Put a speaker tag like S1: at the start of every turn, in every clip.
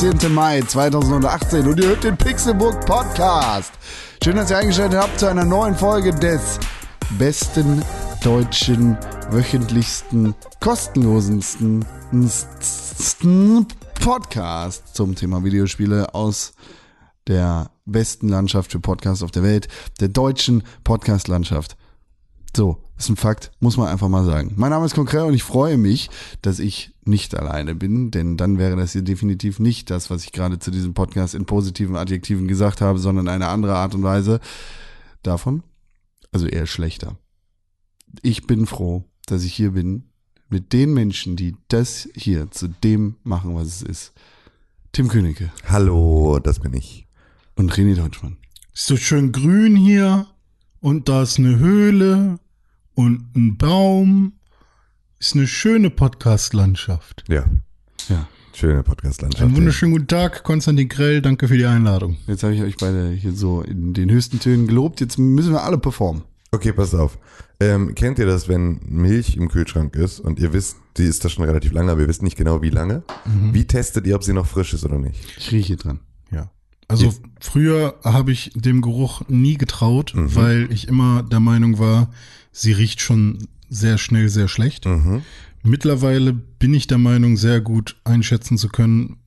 S1: 14. Mai 2018 und ihr hört den Pixelburg Podcast. Schön, dass ihr eingeschaltet habt zu einer neuen Folge des besten deutschen, wöchentlichsten, kostenlosensten Podcast zum Thema Videospiele aus der besten Landschaft für Podcasts auf der Welt, der deutschen Podcast-Landschaft. So, ist ein Fakt, muss man einfach mal sagen. Mein Name ist Konkret und ich freue mich, dass ich nicht alleine bin, denn dann wäre das hier definitiv nicht das, was ich gerade zu diesem Podcast in positiven Adjektiven gesagt habe, sondern eine andere Art und Weise davon. Also eher schlechter. Ich bin froh, dass ich hier bin mit den Menschen, die das hier zu dem machen, was es ist. Tim Königke.
S2: Hallo, das bin ich.
S1: Und René Deutschmann.
S3: Ist so schön grün hier und da ist eine Höhle und ein Baum. Ist eine schöne Podcast-Landschaft.
S2: Ja,
S1: Ja.
S2: schöne Podcast-Landschaft.
S3: Einen wunderschönen guten Tag, Konstantin Grell. Danke für die Einladung.
S1: Jetzt habe ich euch beide hier so in den höchsten Tönen gelobt. Jetzt müssen wir alle performen.
S2: Okay, pass auf. Ähm, kennt ihr das, wenn Milch im Kühlschrank ist und ihr wisst, die ist da schon relativ lange, aber ihr wisst nicht genau wie lange? Wie testet ihr, ob sie noch frisch ist oder nicht?
S1: Ich rieche dran.
S3: Ja. Also früher habe ich dem Geruch nie getraut, weil ich immer der Meinung war, sie riecht schon sehr schnell sehr schlecht.
S2: Mhm.
S3: Mittlerweile bin ich der Meinung, sehr gut einschätzen zu können.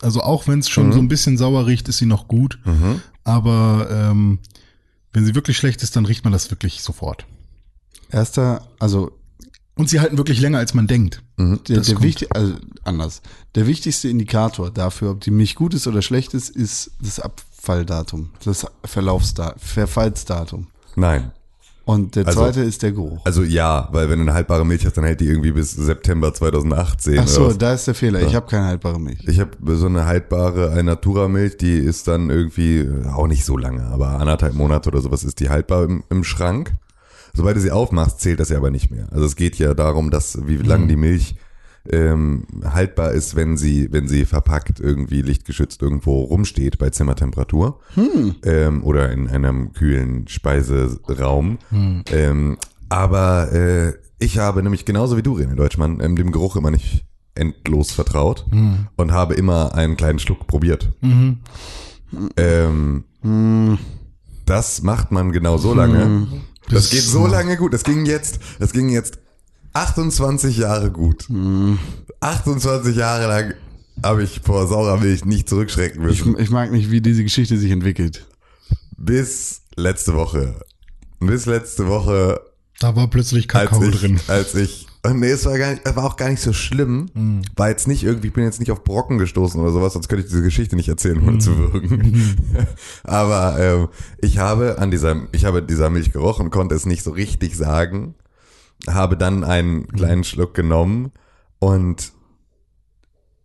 S3: Also auch wenn es schon so ein bisschen sauer riecht, ist sie noch gut.
S2: Mhm.
S3: Aber ähm, wenn sie wirklich schlecht ist, dann riecht man das wirklich sofort.
S1: Erster, also
S3: Und sie halten wirklich länger, als man denkt.
S1: der,
S3: Das
S1: der
S3: kommt.
S1: wichtig, also anders. Der wichtigste Indikator dafür, ob die Milch gut ist oder schlecht ist, ist das Abfalldatum, das Verlaufsdatum, Verfallsdatum.
S2: Nein.
S1: Und der
S2: Also-
S1: zweite ist der Geruch.
S2: Also ja, weil wenn du eine haltbare Milch hast, dann hält die irgendwie bis September 2018.
S1: Ach so, da ist der Fehler. Ich habe keine haltbare Milch.
S2: Ich habe so eine haltbare Alnatura-Milch, die ist dann irgendwie auch nicht so lange, aber anderthalb Monate oder sowas ist die haltbar im, im Schrank. Sobald du sie aufmachst, zählt das ja aber nicht mehr. Also es geht ja darum, dass wie lange die Milch ähm, haltbar ist, wenn sie, wenn sie verpackt irgendwie lichtgeschützt irgendwo rumsteht bei Zimmertemperatur ähm, oder in einem kühlen Speiseraum. Ähm, aber äh, ich habe nämlich genauso wie du, René Deutschmann, ähm, dem Geruch immer nicht endlos vertraut und habe immer einen kleinen Schluck probiert. Ähm, das macht man genau so lange. Das,
S3: Das-
S2: geht so lange gut. Das ging jetzt, das ging jetzt 28 Jahre gut. 28 Jahre lang habe ich vor saurer Milch nicht zurückschrecken
S1: Ich,
S2: müssen.
S1: ich mag nicht, wie diese Geschichte sich entwickelt.
S2: Bis letzte Woche. Bis letzte Woche,
S3: Da war plötzlich
S2: als
S3: Kakao
S2: ich,
S3: drin.
S2: als ich, oh nee, es war gar nicht, war auch gar nicht so schlimm. War jetzt nicht irgendwie, ich bin jetzt nicht auf Brocken gestoßen oder sowas, sonst könnte ich diese Geschichte nicht erzählen, ohne zu würgen. Aber ähm, ich habe an dieser, ich habe dieser Milch gerochen, konnte es nicht so richtig sagen, habe dann einen kleinen Schluck genommen und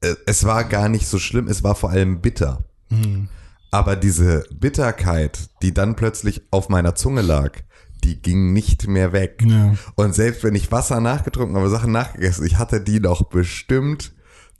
S2: äh, es war gar nicht so schlimm, es war vor allem bitter. Aber diese Bitterkeit, die dann plötzlich auf meiner Zunge lag, die ging nicht mehr weg.
S3: Ja.
S2: Und selbst wenn ich Wasser nachgetrunken habe, Sachen nachgegessen, ich hatte die noch bestimmt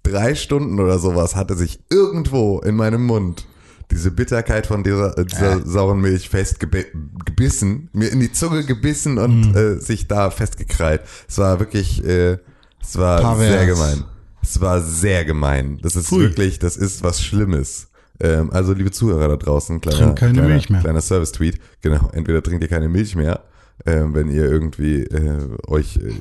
S2: drei Stunden oder sowas, hatte sich irgendwo in meinem Mund diese Bitterkeit von dieser, äh, dieser sauren Milch festgebissen, mir in die Zunge gebissen und äh, sich da festgekrallt. Es war wirklich, äh, es war
S1: Pervers.
S2: sehr gemein. Es war sehr gemein. Das ist
S3: Pfui.
S2: wirklich, das ist was Schlimmes. Ähm, also liebe Zuhörer da draußen, kleiner, kleiner, kleiner Service-Tweet. Genau, entweder trinkt ihr keine Milch mehr, ähm, wenn ihr irgendwie äh, euch, äh,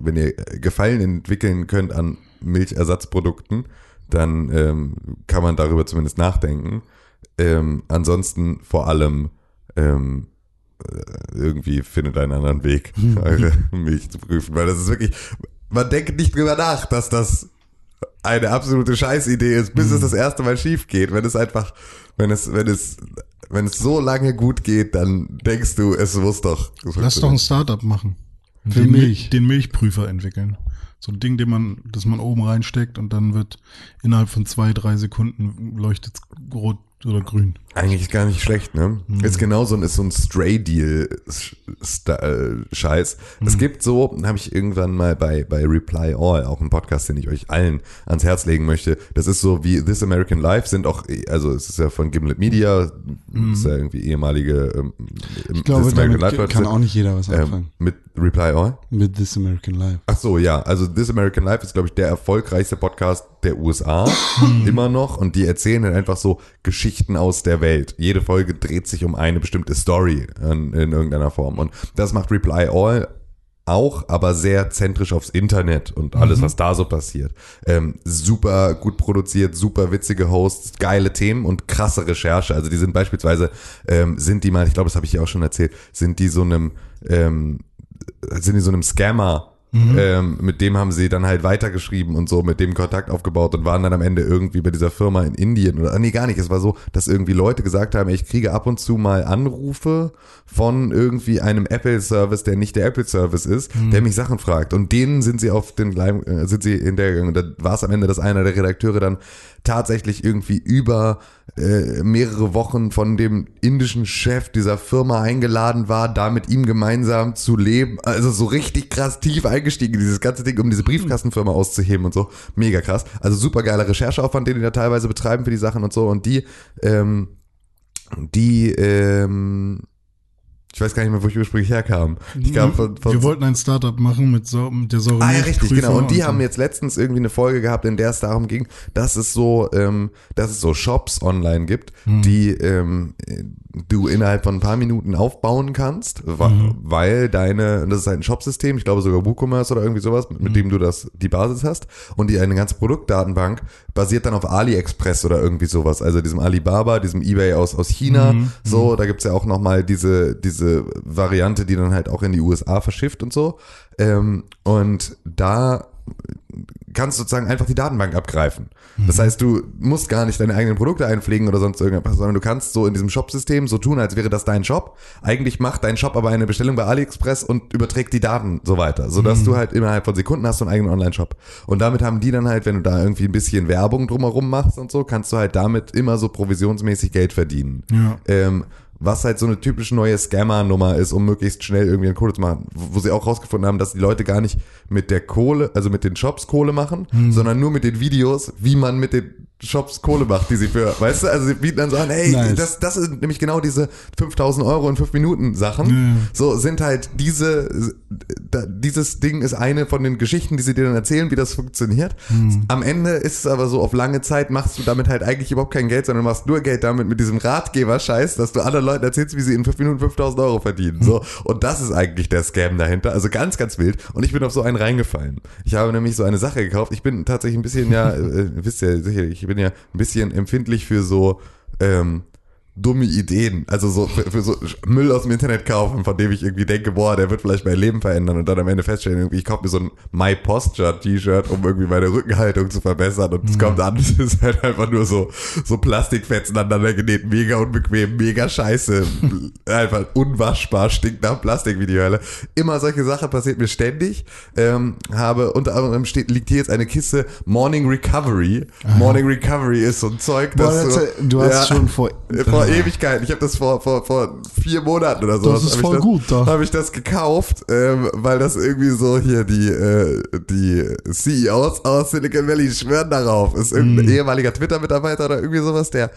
S2: wenn ihr Gefallen entwickeln könnt an Milchersatzprodukten, dann ähm, kann man darüber zumindest nachdenken. Ähm, ansonsten vor allem ähm, äh, irgendwie findet einen anderen Weg, eure Milch zu prüfen, weil das ist wirklich, man denkt nicht drüber nach, dass das eine absolute Scheißidee ist, bis es das erste Mal schief geht. Wenn es einfach, wenn es, wenn es, wenn es so lange gut geht, dann denkst du, es muss doch.
S3: Lass doch ein Startup machen.
S1: Für
S3: den,
S1: Milch.
S3: Den Milchprüfer entwickeln. So ein Ding, den man, das man oben reinsteckt und dann wird innerhalb von zwei, drei Sekunden leuchtet rot oder grün.
S2: Eigentlich gar nicht schlecht, ne? Ist genau so ein, ist so ein Stray-Deal-Scheiß. Es gibt so, habe ich irgendwann mal bei, bei Reply All, auch einen Podcast, den ich euch allen ans Herz legen möchte. Das ist so wie This American Life, sind auch, also es ist ja von Gimlet Media, ist ja irgendwie ehemalige ähm,
S1: Ich glaube, damit kann auch nicht jeder was
S2: ähm,
S1: anfangen.
S2: mit Reply All.
S1: Mit This American Life.
S2: Ach so, ja. Also This American Life ist, glaube ich, der erfolgreichste Podcast der USA. immer noch. Und die erzählen dann einfach so Geschichten aus der Welt. Jede Folge dreht sich um eine bestimmte Story in, in irgendeiner Form. Und das macht Reply All auch, aber sehr zentrisch aufs Internet und alles, was da so passiert. Ähm, super gut produziert, super witzige Hosts, geile Themen und krasse Recherche. Also die sind beispielsweise, ähm, sind die mal, ich glaube, das habe ich ja auch schon erzählt, sind die so einem, ähm, sind die so einem Scammer ähm, mit dem haben sie dann halt weitergeschrieben und so, mit dem Kontakt aufgebaut und waren dann am Ende irgendwie bei dieser Firma in Indien oder, nee, gar nicht. Es war so, dass irgendwie Leute gesagt haben, ich kriege ab und zu mal Anrufe von irgendwie einem Apple-Service, der nicht der Apple-Service ist, der mich Sachen fragt. Und denen sind sie auf den äh, sind sie hinterhergegangen. Und da war es am Ende, dass einer der Redakteure dann tatsächlich irgendwie über äh, mehrere Wochen von dem indischen Chef dieser Firma eingeladen war, da mit ihm gemeinsam zu leben. Also so richtig krass tief eingestiegen in dieses ganze Ding, um diese Briefkastenfirma auszuheben und so. Mega krass. Also super geiler Rechercheaufwand, den die da teilweise betreiben für die Sachen und so. Und die, ähm, die, ähm, ich weiß gar nicht mehr, wo ich ursprünglich herkam. Ich kam von, von
S3: Wir wollten ein Startup machen mit, sau mit der sauren
S2: Ah ja, richtig,
S3: Milchprüfer
S2: genau. Und die
S3: so.
S2: haben jetzt letztens irgendwie eine Folge gehabt, in der es darum ging, dass es so, ähm, dass es so Shops online gibt,
S3: Hm.
S2: die ähm, du innerhalb von ein paar Minuten aufbauen kannst, wa-
S3: Mhm.
S2: weil deine, das ist halt ein Shopsystem, ich glaube sogar WooCommerce oder irgendwie sowas, mit
S3: Mhm.
S2: dem du das die Basis hast und die eine ganze Produktdatenbank basiert dann auf AliExpress oder irgendwie sowas, also diesem Alibaba, diesem eBay aus aus China,
S3: Mhm.
S2: so, da gibt's ja auch nochmal diese diese Variante, die dann halt auch in die USA verschifft und so. Ähm, und da kannst du sozusagen einfach die Datenbank abgreifen. Das heißt, du musst gar nicht deine eigenen Produkte einpflegen oder sonst irgendwas, sondern du kannst so in diesem Shop-System so tun, als wäre das dein Shop. Eigentlich macht dein Shop aber eine Bestellung bei AliExpress und überträgt die Daten so weiter, sodass du halt innerhalb von Sekunden hast so einen eigenen Online-Shop. Und damit haben die dann halt, wenn du da irgendwie ein bisschen Werbung drumherum machst und so, kannst du halt damit immer so provisionsmäßig Geld verdienen.
S3: Ja.
S2: Ähm, was halt so eine typische neue Scammer-Nummer ist, um möglichst schnell irgendwie eine Kohle zu machen. Wo sie auch rausgefunden haben, dass die Leute gar nicht mit der Kohle, also mit den Shops Kohle machen, sondern nur mit den Videos, wie man mit den Shops Kohle macht, die sie für, weißt du, also sie bieten dann so an, hey,
S1: Nice.
S2: das, das sind nämlich genau diese 5000 Euro in 5 Minuten Sachen. So sind halt diese, da, dieses Ding ist eine von den Geschichten, die sie dir dann erzählen, wie das funktioniert. Am Ende ist es aber so, auf lange Zeit machst du damit halt eigentlich überhaupt kein Geld, sondern machst nur Geld damit mit diesem Ratgeber-Scheiß, dass du anderen Leuten erzählst, wie sie in 5 Minuten 5000 Euro verdienen. So. Und das ist eigentlich der Scam dahinter. Also ganz, ganz wild. Und ich bin auf so einen reingefallen. Ich habe nämlich so eine Sache gekauft. Ich bin tatsächlich ein bisschen, ja, äh, wisst ihr sicherlich, ich bin ja ein bisschen empfindlich für so, ähm, dumme Ideen, also so für, für so Müll aus dem Internet kaufen, von dem ich irgendwie denke, boah, der wird vielleicht mein Leben verändern und dann am Ende feststellen, irgendwie, ich kaufe mir so ein My Posture T-Shirt, um irgendwie meine Rückenhaltung zu verbessern und es kommt an, es ist halt einfach nur so, so Plastikfetzen aneinander genäht, mega unbequem, mega scheiße, einfach unwaschbar, stinkt nach Plastik wie die Hölle. Immer solche Sachen passiert mir ständig, ähm, habe unter anderem steht, liegt hier jetzt eine Kiste Morning Recovery. Morning Recovery ist so ein Zeug, das
S1: das, du hast schon vor,
S2: vor Ewigkeiten. Ich habe das vor, vor, vor vier Monaten oder so.
S1: Das ist voll gut, da.
S2: Habe ich das gekauft, ähm, weil das irgendwie so hier die, äh, die CEOs aus Silicon Valley schwören darauf. Ist irgendein
S1: Mhm.
S2: ehemaliger Twitter-Mitarbeiter oder irgendwie sowas, der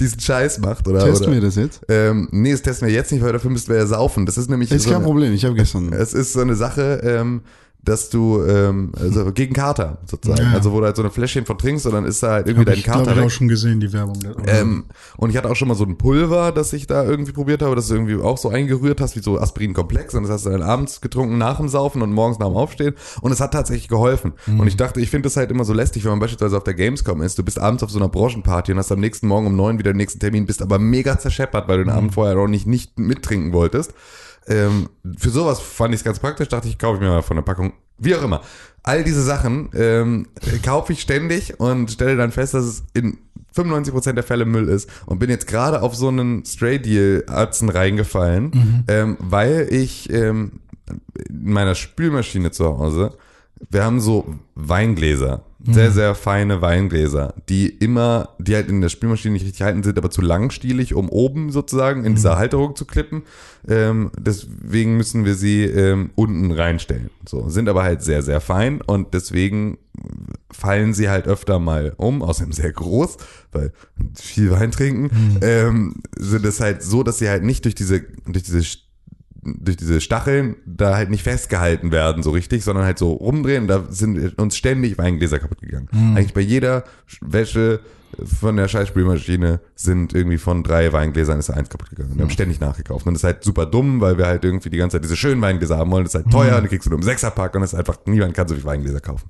S2: diesen Scheiß macht. Oder,
S1: testen
S2: oder,
S1: wir das jetzt?
S2: Ähm, nee, das testen wir jetzt nicht, weil dafür müssten wir ja saufen. Das ist nämlich
S1: Ist
S2: so
S1: kein
S2: eine,
S1: Problem, ich habe gestern.
S2: es ist so eine Sache, ähm, dass du, ähm, also gegen Kater sozusagen.
S3: Ja.
S2: Also wo du halt so eine Fläschchen von trinkst und dann ist da halt irgendwie
S3: Hab
S2: dein
S3: ich,
S2: Kater
S3: ich,
S2: weg.
S3: auch schon gesehen, die Werbung.
S2: Ähm, und ich hatte auch schon mal so ein Pulver, das ich da irgendwie probiert habe, das du irgendwie auch so eingerührt hast, wie so Aspirin-Komplex. Und das hast du dann abends getrunken nach dem Saufen und morgens nach dem Aufstehen. Und es hat tatsächlich geholfen. Und ich dachte, ich finde das halt immer so lästig, wenn man beispielsweise auf der Gamescom ist. Du bist abends auf so einer Branchenparty und hast am nächsten Morgen um neun wieder den nächsten Termin, bist aber mega zerscheppert, weil du den Abend vorher auch nicht, nicht mittrinken wolltest. Ähm, für sowas fand ich es ganz praktisch, dachte ich, kaufe ich mir mal von der Packung. Wie auch immer. All diese Sachen ähm, kaufe ich ständig und stelle dann fest, dass es in 95% der Fälle Müll ist und bin jetzt gerade auf so einen Stray-Deal-Arzen reingefallen, ähm, weil ich ähm, in meiner Spülmaschine zu Hause, wir haben so Weingläser. Sehr, sehr feine Weingläser, die immer, die halt in der Spülmaschine nicht richtig halten, sind aber zu langstielig, um oben sozusagen in dieser Halterung zu klippen. Ähm, deswegen müssen wir sie ähm, unten reinstellen. So, sind aber halt sehr, sehr fein und deswegen fallen sie halt öfter mal um, außerdem sehr groß, weil viel Wein trinken, ähm, sind es halt so, dass sie halt nicht durch diese, durch diese durch diese Stacheln da halt nicht festgehalten werden so richtig, sondern halt so rumdrehen. Da sind uns ständig Weingläser kaputt gegangen. Eigentlich bei jeder Wäsche von der Scheißspülmaschine sind irgendwie von drei Weingläsern ist eins kaputt gegangen. Wir haben ständig nachgekauft. Und das ist halt super dumm, weil wir halt irgendwie die ganze Zeit diese schönen Weingläser haben wollen. Das ist halt teuer und die kriegst du nur im Sechserpack und das ist einfach, niemand kann so viel Weingläser kaufen.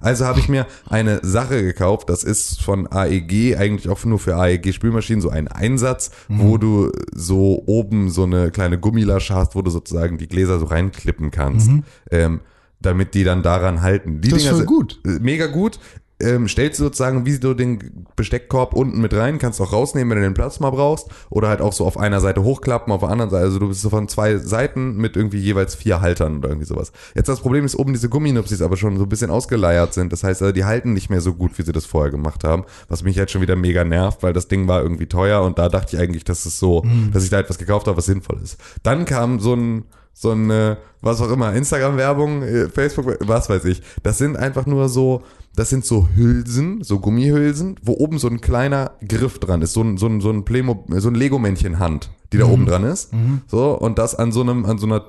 S2: Also habe ich mir eine Sache gekauft, das ist von AEG, eigentlich auch nur für AEG Spülmaschinen, so ein Einsatz, wo du so oben so eine kleine Gummilasche hast, wo du sozusagen die Gläser so reinklippen kannst. Ähm, damit die dann daran halten. Die
S1: Das ist
S2: Dinger
S1: voll
S2: sind-
S1: gut.
S2: äh, Mega gut. Ähm, stellst du sozusagen wie so den Besteckkorb unten mit rein, kannst auch rausnehmen, wenn du den Platz mal brauchst. Oder halt auch so auf einer Seite hochklappen, auf der anderen Seite. Also du bist so von zwei Seiten mit irgendwie jeweils vier Haltern oder irgendwie sowas. Jetzt das Problem ist, oben diese Gumminupsis aber schon so ein bisschen ausgeleiert sind. Das heißt, also, die halten nicht mehr so gut, wie sie das vorher gemacht haben. Was mich jetzt schon wieder mega nervt, weil das Ding war irgendwie teuer und da dachte ich eigentlich, dass es so, dass ich da etwas gekauft habe, was sinnvoll ist. Dann kam so ein so eine, was auch immer, Instagram-Werbung, äh, Facebook, was weiß ich. Das sind einfach nur so, das sind so Hülsen, so Gummihülsen, wo oben so ein kleiner Griff dran ist, so ein, so ein, so ein Playmo, so ein Lego-Männchen-Hand, die da oben dran ist. So, und das an so einem, an so einer,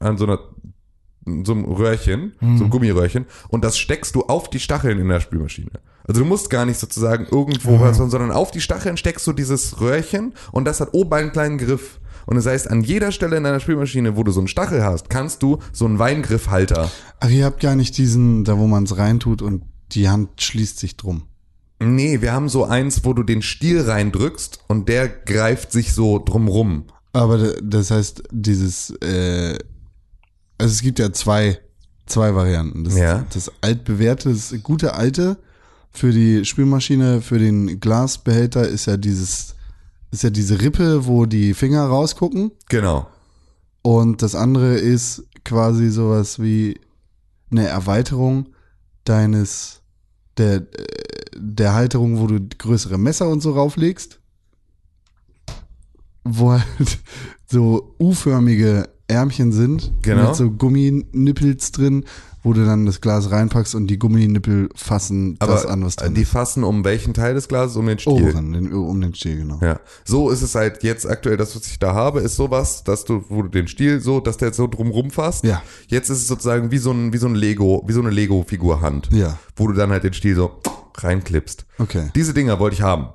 S2: an so einer, so einem Röhrchen, so einem Gummiröhrchen, und das steckst du auf die Stacheln in der Spülmaschine. Also du musst gar nicht sozusagen irgendwo was, sondern auf die Stacheln steckst du dieses Röhrchen und das hat oben einen kleinen Griff. Und das heißt, an jeder Stelle in deiner Spülmaschine, wo du so einen Stachel hast, kannst du so einen Weingriffhalter.
S1: Ach, ihr habt gar nicht diesen, da wo man es reintut und die Hand schließt sich drum.
S2: Nee, wir haben so eins, wo du den Stiel reindrückst und der greift sich so drumrum.
S1: Aber das heißt, dieses, äh, also es gibt ja zwei, zwei Varianten. Das,
S2: Ja.
S1: das altbewährte, das gute alte für die Spülmaschine, für den Glasbehälter ist ja dieses, ist ja diese Rippe, wo die Finger rausgucken.
S2: Genau.
S1: Und das andere ist quasi sowas wie eine Erweiterung deines, der, der Halterung, wo du größere Messer und so rauflegst. Wo halt so U-förmige Ärmchen sind.
S2: Genau.
S1: Mit so Gumminippels drin, wo du dann das Glas reinpackst und die Gumminippel fassen
S2: Aber
S1: das an, was drin
S2: die
S1: ist.
S2: fassen um welchen Teil des Glases? Um den Stiel.
S1: Ohren, den, um den Stiel, genau.
S2: Ja, so ist es halt jetzt aktuell, das, was ich da habe, ist sowas, dass du, wo du den Stiel so, dass der so drumrum fasst.
S1: Ja.
S2: Jetzt ist es sozusagen wie so ein, wie so ein Lego, wie so eine Lego-Figur-Hand.
S1: Ja.
S2: Wo du dann halt den Stiel so reinklippst.
S1: Okay.
S2: Diese Dinger wollte ich haben.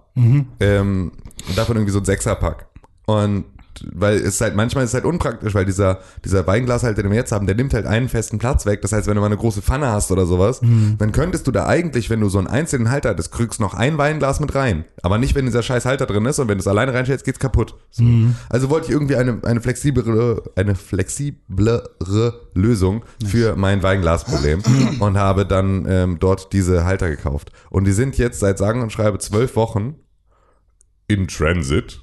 S2: Ähm, und davon irgendwie so ein Sechserpack. Und weil es halt, manchmal ist es halt unpraktisch, weil dieser, dieser Weinglashalter, den wir jetzt haben, der nimmt halt einen festen Platz weg. Das heißt, wenn du mal eine große Pfanne hast oder sowas, dann könntest du da eigentlich, wenn du so einen einzelnen Halter hattest, kriegst noch ein Weinglas mit rein. Aber nicht, wenn dieser scheiß Halter drin ist und wenn du es alleine reinstellst, geht's kaputt. So. Also wollte ich irgendwie eine, eine flexiblere, eine flexiblere Lösung für mein Weinglasproblem und habe dann ähm, dort diese Halter gekauft. Und die sind jetzt seit sagen und schreibe zwölf Wochen in Transit.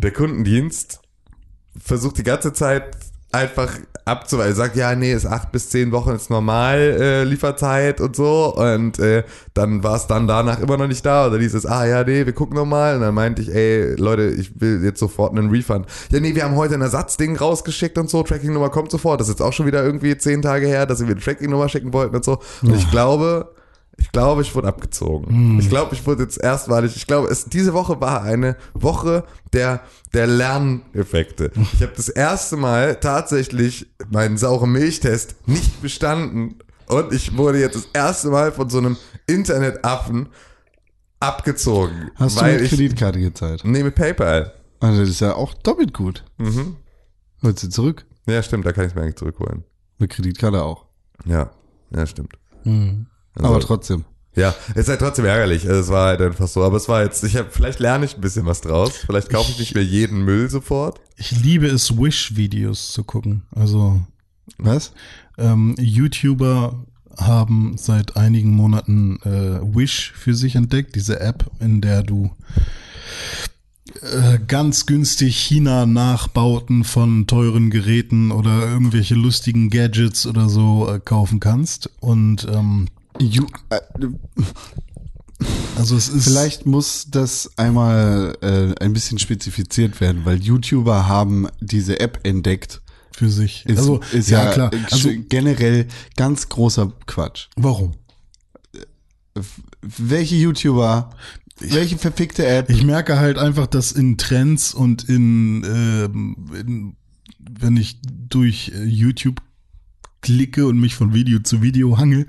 S2: Der Kundendienst versucht die ganze Zeit einfach abzuweisen. Sagt, ja, nee, ist acht bis zehn Wochen ist normal äh, Lieferzeit und so. Und äh, dann war es dann danach immer noch nicht da. Oder dieses, ah ja, nee, wir gucken nochmal. Und dann meinte ich, ey, Leute, ich will jetzt sofort einen Refund. Ja, nee, wir haben heute ein Ersatzding rausgeschickt und so. Tracking-Nummer kommt sofort. Das ist jetzt auch schon wieder irgendwie zehn Tage her, dass wir eine Tracking-Nummer schicken wollten und so. Und ich glaube, ich glaube, ich wurde abgezogen. Ich glaube, ich wurde jetzt erstmalig, ich glaube, es, diese Woche war eine Woche der, der Lerneffekte. Ich habe das erste Mal tatsächlich meinen sauren Milchtest nicht bestanden und ich wurde jetzt das erste Mal von so einem Internetaffen abgezogen.
S1: Hast du mit
S2: ich,
S1: Kreditkarte gezahlt?
S2: Nee, mit PayPal.
S1: Also das ist ja auch doppelt gut.
S2: Mhm.
S1: Holst du zurück?
S2: Ja, stimmt, da kann ich es mir eigentlich zurückholen.
S1: Mit Kreditkarte auch.
S2: Ja, ja, stimmt.
S1: Aber
S2: Also-
S1: trotzdem.
S2: Ja, ist halt trotzdem ärgerlich. Also es war halt einfach so. Aber es war jetzt, ich habe, vielleicht lerne ich ein bisschen was draus. Vielleicht kaufe ich nicht mehr jeden Müll sofort.
S3: Ich liebe es, Wish-Videos zu gucken. Also
S1: Was?
S3: ähm, YouTuber haben seit einigen Monaten äh, Wish für sich entdeckt, diese App, in der du äh, ganz günstig China-Nachbauten von teuren Geräten oder irgendwelche lustigen Gadgets oder so äh, kaufen kannst. Und ähm,
S1: Ju äh,
S3: Also es ist
S1: vielleicht muss das einmal äh, ein bisschen spezifiziert werden, weil YouTuber haben diese App entdeckt.
S3: für sich.
S1: Ist,
S3: also
S1: ist
S3: ja,
S1: ja,
S3: klar.
S1: äh,
S3: Also
S1: generell ganz großer Quatsch.
S3: warum?
S1: Welche YouTuber, welche verfickte App?
S3: Ich merke halt einfach, dass in Trends und in, ähm, in wenn ich durch äh, YouTube klicke und mich von Video zu Video hangel,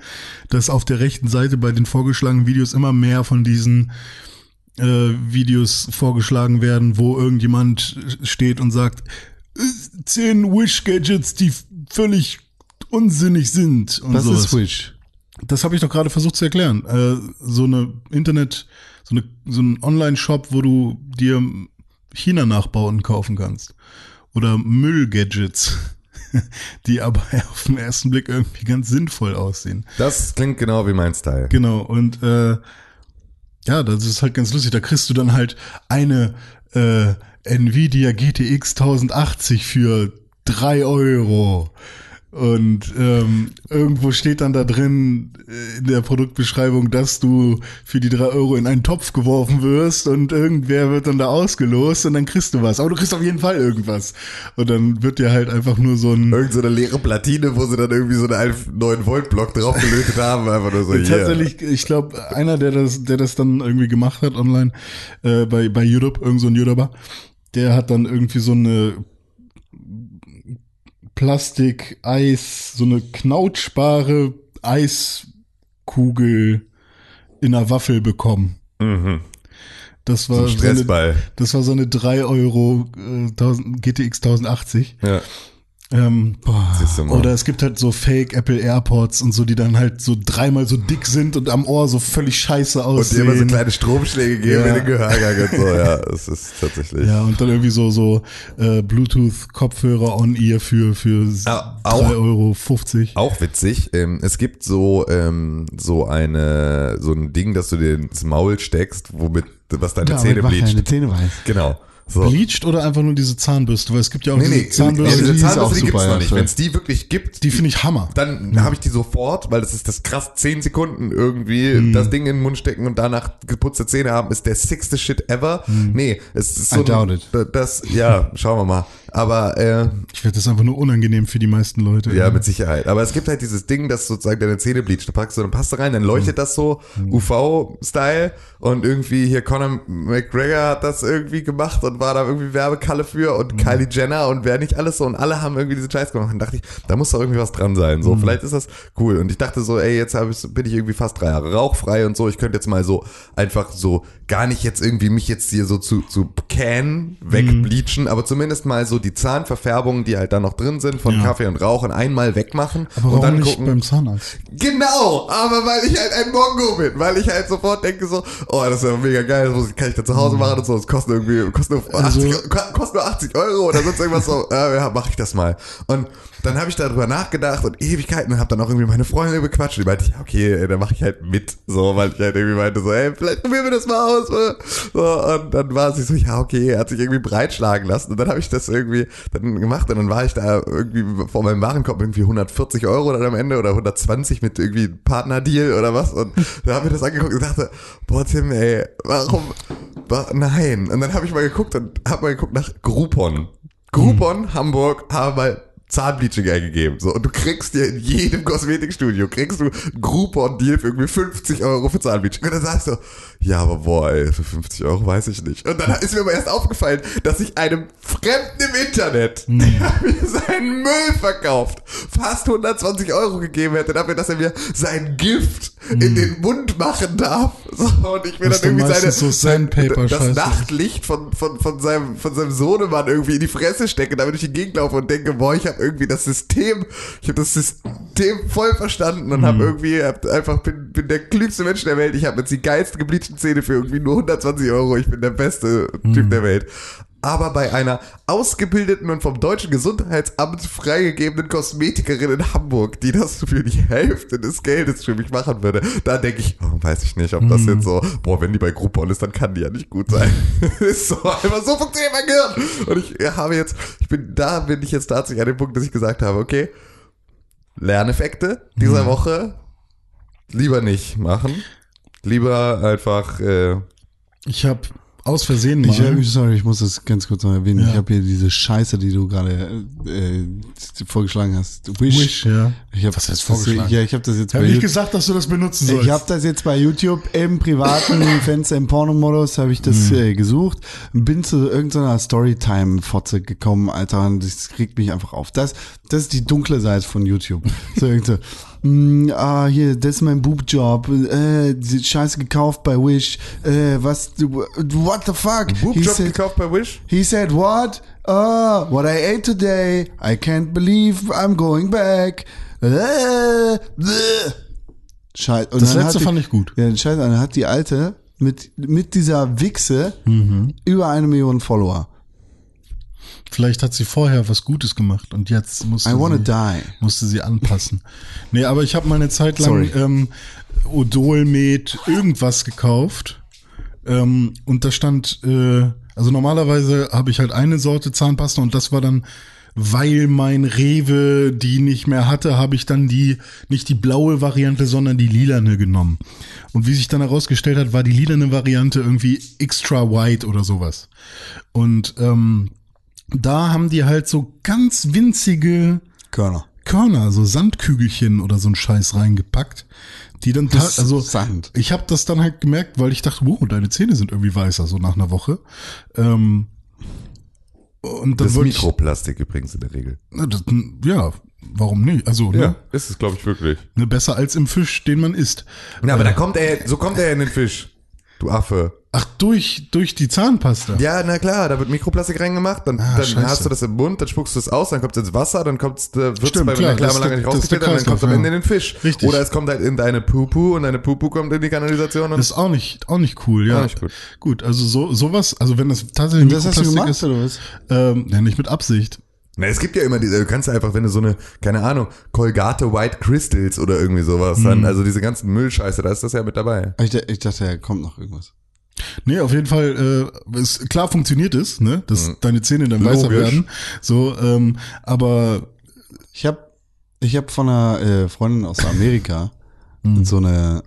S3: dass auf der rechten Seite bei den vorgeschlagenen Videos immer mehr von diesen äh, Videos vorgeschlagen werden, wo irgendjemand steht und sagt, zehn Wish-Gadgets, die völlig unsinnig sind. Und
S1: Was
S3: sowas.
S1: ist Wish?
S3: Das habe ich doch gerade versucht zu erklären. Äh, so eine Internet, so, eine, so ein Online-Shop, wo du dir China-Nachbauten kaufen kannst. Oder Müll-Gadgets, die aber auf den ersten Blick irgendwie ganz sinnvoll aussehen.
S2: Das klingt genau wie mein Style.
S3: Genau, und äh, ja, das ist halt ganz lustig. Da kriegst du dann halt eine äh, Nvidia GTX 1080 für drei Euro. Und ähm, irgendwo steht dann da drin äh, in der Produktbeschreibung, dass du für die drei Euro in einen Topf geworfen wirst und irgendwer wird dann da ausgelost und dann kriegst du was. Aber du kriegst auf jeden Fall irgendwas. Und dann wird dir halt einfach nur so ein
S2: Irgend so eine leere Platine, wo sie dann irgendwie so einen 9 Volt Block draufgelötet haben, einfach nur so hier.
S3: Tatsächlich, ich glaube, einer, der das, der das dann irgendwie gemacht hat online äh, bei bei YouTube, irgend so ein YouTuber, der hat dann irgendwie so eine Plastik-Eis, so eine knautschbare Eiskugel in einer Waffel bekommen.
S2: Mhm.
S3: Das war so eine, das war so eine 3 Euro äh, 1000, GTX 1080.
S2: Ja.
S3: Ähm. Oder es gibt halt so Fake Apple AirPods und so, die dann halt so dreimal so dick sind und am Ohr so völlig scheiße
S2: Und dir
S3: aussehen.
S2: immer so kleine Stromschläge geben
S3: Ja.
S2: in den Gehörgang und so, ja. Es ist tatsächlich.
S3: ja, und dann irgendwie so, so äh, Bluetooth-Kopfhörer on-ear für, für
S2: Ah, auch-
S3: 3,50 Euro.
S2: Auch witzig. Ähm, es gibt so ähm, so eine so ein Ding, dass du dir ins Maul steckst, womit was deine
S1: Ja,
S2: Zähne bleicht.
S1: deine Zähne weiß.
S2: Genau. So.
S3: Bleached oder einfach nur diese Zahnbürste? Weil es gibt ja auch
S2: Nee,
S3: diese
S2: nee,
S3: Zahnbürste,
S2: ja, diese
S1: die
S2: Zahnbürste, die gibt's
S1: super,
S2: noch nicht.
S1: ja.
S2: Wenn es die wirklich gibt,
S3: die finde ich Hammer.
S2: dann habe ich die sofort, weil das ist das krass, 10 Sekunden irgendwie das Ding in den Mund stecken und danach geputzte Zähne haben, ist der sixte Shit ever. Nee, es ist so
S1: I doubt it.
S2: das, ja, schauen wir mal. Aber äh,
S3: Ich werde das einfach nur unangenehm für die meisten Leute.
S2: ja, mit Sicherheit. Aber es gibt halt dieses Ding, das sozusagen deine Zähne bleacht. Da packst du eine Paste rein, dann leuchtet das so UV-Style und irgendwie hier Conor McGregor hat das irgendwie gemacht und war da irgendwie Werbekalle für und Kylie Jenner und wer nicht alles so und alle haben irgendwie diesen Scheiß gemacht. Und dachte ich, da muss doch irgendwie was dran sein. So, vielleicht ist das cool. Und ich dachte so, ey, jetzt ich, bin ich irgendwie fast drei Jahre rauchfrei und so. Ich könnte jetzt mal so einfach so gar nicht jetzt irgendwie mich jetzt hier so zu, zu Can wegbleachen, aber zumindest mal so die Zahnverfärbungen, die halt da noch drin sind von
S3: Ja.
S2: Kaffee und Rauchen, einmal wegmachen
S3: Aber
S2: und dann
S3: nicht
S2: gucken.
S3: beim Zahnarzt?
S2: Genau, aber weil ich halt ein Mongo bin, weil ich halt sofort denke so, oh, das ist ja mega geil, das muss ich, kann ich da zu Hause machen und so, das kostet irgendwie, kostet nur, 80,
S3: Also-
S2: Euro- kostet nur 80 Euro oder sonst irgendwas so, äh, ja, mach ich das mal. Und dann habe ich darüber nachgedacht und Ewigkeiten und habe dann auch irgendwie meine Freunde bequatscht und die meinte, ja, okay, ey, dann mache ich halt mit, so, weil ich halt irgendwie meinte so, ey, vielleicht probieren wir das mal aus. äh. So, und dann war sie so, ja, okay, er hat sich irgendwie breitschlagen lassen und dann habe ich das irgendwie dann gemacht und dann war ich da irgendwie vor meinem Warenkorb irgendwie 140 Euro dann am Ende oder 120 mit irgendwie Partnerdeal oder was und da habe ich das angeguckt und dachte, boah Tim, ey, warum, wa- nein. Und dann habe ich mal geguckt und habe mal geguckt nach Groupon. Groupon Hamburg haben mal Zahnbleaching eingegeben. So, und du kriegst dir in jedem Kosmetikstudio, kriegst du Groupon-Deal für irgendwie 50 Euro für Zahnbleaching. Und dann sagst du, ja, aber boah, ey, für 50 Euro weiß ich nicht. Und dann ist mir aber erst aufgefallen, dass ich einem Fremden im Internet, der mir seinen Müll verkauft, fast 120 Euro gegeben hätte dafür, dass er mir sein Gift in den Mund machen darf. So, und ich mir dann irgendwie seine,
S3: so Sandpaper
S2: das
S3: scheiße.
S2: Nachtlicht von, von, von, seinem, von seinem Sohnemann irgendwie in die Fresse stecke, damit ich in die Gegend laufe und denke, boah, ich habe irgendwie das System, ich habe das System voll verstanden und
S3: Mhm.
S2: habe irgendwie hab einfach bin, bin der klügste Mensch der Welt. Ich habe jetzt die geilsten gebleachten Zähne für irgendwie nur 120 Euro. Ich bin der beste
S3: Mhm.
S2: Typ der Welt. Aber bei einer ausgebildeten und vom deutschen Gesundheitsamt freigegebenen Kosmetikerin in Hamburg, die das für die Hälfte des Geldes für mich machen würde, da denke ich, oh, weiß ich nicht, ob das
S3: Mhm.
S2: jetzt so, boah, wenn die bei Groupon ist, dann kann die ja nicht gut sein. ist so, einfach so funktioniert mein Gehirn. Und ich habe jetzt, ich bin, da bin ich jetzt tatsächlich an dem Punkt, dass ich gesagt habe, okay, Lerneffekte dieser
S3: Mhm.
S2: Woche. lieber nicht machen. Lieber einfach, äh,
S3: Ich habe aus Versehen mal.
S1: Ich, äh, sorry, ich muss das ganz kurz noch erwähnen.
S3: Ja.
S1: Ich habe hier diese Scheiße, die du gerade äh, vorgeschlagen hast. Wish.
S3: Wish, ja.
S1: Ich hab,
S3: Was heißt
S1: das-
S3: vorgeschlagen?
S1: Ja, ich habe das jetzt
S3: Ich
S1: bei YouTube.
S3: gesagt, dass du das benutzen sollst.
S1: Ich habe das jetzt bei YouTube im privaten Fenster im Pornomodus habe ich das
S3: Mhm.
S1: äh, gesucht und bin zu irgendeiner Storytime-Fotze gekommen, Alter, und das regt mich einfach auf. Das, das ist die dunkle Seite von YouTube. So irgendwie, mm, ah, hier, das ist mein Boobjob, äh, die Scheiße gekauft bei Wish, äh, was, du- what the fuck? He
S2: Boobjob
S1: said-
S2: gekauft bei Wish?
S1: He said, what? Oh, what I ate today. I can't believe I'm going back. Äh. Scheiße. Und
S3: Das
S1: dann
S3: letzte
S1: hat die,
S3: fand ich gut.
S1: Ja, scheiße, dann hat die Alte mit, mit dieser Wichse
S3: Mhm.
S1: über eine Million Follower.
S3: Vielleicht hat sie vorher was Gutes gemacht und jetzt musste, sie, musste sie anpassen. Nee, aber ich habe mal eine Zeit lang
S1: Sorry.
S3: ähm, Odol mit irgendwas gekauft. Ähm, und da stand, äh, also normalerweise habe ich halt eine Sorte Zahnpasta und das war dann, weil mein Rewe die nicht mehr hatte, habe ich dann die, nicht die blaue Variante, sondern die lilane genommen. Und wie sich dann herausgestellt hat, war die lilane Variante irgendwie extra white oder sowas. Und ähm, da haben die halt so ganz winzige
S1: Körner.
S3: Körner, so Sandkügelchen oder so ein Scheiß reingepackt, die dann
S1: Das
S3: also
S1: Sand.
S3: ich habe das dann halt gemerkt, weil ich dachte, wow, deine Zähne sind irgendwie weißer so nach einer Woche. Ähm, und dann
S2: Das ist
S3: wollte ich,
S2: Mikroplastik übrigens in der Regel.
S3: Na, das, ja, warum nicht? Also
S2: Ja,
S3: ne,
S2: ist es, glaube ich, wirklich.
S3: ne, besser als im Fisch, den man isst.
S2: Ja, aber da kommt er, so kommt er in den Fisch. Du Affe.
S3: Ach, durch durch die Zahnpasta.
S2: Ja, na klar, da wird Mikroplastik reingemacht, dann,
S3: Ah,
S2: dann hast du das im Mund, dann spuckst du es aus, dann kommt es ins Wasser, dann kommt es, wird es bei
S3: klar,
S2: der lange nicht rausgefiltert, dann kommt es am Ende
S3: ja.
S2: in den Fisch.
S3: Richtig.
S2: Oder es kommt halt in deine Pupu und deine Pupu kommt in die Kanalisation und
S3: Das ist auch nicht auch nicht cool, ja.
S2: Auch nicht gut.
S3: Gut, also so sowas, also wenn das tatsächlich
S1: Das hast du
S3: Mikroplastik
S1: gemacht,
S3: ist,
S1: oder was?
S3: ähm, ja, nicht mit Absicht.
S2: Na, es gibt ja immer diese, du kannst ja einfach, wenn du so eine, keine Ahnung, Colgate White Crystals oder irgendwie sowas,
S3: Mhm.
S2: dann, also diese ganzen Müllscheiße, da ist das ja mit dabei.
S1: Ich, ich dachte, da kommt noch irgendwas.
S3: Nee, auf jeden Fall, äh, es, klar funktioniert es, ne, dass deine Zähne dann weißer
S2: Logisch.
S3: werden. So, ähm, aber
S1: Ich habe ich hab von einer äh, Freundin aus Amerika
S3: Mhm.
S1: so eine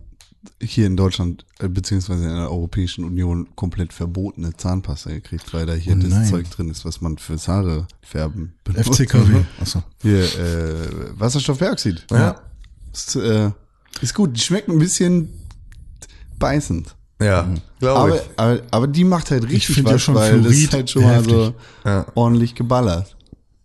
S1: hier in Deutschland äh, beziehungsweise in der Europäischen Union komplett verbotene Zahnpasta gekriegt, weil da hier
S3: Oh
S1: das. Zeug drin ist, was man fürs Haare färben benutzt.
S3: FCKW. Achso.
S1: Hier, äh, Wasserstoffperoxid.
S2: Ja.
S1: Ist, äh, ist gut. Die schmeckt ein bisschen beißend.
S2: Ja, glaube
S1: Aber,
S2: ich.
S1: aber, aber die macht halt richtig
S3: ja
S1: was,
S3: schon
S1: weil das
S3: Fluorid
S1: ist halt schon mal so.
S2: Ja.
S1: ordentlich geballert.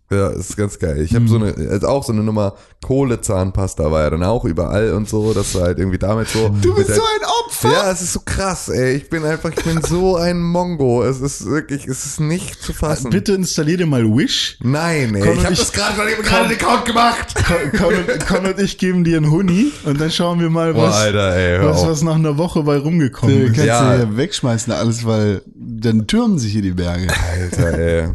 S2: Ja, ist ganz geil. Ich habe so eine, also auch so eine Nummer Kohlezahnpasta war ja dann auch überall und so, dass du halt irgendwie damit so.
S1: Du bist
S2: der-
S1: so ein Opfer!
S2: Ja, es ist so krass, ey. Ich bin einfach, ich bin so ein Mongo. Es ist wirklich, es ist nicht zu fassen.
S3: Bitte installier dir mal Wish.
S2: Nein, ey.
S3: Con
S2: ich habe das gerade, ich hab gerade einen Account gemacht.
S3: Con, und, ich geben dir einen Huni und dann schauen wir mal,
S2: Boah,
S3: was,
S2: Alter, ey,
S3: was, was nach einer Woche bei rumgekommen ist.
S1: kannst
S2: Ja.
S1: du hier wegschmeißen alles, weil dann türmen sich hier die Berge.
S2: Alter, ey.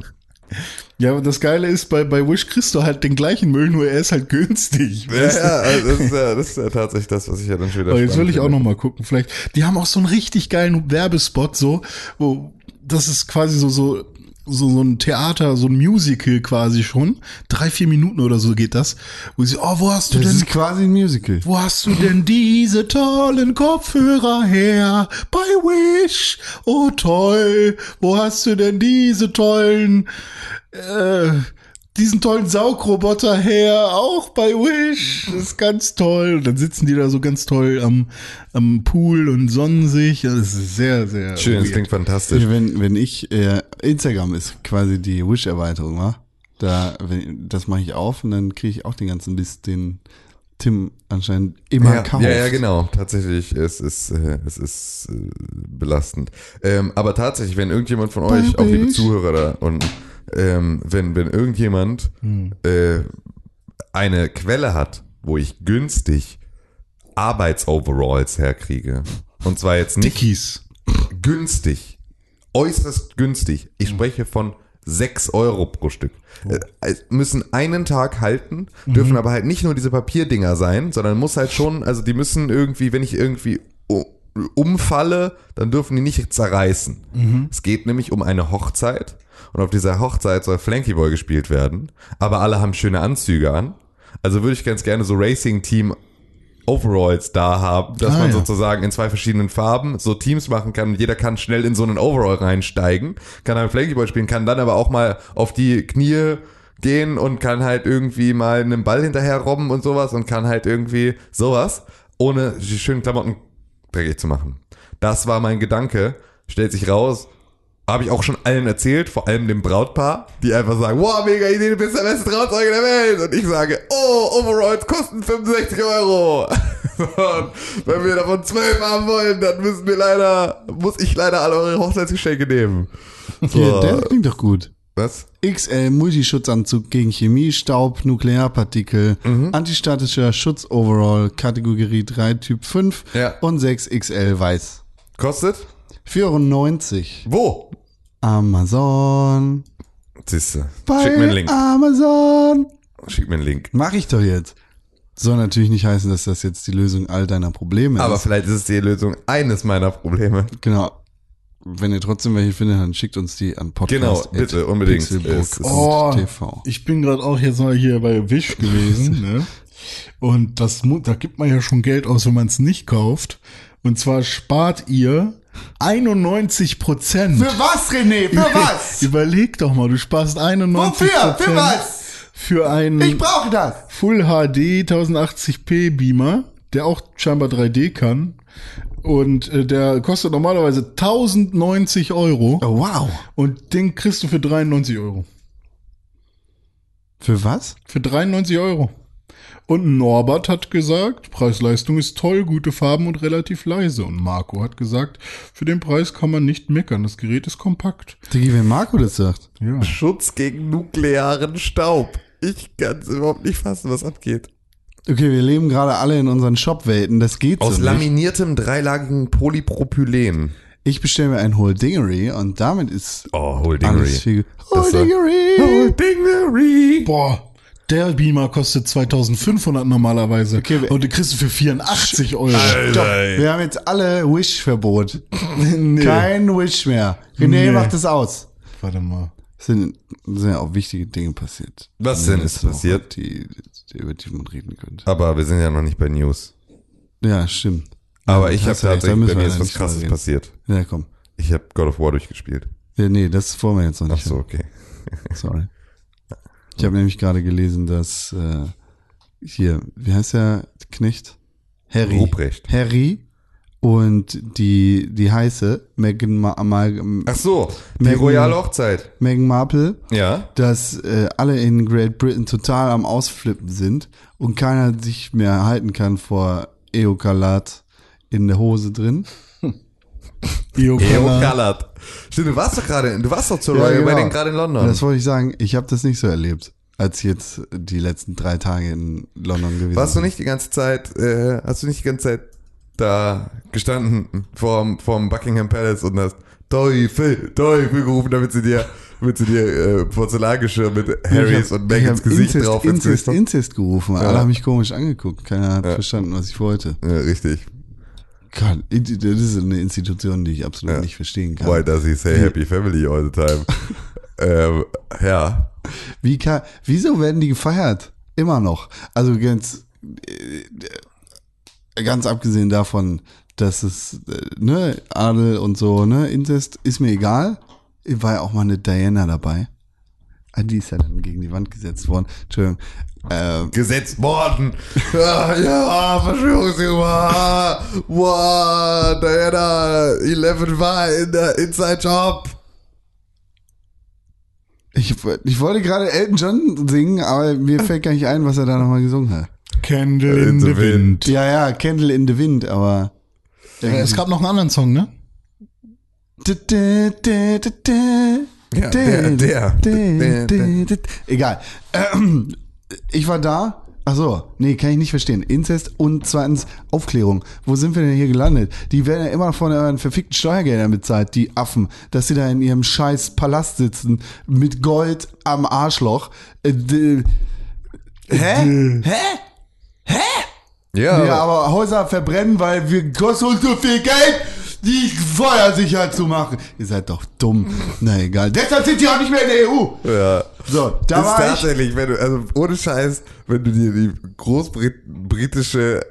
S3: Ja, und das Geile ist, bei, bei Wish kriegst du halt den gleichen Müll, nur er ist halt günstig.
S2: Ja, ja, also das, ist ja, das ist ja tatsächlich das, was ich ja dann schon wieder
S3: Aber jetzt will ich auch
S2: finde.
S3: noch mal gucken. Vielleicht, die haben auch so einen richtig geilen Werbespot, so, wo, das ist quasi so, so, so, so ein Theater, so ein Musical quasi schon. Drei, vier Minuten oder so geht das. Wo sie, oh, wo hast du
S1: Das
S3: denn,
S1: ist quasi ein Musical.
S3: wo hast du denn diese tollen Kopfhörer her? Bei Wish. Oh, toll. Wo hast du denn diese tollen, äh, diesen tollen Saugroboter her, auch bei Wish. Das ist ganz toll. Und dann sitzen die da so ganz toll am, am Pool und sonnen sich. Das ist sehr, sehr
S2: Schön, das
S3: weird.
S2: klingt fantastisch.
S1: Wenn, wenn ich, äh, Instagram ist quasi die Wish-Erweiterung, wa? Da, wenn, das mache ich auf und dann kriege ich auch den ganzen Mist, den Tim anscheinend immer
S2: ja,
S1: kauft.
S2: ja, ja, genau. Tatsächlich, es ist, äh, es ist äh, belastend. Ähm, aber tatsächlich, wenn irgendjemand von euch, auch liebe. Zuhörer da, und ähm, wenn, wenn irgendjemand
S3: Hm.
S2: äh, eine Quelle hat, wo ich günstig Arbeitsoveralls herkriege, und zwar jetzt nicht
S3: Dickies.
S2: günstig, äußerst günstig. Ich spreche von 6 Euro pro Stück. Äh, Es müssen einen Tag halten, dürfen aber halt nicht nur diese Papierdinger sein, sondern muss halt schon, also die müssen irgendwie, wenn ich irgendwie u- umfalle, dann dürfen die nicht zerreißen. Es geht nämlich um eine Hochzeit und auf dieser Hochzeit soll Flanky Boy gespielt werden, aber alle haben schöne Anzüge an. Also würde ich ganz gerne so Racing Team Overalls da haben, dass
S3: Ah,
S2: man
S3: ja.
S2: sozusagen in zwei verschiedenen Farben so Teams machen kann. Jeder kann schnell in so einen Overall reinsteigen, kann dann Flankyball spielen, kann dann aber auch mal auf die Knie gehen und kann halt irgendwie mal einen Ball hinterher robben und sowas und kann halt irgendwie sowas, ohne die schönen Klamotten dreckig zu machen. Das war mein Gedanke. Stellt sich raus, habe ich auch schon allen erzählt, vor allem dem Brautpaar, die einfach sagen, wow, mega Idee, du bist der beste Trauzeuge der Welt. Und ich sage, oh, Overalls kosten 65 Euro. Und wenn wir davon 12 haben wollen, dann müssen wir leider, muss ich leider alle eure Hochzeitsgeschenke nehmen.
S1: Hier, der klingt doch gut.
S2: Was?
S1: XL Multischutzanzug gegen Chemie, Staub, Nuklearpartikel,
S2: Mhm.
S1: antistatischer Schutz Overall, Kategorie 3 Typ 5
S2: Ja.
S1: und 6 XL weiß.
S2: Kostet?
S1: 94.
S2: Wo?
S1: Amazon.
S2: Siehste.
S1: Bei
S2: Schick mir einen Link.
S1: Amazon.
S2: Schick mir einen Link.
S1: Mach ich doch jetzt. Soll natürlich nicht heißen, dass das jetzt die Lösung all deiner Probleme
S2: Aber
S1: ist.
S2: vielleicht ist es die Lösung eines meiner Probleme.
S1: Genau. Wenn ihr trotzdem welche findet, dann schickt uns die an Podcast.
S2: Genau, bitte, unbedingt.
S3: Oh,
S1: TV.
S3: ich bin gerade auch jetzt mal hier bei Wish gewesen, ne? Und das da gibt man ja schon Geld aus, wenn man es nicht kauft. Und zwar spart ihr 91 Prozent.
S1: was, René?
S3: Überleg doch mal, du sparst 91% Für einen
S1: brauche das.
S3: Full HD 1080p Beamer, der auch scheinbar 3D kann. Und äh, der kostet normalerweise 1090 Euro.
S1: Oh, wow.
S3: Und den kriegst du für 93 Euro.
S1: Für was?
S3: Für 93 Euro. Und Norbert hat gesagt, Preis-Leistung ist toll, gute Farben und relativ leise. Und Marco hat gesagt, für den Preis kann man nicht meckern, das Gerät ist kompakt.
S1: Digi, wenn Marco das sagt.
S3: Ja.
S2: Schutz gegen nuklearen Staub. Ich kann es überhaupt nicht fassen, was abgeht.
S1: Okay, wir leben gerade alle in unseren Shop-Welten. Das geht
S2: Aus
S1: so
S2: laminiertem dreilagigen Polypropylen.
S1: Ich bestelle mir ein Whole Dingery und damit ist
S2: Oh, Whole
S1: alles viel.
S2: Das
S1: Whole
S2: war-
S1: Dingery!
S2: Dingery.
S3: Boah, der Beamer kostet 2500 normalerweise.
S1: Okay, wir-
S3: und den kriegst du für 84 Euro.
S1: Stopp. Wir haben jetzt alle Wish-Verbot.
S3: Nee.
S1: Kein Wish mehr. René
S3: Nee.
S1: macht es aus.
S3: Warte mal.
S1: Sind, sind ja auch wichtige Dinge passiert.
S2: Was denn ist passiert?
S1: Die, die, über die man reden könnte.
S2: Aber wir sind ja noch nicht bei News.
S1: Ja, stimmt.
S2: Aber
S1: Ja,
S2: ich habe tatsächlich, bei mir ist was krasses
S1: reden.
S2: passiert.
S1: Ja, komm.
S2: Ich habe God of War durchgespielt.
S1: Ja, nee, das wollen wir jetzt noch
S2: Ach
S1: nicht.
S2: so, okay.
S1: Sorry. Ich habe nämlich gerade gelesen, dass äh, hier, wie heißt der Knecht? Harry.
S2: Ruprecht.
S1: Harry und die, die heiße Meghan, Ma Ma
S2: Ach so, die
S1: Megan-
S2: royale Hochzeit.
S1: Meghan Marple,
S2: Ja.
S1: dass äh, alle in Great Britain total am Ausflippen sind und keiner sich mehr halten kann vor Eokalat in der Hose drin.
S2: Eo
S3: Eokala.
S2: Colored. Stimmt, du warst doch gerade, du warst doch zur
S1: Ja,
S2: Royal
S1: genau.
S2: Wedding gerade in London.
S1: Das wollte ich sagen, ich habe das nicht so erlebt, als ich jetzt die letzten drei Tage in London gewesen
S2: Warst du nicht die ganze Zeit, äh, hast du nicht die ganze Zeit da gestanden vorm, vorm Buckingham Palace und hast Teufel, Teufel gerufen, damit sie dir, damit sie dir äh, Porzellangeschirr mit Harrys und Megans Gesicht
S1: Inzest,
S2: drauf
S1: Inzest. Inzest gerufen. Alle haben mich komisch angeguckt. Keiner hat verstanden, was ich wollte.
S2: Ja, richtig.
S1: Gott, das ist eine Institution, die ich absolut
S2: Ja.
S1: nicht verstehen kann.
S2: Why does he say happy family all the time? ähm, ja.
S1: Wie kann, wieso werden die gefeiert? Immer noch. Also ganz, äh, ganz abgesehen davon, dass es, äh, ne, Adel und so, ne, Inzest, ist mir egal. War ja auch mal eine Diana dabei. Ah, Die ist ja dann gegen die Wand gesetzt worden. Entschuldigung. Ähm,
S2: Gesetzt worden. ja, ja, Wow, Diana 11 war in der Inside Job.
S1: ich, ich wollte gerade Elton John singen, aber mir fällt gar nicht ein, was er da nochmal gesungen hat.
S3: Candle in the Wind.
S1: Ja, ja, Candle in the Wind, aber.
S3: Äh, Es gab noch einen anderen Song, ne?
S2: Ja, der, der, der, der.
S1: Egal. Ähm, Ich war da. Ach so, nee, kann ich nicht verstehen. Inzest und zweitens Aufklärung. Wo sind wir denn hier gelandet? Die werden ja immer von euren verfickten Steuergeldern bezahlt, die Affen, dass sie da in ihrem scheiß Palast sitzen mit Gold am Arschloch. Äh, d- Hä? Hä?
S2: Ja,
S1: Ja, aber Häuser verbrennen, weil wir kosten uns so viel Geld, die feuersicher zu machen. Ihr seid doch dumm. Na egal. Deshalb sind die auch nicht mehr in der EU.
S2: ja.
S1: So, da
S2: Das ist
S1: war ich.
S2: tatsächlich, wenn du, also ohne Scheiß, wenn du dir die großbritische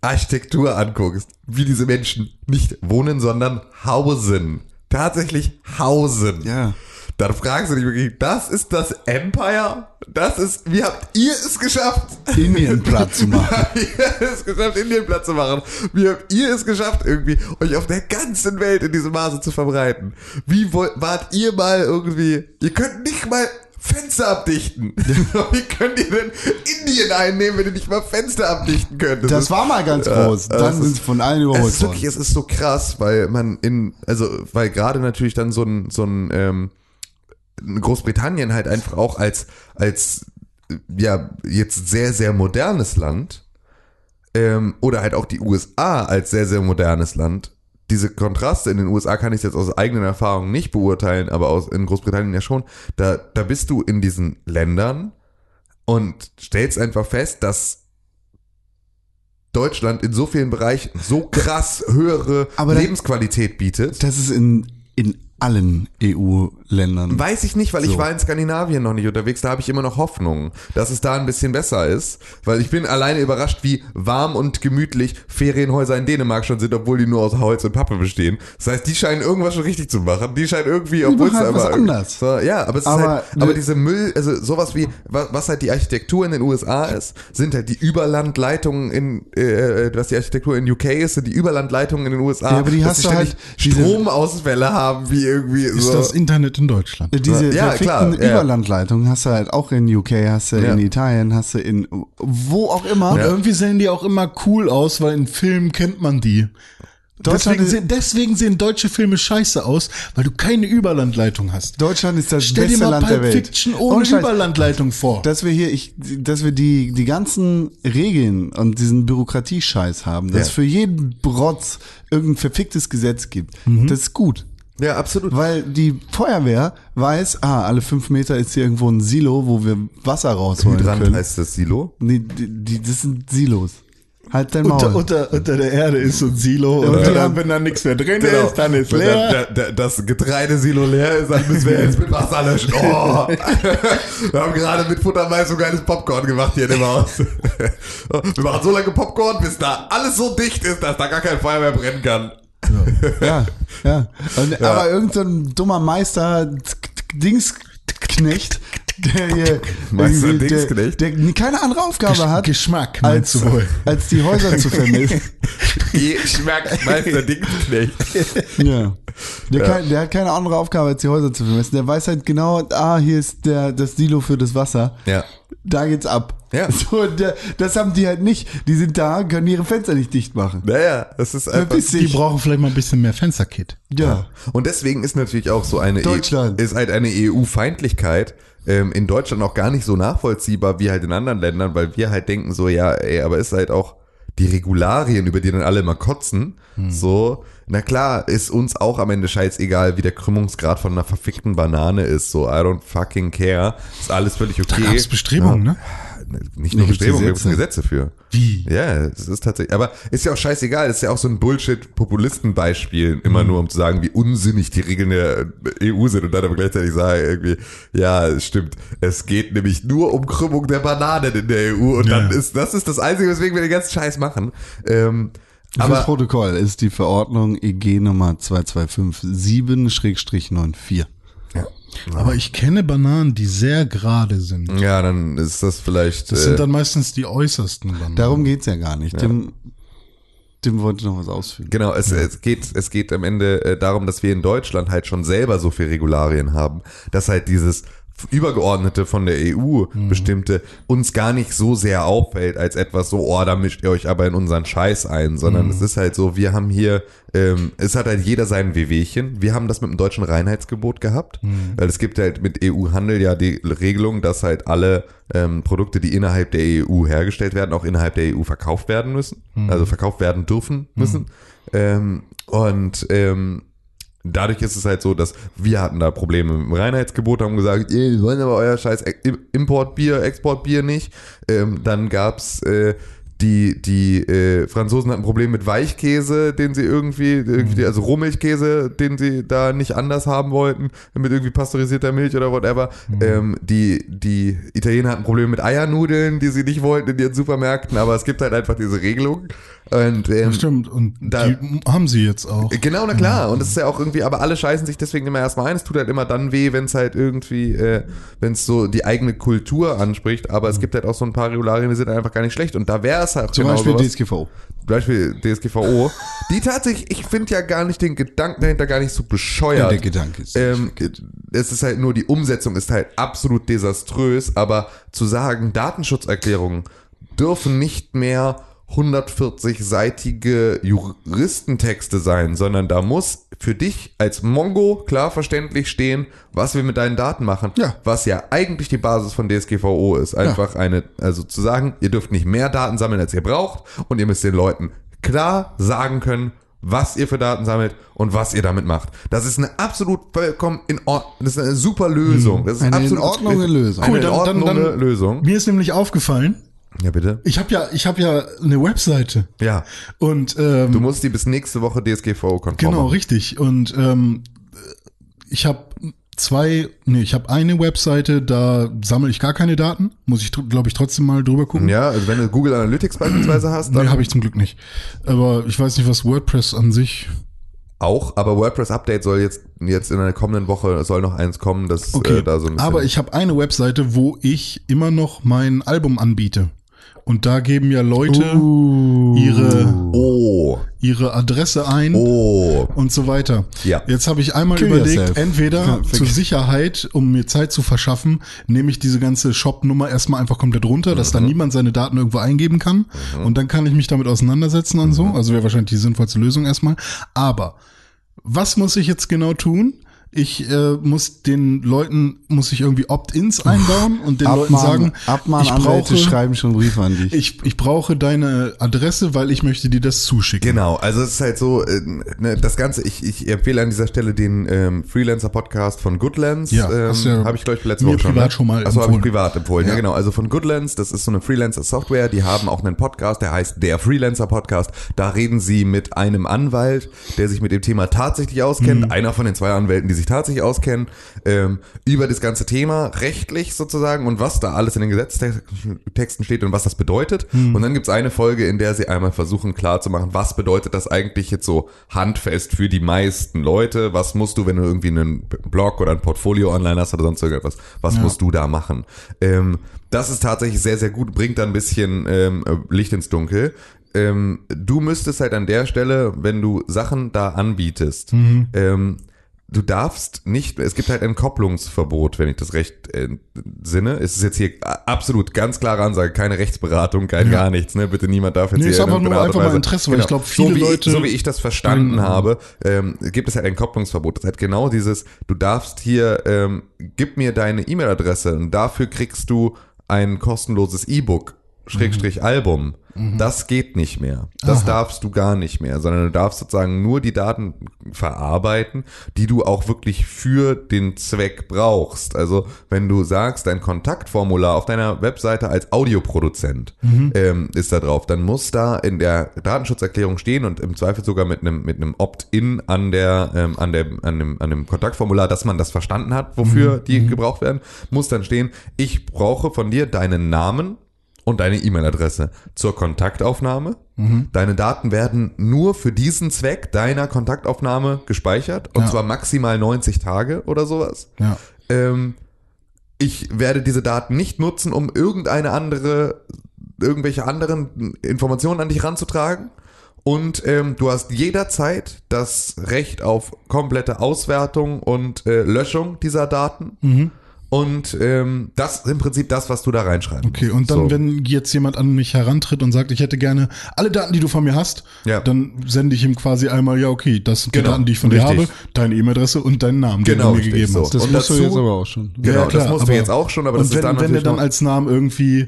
S2: Architektur anguckst, wie diese Menschen nicht wohnen, sondern hausen. Tatsächlich hausen.
S1: Ja.
S2: Dann fragst du dich wirklich, das ist das Empire? Das ist, wie habt ihr es geschafft?
S1: Indien platt zu machen.
S2: Wie habt ihr es geschafft, Indien Platz zu machen? Wie habt ihr es geschafft, irgendwie euch auf der ganzen Welt in diesem Maße zu verbreiten? Wie wollt, wart ihr mal irgendwie, ihr könnt nicht mal Fenster abdichten. Wie könnt ihr denn Indien einnehmen, wenn ihr nicht mal Fenster abdichten könnt?
S1: Das
S2: ist-
S1: war mal ganz groß.
S2: das
S1: Dann
S2: ist-
S1: sind von allen
S2: es
S1: überholt
S2: ist wirklich,
S1: worden.
S2: es ist so krass, weil man in, also, weil gerade natürlich dann so ein, so ein, ähm, Großbritannien halt einfach auch als, als, ja, jetzt sehr, sehr modernes Land, ähm, oder halt auch die USA als sehr, sehr modernes Land, diese Kontraste in den USA kann ich jetzt aus eigenen Erfahrungen nicht beurteilen, aber aus, in Großbritannien ja schon, da, da bist du in diesen Ländern und stellst einfach fest, dass Deutschland in so vielen Bereichen so krass höhere
S1: Aber
S2: Lebensqualität bietet.
S1: Das ist in, in allen EU-Ländern.
S2: Weiß ich nicht, weil ich
S1: So.
S2: war in Skandinavien noch nicht unterwegs. Da habe ich immer noch Hoffnung, dass es da ein bisschen besser ist. Weil ich bin alleine überrascht, wie warm und gemütlich Ferienhäuser in Dänemark schon sind, obwohl die nur aus Holz und Pappe bestehen. Das heißt, die scheinen irgendwas schon richtig zu machen. Die scheinen irgendwie, obwohl es
S1: halt was
S2: aber
S1: anders.
S2: So, ja, aber es
S1: Aber
S2: ist halt,
S1: ne-
S2: aber diese Müll, also sowas wie was, halt die Architektur in den USA ist, sind halt die Überlandleitungen in äh, was die Architektur in UK ist, sind die Überlandleitungen in den USA.
S1: Ja, aber die
S2: dass
S1: hast du
S2: ständig
S1: halt
S2: Stromausfälle haben, wie irgendwie
S3: Ist
S2: so.
S3: das Internet in Deutschland?
S1: Diese
S2: Ja,
S1: verfickten
S2: klar, ja.
S1: Überlandleitungen hast du halt auch in UK, hast du
S2: Ja.
S1: in Italien, hast du in wo auch immer.
S3: Und irgendwie sehen die auch immer cool aus, weil in Filmen kennt man die.
S1: Deutschland
S3: Deswegen, sehen, deswegen sehen deutsche Filme scheiße aus, weil du keine Überlandleitung hast.
S1: Deutschland ist das
S3: Stell dir
S1: beste
S3: mal
S1: Land der
S3: Pulp
S1: Welt.
S3: Fiction ohne
S1: Ohne Scheiß.
S3: Überlandleitung vor.
S1: dass wir hier, ich, dass wir die, die ganzen Regeln und diesen Bürokratiescheiß haben, dass
S2: Ja.
S1: für jeden Brotz irgendein verficktes Gesetz gibt,
S3: Mhm.
S1: das ist gut.
S2: Ja, absolut.
S1: Weil die Feuerwehr weiß, ah, alle fünf Meter ist hier irgendwo ein Silo, wo wir Wasser rausholen
S2: Hydrant
S1: können.
S2: heißt das Silo.
S1: Nee, die, die, das sind Silos. Halt dein Maul.
S3: unter, unter, unter der Erde ist so ein Silo
S1: und
S3: dann,
S1: haben-
S3: wenn da nichts mehr drin
S2: Genau.
S3: ist, dann ist
S2: Wenn
S3: leer.
S2: da- da- das Getreidesilo leer ist, dann müssen wir jetzt mit Wasser löschen. Oh. Wir haben gerade mit Futtermais so geiles Popcorn gemacht hier in dem Haus. Wir machen so lange Popcorn, bis da alles so dicht ist, dass da gar kein Feuer mehr brennen kann.
S1: Ja, ja. Und, Aber irgendein so ein dummer Meister Dingsknecht, der hier
S2: Meister
S1: irgendwie- der,
S2: Dingsknecht?
S1: der keine andere Aufgabe
S3: Gesch-
S1: hat,
S3: Geschmack
S1: als,
S3: du wohl?
S1: als die Häuser zu vermitteln.
S2: Geschmacksmeister Dingsknecht.
S1: ja. Der, Kann, der hat keine andere Aufgabe, als die Häuser zu vermessen. Der weiß halt genau, ah, hier ist der, das Silo für das Wasser.
S2: Ja.
S1: Da geht's ab.
S2: Ja.
S1: So, der, das haben die halt nicht. Die sind da, können ihre Fenster nicht dicht machen.
S2: Naja, das ist einfach.
S3: Die brauchen vielleicht mal ein bisschen mehr Fensterkit.
S1: Ja.
S2: Und deswegen ist natürlich auch so eine
S1: Deutschland.
S2: ist halt eine EU-Feindlichkeit ähm, in Deutschland auch gar nicht so nachvollziehbar wie halt in anderen Ländern, weil wir halt denken so, ja, ey, aber ist halt auch die Regularien, über die dann alle mal kotzen, so, na klar, ist uns auch am Ende scheißegal, wie der Krümmungsgrad von einer verfickten Banane ist, so, I don't fucking care, ist alles völlig
S3: Da
S2: okay.
S3: gab es Bestrebungen, ne?
S2: Nicht nur Bestrebungen, gibt es
S1: Gesetze.
S2: Für.
S3: Wie?
S2: Ja, es ist tatsächlich, aber ist ja auch scheißegal, das ist ja auch so ein Bullshit-Populisten-Beispiel, immer nur um zu sagen, wie unsinnig die Regeln der EU sind und dann aber gleichzeitig sagen irgendwie, ja, es stimmt, es geht nämlich nur um Krümmung der Bananen in der EU und dann
S3: Ja.
S2: ist, das ist das Einzige, weswegen wir den ganzen Scheiß machen. Ähm, aber,
S1: Protokoll ist die Verordnung EG Nummer 2257-94.
S2: Ja.
S3: Aber ich kenne Bananen, die sehr gerade sind.
S2: ja, dann ist das vielleicht,
S3: Das
S2: äh,
S3: sind dann meistens die äußersten Bananen.
S1: Darum geht's ja gar nicht. Dem, dem wollte ich noch was ausführen.
S2: Genau, es, es geht, es geht am Ende äh, darum, dass wir in Deutschland halt schon selber so viel Regularien haben, dass halt dieses übergeordnete von der EU bestimmte uns gar nicht so sehr auffällt als etwas so, oh, da mischt ihr euch aber in unseren Scheiß ein, sondern es ist halt so, wir haben hier, ähm, es hat halt jeder sein Wehwehchen. Wir haben das mit dem deutschen Reinheitsgebot gehabt, weil es gibt halt mit EU-Handel ja die Regelung, dass halt alle ähm, Produkte, die innerhalb der EU hergestellt werden, auch innerhalb der EU verkauft werden müssen, also verkauft werden dürfen müssen. Ähm, und ähm, dadurch ist es halt so, dass wir hatten da Probleme mit dem Reinheitsgebot, haben gesagt, ihr wollen aber euer scheiß Importbier, Exportbier nicht. Ähm, dann gab's äh, die, die äh, Franzosen hatten ein Problem mit Weichkäse, den sie irgendwie, irgendwie, also Rohmilchkäse, den sie da nicht anders haben wollten, mit irgendwie pasteurisierter Milch oder whatever. Ähm, die, die Italiener hatten Probleme mit Eiernudeln, die sie nicht wollten in ihren Supermärkten, aber es gibt halt einfach diese Regelung. Und ähm,
S3: Stimmt, und
S2: da-
S3: die haben sie jetzt auch.
S2: Genau, na klar. Und das ist ja auch irgendwie, aber alle scheißen sich deswegen immer erstmal ein. Es tut halt immer dann weh, wenn es halt irgendwie, äh, wenn es so die eigene Kultur anspricht. Aber es gibt halt auch so ein paar Regularien, die sind einfach gar nicht schlecht. Und da wäre es halt
S1: Zum
S2: genau
S1: Beispiel
S2: sowas.
S1: DSGVO.
S2: Beispiel DSGVO. die tatsächlich, ich finde ja gar nicht den Gedanken dahinter gar nicht so bescheuert.
S1: der Gedanke ist
S2: Ähm, es ist halt nur die Umsetzung ist halt absolut desaströs, aber zu sagen, Datenschutzerklärungen dürfen nicht mehr 140-seitige Juristentexte sein, sondern da muss für dich als Mongo klar verständlich stehen, was wir mit deinen Daten machen.
S1: Ja.
S2: Was ja eigentlich die Basis von DSGVO ist. Einfach eine, also zu sagen, ihr dürft nicht mehr Daten sammeln, als ihr braucht und ihr müsst den Leuten klar sagen können, was ihr für Daten sammelt und was ihr damit macht. Das ist eine absolut vollkommen in Ordnung, das ist eine super Lösung. Das ist
S1: Eine in
S2: absolut
S1: Ordnung Lösung.
S2: Eine
S3: Cool,
S2: in
S3: dann- dann-
S2: Ordnung
S3: dann-
S2: Lösung.
S3: Mir ist nämlich aufgefallen,
S2: Ja, bitte.
S3: ich habe ja, ich habe ja eine Webseite
S2: Ja.
S3: und ähm,
S2: Du musst die bis nächste Woche DSGVO-konform
S3: Genau,
S2: machen.
S3: richtig. Und ähm, ich habe zwei, nee, ich habe eine Webseite, da sammle ich gar keine Daten. Muss ich, glaube ich, trotzdem mal drüber gucken.
S2: Ja, also wenn du Google Analytics beispielsweise hast, dann
S3: Nee, habe ich zum Glück nicht. Aber ich weiß nicht, was WordPress an sich.
S2: auch, aber WordPress Update soll jetzt, jetzt in der kommenden Woche soll noch eins kommen, das
S3: Okay.
S2: äh, da so ein bisschen.
S3: Aber ich habe eine Webseite, wo ich immer noch mein Album anbiete. Und da geben ja Leute ihre,
S2: Oh,
S3: ihre Adresse ein.
S2: oh.
S3: und so weiter.
S2: Ja.
S3: Jetzt habe ich einmal
S1: Kill
S3: überlegt,
S1: yourself.
S3: entweder
S1: Ja,
S3: zur Sicherheit, um mir Zeit zu verschaffen, nehme ich diese ganze Shop-Nummer erstmal einfach komplett runter, dass
S2: Mhm.
S3: da niemand seine Daten irgendwo eingeben kann. Und dann kann ich mich damit auseinandersetzen und
S2: Mhm.
S3: so. Also wäre wahrscheinlich die sinnvollste Lösung erstmal. Aber was muss ich jetzt genau tun? Ich äh, muss den Leuten, muss ich irgendwie Opt-ins einbauen und den Leuten sagen, ich
S1: Abmahnanwälte
S3: brauche,
S1: schreiben schon Briefe an dich.
S3: ich, ich brauche deine Adresse, weil ich möchte dir das zuschicken.
S2: Genau, also es ist halt so, äh, ne, das Ganze, ich, ich empfehle an dieser Stelle den ähm, Freelancer-Podcast von Goodlands.
S3: Ja,
S2: ähm,
S3: ja
S2: habe ich, glaube ich, letzte Woche schon.
S3: privat
S2: ne?
S3: schon mal
S2: Achso, habe ich privat empfohlen. Ja.
S3: Ja.
S2: genau. Also von Goodlands, das ist so eine Freelancer-Software, die haben auch einen Podcast, der heißt der Freelancer-Podcast. Da reden sie mit einem Anwalt, der sich mit dem Thema tatsächlich auskennt,
S3: Mhm.
S2: einer von den zwei Anwälten, die sich tatsächlich auskennen, ähm, über das ganze Thema, rechtlich sozusagen und was da alles in den Gesetzestexten steht und was das bedeutet.
S3: Mhm.
S2: Und dann gibt's eine Folge, in der sie einmal versuchen klarzumachen, was bedeutet das eigentlich jetzt so handfest für die meisten Leute? Was musst du, wenn du irgendwie einen Blog oder ein Portfolio online hast oder sonst irgendetwas, was musst du da machen? Ähm, das ist tatsächlich sehr, sehr gut, bringt da ein bisschen ähm, Licht ins Dunkel. Ähm, du müsstest halt an der Stelle, wenn du Sachen da anbietest, ähm, du darfst nicht, es gibt halt ein Kopplungsverbot, wenn ich das recht äh, sinne. Es ist jetzt hier absolut ganz klare Ansage, keine Rechtsberatung, kein gar nichts, ne? Bitte niemand darf jetzt
S3: Nee,
S2: hier
S3: ist
S2: in
S3: einfach nur einfach mal Interesse, weil ich glaub, viele
S2: so wie
S3: Leute-
S2: Ich, so wie ich das verstanden
S3: Mhm.
S2: habe, ähm, gibt es halt ein Kopplungsverbot. Das heißt genau dieses, du darfst hier, ähm, gib mir deine E-Mail-Adresse und dafür kriegst du ein kostenloses E-Book. Schrägstrich Album. Das geht nicht mehr. Das darfst du gar nicht mehr, sondern du darfst sozusagen nur die Daten verarbeiten, die du auch wirklich für den Zweck brauchst. Also wenn du sagst, dein Kontaktformular auf deiner Webseite als Audioproduzent ähm, ist da drauf, dann muss da in der Datenschutzerklärung stehen und im Zweifel sogar mit einem mit einem Opt-in an der ähm, an der an dem an dem Kontaktformular, dass man das verstanden hat, wofür die gebraucht werden, muss dann stehen: Ich brauche von dir deinen Namen und deine E-Mail-Adresse zur Kontaktaufnahme. Deine Daten werden nur für diesen Zweck deiner Kontaktaufnahme gespeichert und
S3: Ja.
S2: zwar maximal 90 Tage oder sowas.
S3: Ja.
S2: Ähm, ich werde diese Daten nicht nutzen, um irgendeine andere, irgendwelche anderen Informationen an dich ranzutragen. Und ähm, du hast jederzeit das Recht auf komplette Auswertung und äh, Löschung dieser Daten.
S3: Mhm.
S2: Und ähm, das ist im Prinzip das, was du da reinschreiben
S3: Okay, und dann,
S2: So.
S3: wenn jetzt jemand an mich herantritt und sagt, ich hätte gerne alle Daten, die du von mir hast,
S2: Ja.
S3: dann sende ich ihm quasi einmal, ja, okay, das sind die
S2: Genau,
S3: Daten, die ich von dir
S2: richtig.
S3: habe, deine E-Mail-Adresse und deinen Namen, den
S2: Genau,
S3: du mir
S2: richtig,
S3: gegeben
S2: so.
S3: hast.
S1: das
S2: und
S1: musst du
S2: dazu-
S1: jetzt aber auch schon.
S2: Genau, das musst du jetzt auch schon, aber das
S3: und
S2: ist
S3: wenn,
S2: dann
S3: wenn der dann als Namen irgendwie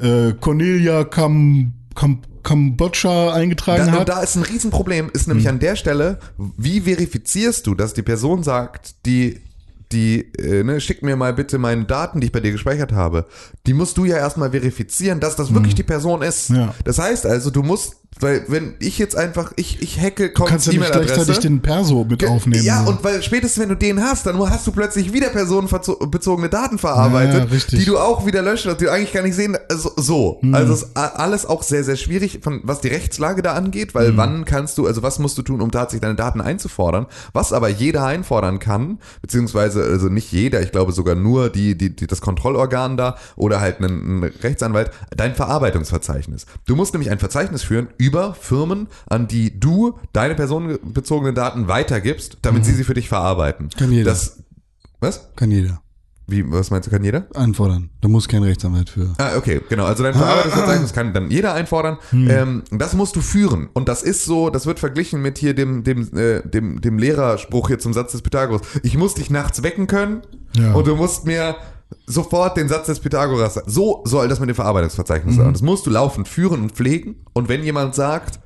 S3: äh, Cornelia Kam, Kam, Kambodscha eingetragen
S2: Da, und
S3: hat,
S2: da ist ein Riesenproblem, ist nämlich an der Stelle, wie verifizierst du, dass die Person sagt, die die, äh, ne, schick mir mal bitte meine Daten, die ich bei dir gespeichert habe. Die musst du ja erstmal verifizieren, dass das wirklich die Person ist.
S3: Mhm. Ja.
S2: Das heißt also, du musst, weil wenn ich jetzt einfach, ich, ich hacke
S3: Du kannst ja nicht gleichzeitig den Perso mit aufnehmen.
S2: ja,
S3: so.
S2: und weil spätestens wenn du den hast, dann hast du plötzlich wieder personenbezogene Daten verarbeitet,
S3: Ja,
S2: die du auch wieder löschen und die du eigentlich gar nicht sehen. Also, so.
S3: Mhm.
S2: Also es ist alles auch sehr, sehr schwierig, von, was die Rechtslage da angeht, weil
S3: Mhm.
S2: wann kannst du, also was musst du tun, um tatsächlich deine Daten einzufordern? Was aber jeder einfordern kann, beziehungsweise also nicht jeder, ich glaube sogar nur die, die, die das Kontrollorgan da oder halt ein, ein Rechtsanwalt, dein Verarbeitungsverzeichnis. Du musst nämlich ein Verzeichnis führen über Firmen, an die du deine personenbezogenen Daten weitergibst, damit sie sie für dich verarbeiten.
S1: Kann jeder.
S2: Das, was?
S1: Kann jeder
S2: Wie, was meinst du, kann jeder?
S1: anfordern. Da muss kein Rechtsanwalt für.
S2: Ah, okay, genau. Also dein Verarbeitungsverzeichnis kann dann jeder einfordern. Ähm, das musst du führen. Und das ist so, das wird verglichen mit hier dem, dem, äh, dem, dem Lehrerspruch hier zum Satz des Pythagoras. Ich muss dich nachts wecken können
S3: Ja.
S2: und du musst mir sofort den Satz des Pythagoras sagen. So soll das mit dem Verarbeitungsverzeichnis sein. Das musst du laufend führen und pflegen. Und wenn jemand sagt,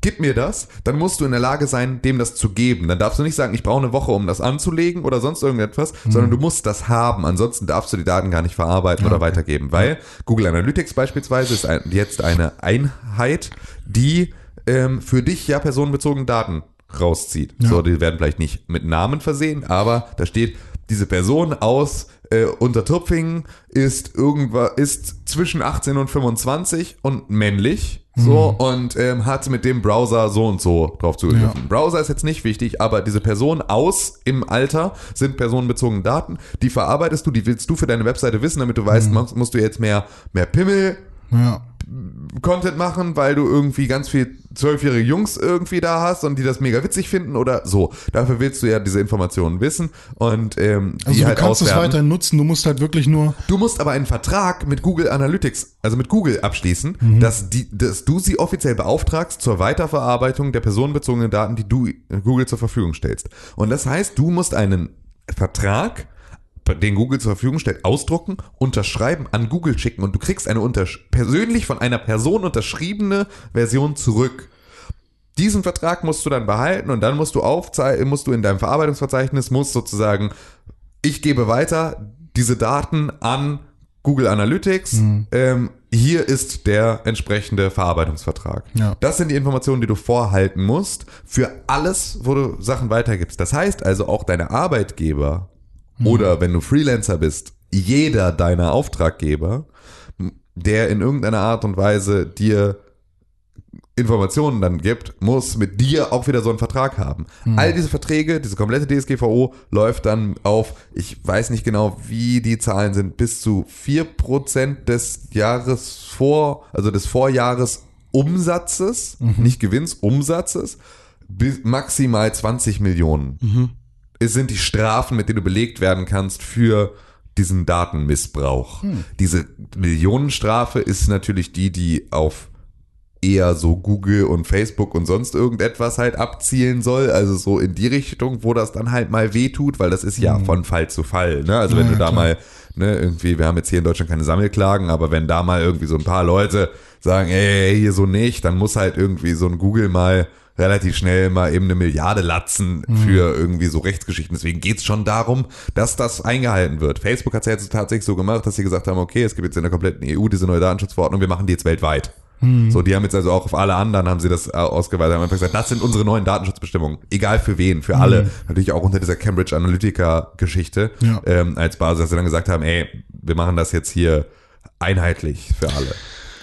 S2: gib mir das, dann musst du in der Lage sein, dem das zu geben. Dann darfst du nicht sagen, ich brauche eine Woche, um das anzulegen oder sonst irgendetwas, sondern du musst das haben. Ansonsten darfst du die Daten gar nicht verarbeiten oder weitergeben, weil Google Analytics beispielsweise ist ein, jetzt eine Einheit, die ähm, für dich ja personenbezogene Daten rauszieht. So, die werden vielleicht nicht mit Namen versehen, aber da steht, diese Person aus äh, Untertürpfingen ist irgendwas ist zwischen 18 und 25 und männlich so und ähm, hat mit dem Browser so und so drauf zugegriffen. Browser ist jetzt nicht wichtig, aber diese Person aus im Alter sind personenbezogene Daten, die verarbeitest du, die willst du für deine Webseite wissen, damit du weißt, musst, musst du jetzt mehr mehr Pimmel
S3: Ja.
S2: Content machen, weil du irgendwie ganz viel zwölfjährige Jungs irgendwie da hast und die das mega witzig finden oder so. Dafür willst du ja diese Informationen wissen und ähm, die
S3: Also du
S2: halt
S3: kannst es weiterhin nutzen, du musst halt wirklich nur.
S2: Du musst aber einen Vertrag mit Google Analytics, also mit Google abschließen, dass, die, dass du sie offiziell beauftragst zur Weiterverarbeitung der personenbezogenen Daten, die du Google zur Verfügung stellst. Und das heißt, du musst einen Vertrag, den Google zur Verfügung stellt, ausdrucken, unterschreiben, an Google schicken und du kriegst eine persönlich von einer Person unterschriebene Version zurück. Diesen Vertrag musst du dann behalten und dann musst du aufzeigen, musst du in deinem Verarbeitungsverzeichnis, musst sozusagen, ich gebe weiter diese Daten an Google Analytics.
S3: Mhm.
S2: Ähm, hier ist der entsprechende Verarbeitungsvertrag.
S3: Ja.
S2: Das sind die Informationen, die du vorhalten musst für alles, wo du Sachen weitergibst. Das heißt also auch deine Arbeitgeber oder wenn du Freelancer bist, jeder deiner Auftraggeber, der in irgendeiner Art und Weise dir Informationen dann gibt, muss mit dir auch wieder so einen Vertrag haben. All diese Verträge, diese komplette DSGVO läuft dann auf, ich weiß nicht genau, wie die Zahlen sind, bis zu 4% des Jahres vor, also des Vorjahres Umsatzes, nicht Gewinns, Umsatzes, bis maximal 20 Millionen. Es sind die Strafen, mit denen du belegt werden kannst für diesen Datenmissbrauch. Diese Millionenstrafe ist natürlich die, die auf eher so Google und Facebook und sonst irgendetwas halt abzielen soll, also so in die Richtung, wo das dann halt mal wehtut, weil das ist ja von Fall zu Fall, ne? Also wenn
S3: Ja,
S2: du da
S3: klar.
S2: mal, ne, irgendwie, wir haben jetzt hier in Deutschland keine Sammelklagen, aber wenn da mal irgendwie so ein paar Leute sagen, ey, hier so nicht, dann muss halt irgendwie so ein Google mal relativ schnell mal eben eine Milliarde latzen für irgendwie so Rechtsgeschichten. Deswegen geht's schon darum, dass das eingehalten wird. Facebook hat es ja jetzt tatsächlich so gemacht, dass sie gesagt haben, okay, es gibt jetzt in der kompletten EU diese neue Datenschutzverordnung, wir machen die jetzt weltweit. So, die haben jetzt also auch auf alle anderen haben sie das äh, ausgeweitet, haben einfach gesagt, das sind unsere neuen Datenschutzbestimmungen. Egal für wen, für alle. Natürlich auch unter dieser Cambridge Analytica Geschichte
S3: Ja.
S2: ähm, als Basis, dass sie dann gesagt haben, ey, wir machen das jetzt hier einheitlich für alle.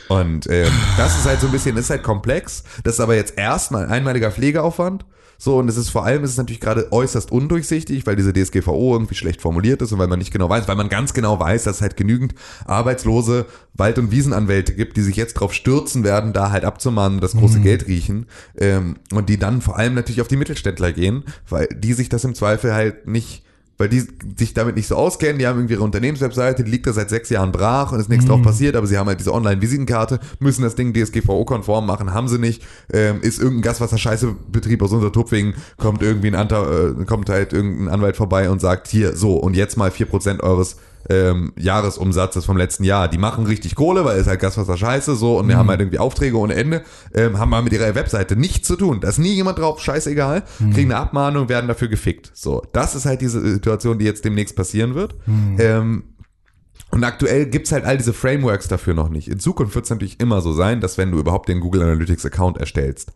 S2: Und ähm, das ist halt so ein bisschen, ist halt komplex. Das ist aber jetzt erstmal ein einmaliger Pflegeaufwand. So, und es ist vor allem, es ist natürlich gerade äußerst undurchsichtig, weil diese DSGVO irgendwie schlecht formuliert ist und weil man nicht genau weiß, weil man ganz genau weiß, dass es halt genügend arbeitslose Wald- und Wiesenanwälte gibt, die sich jetzt drauf stürzen werden, da halt abzumahnen, das große Geld riechen. Ähm, und die dann vor allem natürlich auf die Mittelständler gehen, weil die sich das im Zweifel halt nicht weil die sich damit nicht so auskennen, die haben irgendwie ihre Unternehmenswebseite, die liegt da seit sechs Jahren brach und ist nichts drauf passiert, aber sie haben halt diese Online-Visitenkarte, müssen das Ding DSGVO-konform machen, haben sie nicht, ähm, ist irgendein Gaswasser-Scheiße-Betrieb aus Untertupfingen, kommt irgendwie ein Anta, äh, kommt halt irgendein Anwalt vorbei und sagt, hier, so, und jetzt mal vier Prozent eures ähm, Jahresumsatzes vom letzten Jahr. Die machen richtig Kohle, weil es halt Gaswasser scheiße so und die haben halt irgendwie Aufträge ohne Ende, ähm, haben mal mit ihrer Webseite nichts zu tun. Da ist nie jemand drauf, scheißegal, kriegen eine Abmahnung, werden dafür gefickt. So, das ist halt diese Situation, die jetzt demnächst passieren wird. Ähm, und aktuell gibt's halt all diese Frameworks dafür noch nicht. In Zukunft wird's natürlich immer so sein, dass wenn du überhaupt den Google Analytics Account erstellst,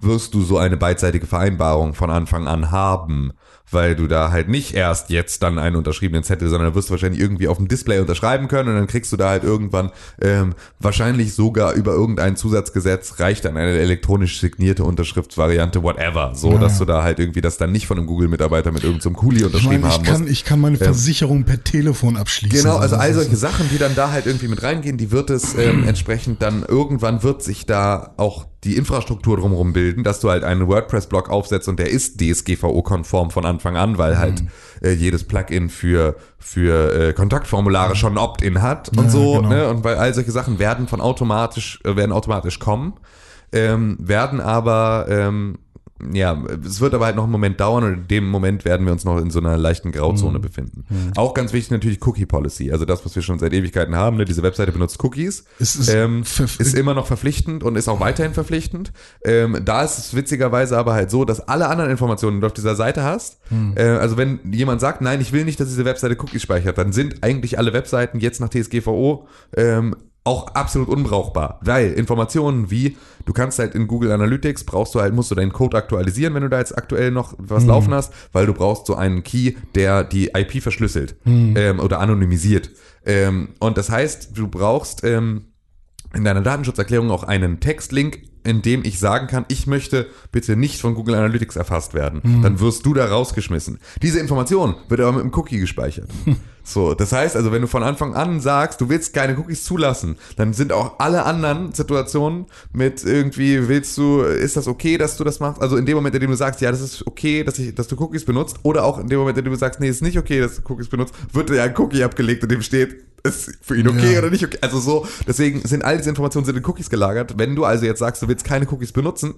S2: wirst du so eine beidseitige Vereinbarung von Anfang an haben, weil du da halt nicht erst jetzt dann einen unterschriebenen Zettel, sondern wirst du wahrscheinlich irgendwie auf dem Display unterschreiben können und dann kriegst du da halt irgendwann ähm, wahrscheinlich sogar über irgendein Zusatzgesetz reicht dann eine elektronisch signierte Unterschriftsvariante, whatever, so
S3: Ja,
S2: dass
S3: ja.
S2: du da halt irgendwie das dann nicht von einem Google-Mitarbeiter mit irgendeinem Kuli
S3: Ich,
S2: unterschrieben
S3: meine, ich,
S2: haben musst.
S3: kann, ich kann meine Versicherung per Telefon abschließen.
S2: Genau, also all solche Sachen, die dann da halt irgendwie mit reingehen, die wird es ähm, entsprechend dann irgendwann wird sich da auch die Infrastruktur drumherum bilden, dass du halt einen WordPress-Blog aufsetzt und der ist DSGVO-konform von Anfang an, weil halt
S3: Mhm.
S2: äh, jedes Plugin für für äh, Kontaktformulare schon ein Opt-in hat und
S3: Ja,
S2: so,
S3: genau.
S2: ne? Und weil all solche Sachen werden von automatisch äh, werden automatisch kommen, ähm, werden aber ähm, ja, es wird aber halt noch einen Moment dauern und in dem Moment werden wir uns noch in so einer leichten
S3: Mhm.
S2: Grauzone befinden. Auch ganz wichtig natürlich Cookie Policy, also das, was wir schon seit Ewigkeiten haben, ne? diese Webseite benutzt Cookies,
S3: Es ist
S2: ähm, ist immer noch verpflichtend und ist auch weiterhin verpflichtend. Ähm, da ist es witzigerweise aber halt so, dass alle anderen Informationen, die du auf dieser Seite hast,
S3: Hm.
S2: äh, also wenn jemand sagt, nein, ich will nicht, dass diese Webseite Cookies speichert, dann sind eigentlich alle Webseiten jetzt nach TSGVO ähm, auch absolut unbrauchbar, weil Informationen wie, du kannst halt in Google Analytics, brauchst du halt, musst du deinen Code aktualisieren, wenn du da jetzt aktuell noch was laufen hast, weil du brauchst so einen Key, der die IP verschlüsselt ähm, oder anonymisiert. Ähm, und das heißt, du brauchst ähm, in deiner Datenschutzerklärung auch einen Textlink, in dem ich sagen kann, ich möchte bitte nicht von Google Analytics erfasst werden. Dann wirst du da rausgeschmissen. Diese Information wird aber mit einem Cookie gespeichert. So, das heißt also, wenn du von Anfang an sagst, du willst keine Cookies zulassen, dann sind auch alle anderen Situationen mit irgendwie, willst du, ist das okay, dass du das machst? Also in dem Moment, in dem du sagst, ja, das ist okay, dass, ich, dass du Cookies benutzt, oder auch in dem Moment, in dem du sagst, nee, ist nicht okay, dass du Cookies benutzt, wird dir ein Cookie abgelegt, in dem steht, ist für ihn okay
S3: Ja.
S2: oder nicht okay. Also so, deswegen sind all diese Informationen sind in Cookies gelagert. Wenn du also jetzt sagst, du willst keine Cookies benutzen,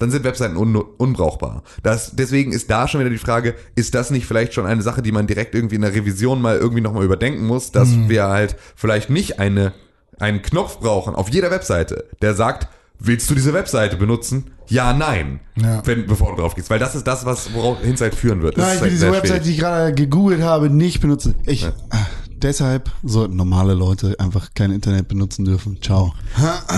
S2: dann sind Webseiten un unbrauchbar. Das, deswegen ist da schon wieder die Frage, ist das nicht vielleicht schon eine Sache, die man direkt irgendwie in der Revision mal irgendwie nochmal überdenken muss, dass
S3: Mhm.
S2: wir halt vielleicht nicht eine, einen Knopf brauchen auf jeder Webseite, der sagt, willst du diese Webseite benutzen? Ja, nein.
S3: Ja.
S2: Wenn, bevor du drauf gehst. Weil das ist das, was worauf Hinsight führen wird. Das
S1: Nein, ich will
S2: halt
S1: diese
S2: sehr
S1: Website,
S2: schwierig.
S1: die ich gerade gegoogelt habe, nicht benutzen. Ich,
S2: Ja.
S1: Deshalb sollten normale Leute einfach kein Internet benutzen dürfen. Ciao.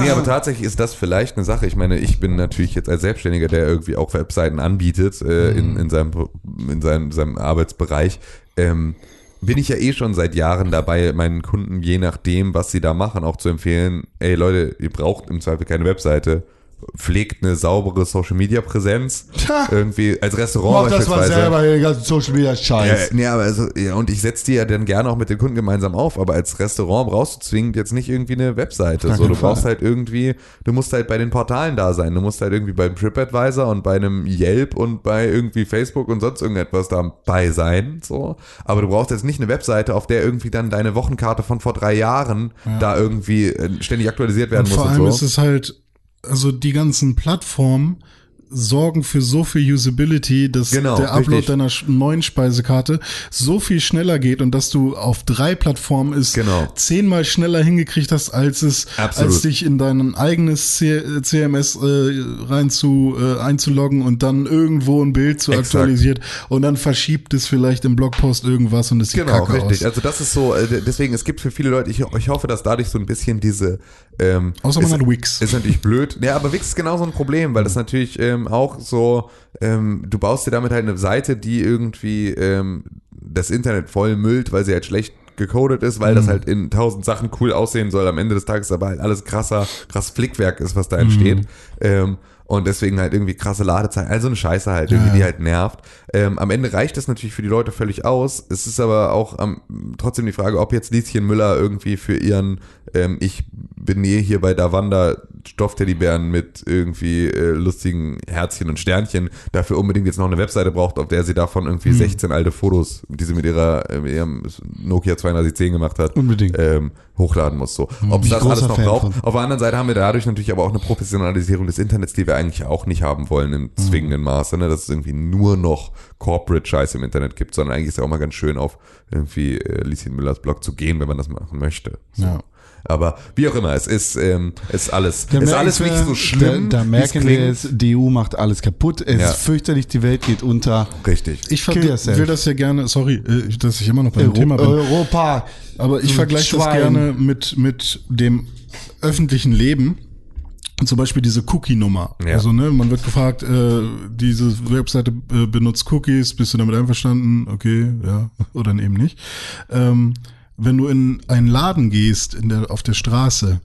S2: Nee, aber tatsächlich ist das vielleicht eine Sache. Ich meine, ich bin natürlich jetzt als Selbstständiger, der irgendwie auch Webseiten anbietet äh, in, in, seinem, in seinem, seinem Arbeitsbereich, ähm, bin ich ja eh schon seit Jahren dabei, meinen Kunden, je nachdem, was sie da machen, auch zu empfehlen, ey Leute, ihr braucht im Zweifel keine Webseite. Pflegt eine saubere Social Media Präsenz.
S1: Tja.
S2: Irgendwie als Restaurant beispielsweise.
S1: den ganzen Social Media
S2: Ja,
S1: Scheiß.
S2: nee, aber also, ja, und ich setze die ja dann gerne auch mit den Kunden gemeinsam auf, aber als Restaurant brauchst du zwingend jetzt nicht irgendwie eine Webseite. So, du
S1: Fall.
S2: brauchst halt irgendwie, du musst halt bei den Portalen da sein. Du musst halt irgendwie beim TripAdvisor und bei einem Yelp und bei irgendwie Facebook und sonst irgendetwas dabei sein. So. Aber du brauchst jetzt nicht eine Webseite, auf der irgendwie dann deine Wochenkarte von vor drei Jahren da irgendwie äh, ständig aktualisiert werden
S3: Und
S2: muss
S3: vor allem
S2: so.
S3: ist es halt, also die ganzen Plattformen sorgen für so viel Usability, dass
S2: Genau,
S3: der Upload
S2: richtig.
S3: deiner neuen Speisekarte so viel schneller geht und dass du auf drei Plattformen es
S2: Genau.
S3: zehnmal schneller hingekriegt hast, als es,
S2: Absolut.
S3: als dich in dein eigenes C CMS äh, rein zu äh, einzuloggen und dann irgendwo ein Bild zu
S2: Exakt.
S3: aktualisiert und dann verschiebt es vielleicht im Blogpost irgendwas und es sieht
S2: Genau,
S3: kacke
S2: richtig.
S3: aus.
S2: Also das ist so, äh, deswegen, es gibt für viele Leute, ich, ich hoffe, dass dadurch so ein bisschen diese ähm,
S3: Außer man
S2: ist,
S3: hat Wix.
S2: Ist natürlich blöd. Ja, aber Wix ist genauso ein Problem, weil das natürlich ähm, auch so, ähm, du baust dir damit halt eine Seite, die irgendwie ähm, das Internet voll müllt, weil sie halt schlecht gecodet ist, weil das halt in tausend Sachen cool aussehen soll. Am Ende des Tages aber halt alles krasser, krass Flickwerk ist, was da entsteht. Ähm, und deswegen halt irgendwie krasse Ladezeiten, also eine Scheiße halt, irgendwie,
S3: Ja.
S2: die halt nervt. Ähm, am Ende reicht das natürlich für die Leute völlig aus. Es ist aber auch ähm, trotzdem die Frage, ob jetzt Lieschen Müller irgendwie für ihren ähm, Ich bin eh hier bei Davanda Stoffteddybären mit irgendwie äh, lustigen Herzchen und Sternchen dafür unbedingt jetzt noch eine Webseite braucht, auf der sie davon irgendwie 16 alte Fotos, die sie mit ihrer mit ihrem Nokia 3210 gemacht hat,
S1: Unbedingt.
S2: ähm, hochladen muss. So. Ob es
S1: ich
S2: das alles noch
S1: Fan
S2: braucht.
S1: von.
S2: Auf der anderen Seite haben wir dadurch natürlich aber auch eine Professionalisierung des Internets, die wir eigentlich auch nicht haben wollen im zwingenden Maße, ne? dass es irgendwie nur noch Corporate-Scheiß im Internet gibt, sondern eigentlich ist ja auch mal ganz schön auf irgendwie äh, Lieschen Müllers Blog zu gehen, wenn man das machen möchte. So.
S3: Ja.
S2: Aber wie auch immer, es ist, ähm, ist alles,
S1: Da
S2: ist alles nicht
S1: wir-
S2: so schlimm.
S1: Da, da merken
S2: es
S1: wir
S2: klingt.
S1: jetzt, die EU macht alles kaputt. Es
S2: Ja.
S1: ist fürchterlich, die Welt geht unter.
S2: Richtig.
S3: Ich ver-
S1: Kill yourself.
S3: will das ja gerne, sorry, äh, dass ich immer noch bei dem
S1: Euro
S3: Thema bin.
S1: Europa.
S3: Aber ich vergleiche das gerne mit, mit dem öffentlichen Leben. Zum Beispiel diese Cookie-Nummer.
S2: Ja.
S3: Also, ne, man wird gefragt, äh, diese Webseite äh, benutzt Cookies, bist du damit einverstanden? Okay, ja, oder eben nicht. Ähm, wenn du in einen Laden gehst, in der, auf der Straße,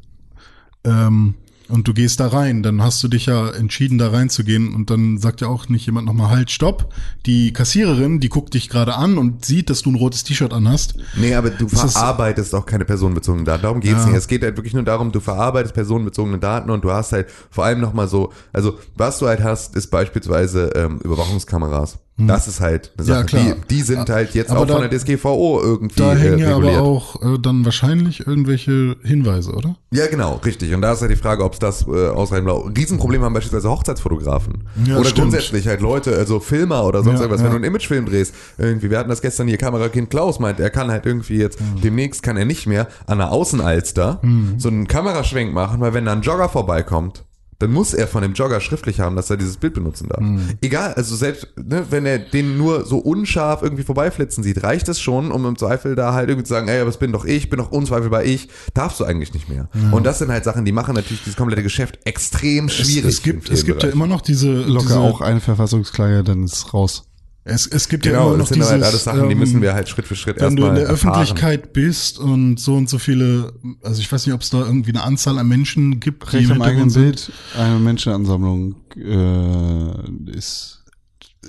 S3: ähm, und du gehst da rein, dann hast du dich ja entschieden, da reinzugehen und dann sagt ja auch nicht jemand nochmal halt, stopp. Die Kassiererin, die guckt dich gerade an und sieht, dass du ein rotes T-Shirt anhast.
S2: Nee, aber du
S3: das-
S2: verarbeitest auch keine personenbezogenen Daten. Darum geht's
S3: Ja.
S2: nicht. Es geht halt wirklich nur darum, du verarbeitest personenbezogene Daten und du hast halt vor allem nochmal so, also was du halt hast, ist beispielsweise ähm, Überwachungskameras. Das ist halt eine
S3: Hm. Ja,
S2: Sache.
S3: klar.
S2: die, die sind halt jetzt
S3: Aber
S2: auch von
S3: da-
S2: der DSGVO irgendwie
S3: Da
S2: äh,
S3: hängen ja
S2: reguliert.
S3: aber auch äh, dann wahrscheinlich irgendwelche Hinweise, oder?
S2: Ja, genau, richtig. Und da ist halt die Frage, ob es das äh, ausreichend war. Riesenproblem haben beispielsweise Hochzeitsfotografen.
S3: Ja,
S2: oder
S3: stimmt.
S2: grundsätzlich halt Leute, also Filmer oder sonst
S3: Ja,
S2: irgendwas. Wenn du einen Imagefilm drehst, irgendwie, wir hatten das gestern hier, Kamerakind Klaus meint, er kann halt irgendwie jetzt, demnächst kann er nicht mehr an der Außenalster
S3: Mhm.
S2: so einen Kameraschwenk machen, weil wenn da ein Jogger vorbeikommt, dann muss er von dem Jogger schriftlich haben, dass er dieses Bild benutzen darf.
S3: Mhm.
S2: Egal, also selbst, ne, wenn er den nur so unscharf irgendwie vorbeiflitzen sieht, reicht es schon, um im Zweifel da halt irgendwie zu sagen, ey, aber es bin doch ich, bin doch unzweifelbar ich, darfst du eigentlich nicht mehr. Und das sind halt Sachen, die machen natürlich dieses komplette Geschäft extrem
S3: Es,
S2: schwierig.
S3: es gibt,
S2: im
S3: es gibt ja immer noch diese,
S1: Locker
S3: diese
S1: auch eine Verfassungsklage, dann ist raus.
S3: Es, es gibt ja
S2: Genau,
S3: immer
S2: das
S3: noch
S2: sind
S3: dieses,
S2: halt alles Sachen, die
S3: ähm,
S2: müssen wir halt Schritt für Schritt
S3: wenn du
S2: erstmal
S3: in der
S2: erfahren.
S3: Öffentlichkeit bist und so und so viele, also ich weiß nicht, ob es da irgendwie eine Anzahl an Menschen gibt,
S1: Recht
S3: im
S1: eigenen. Bild, eine Menschenansammlung äh, ist,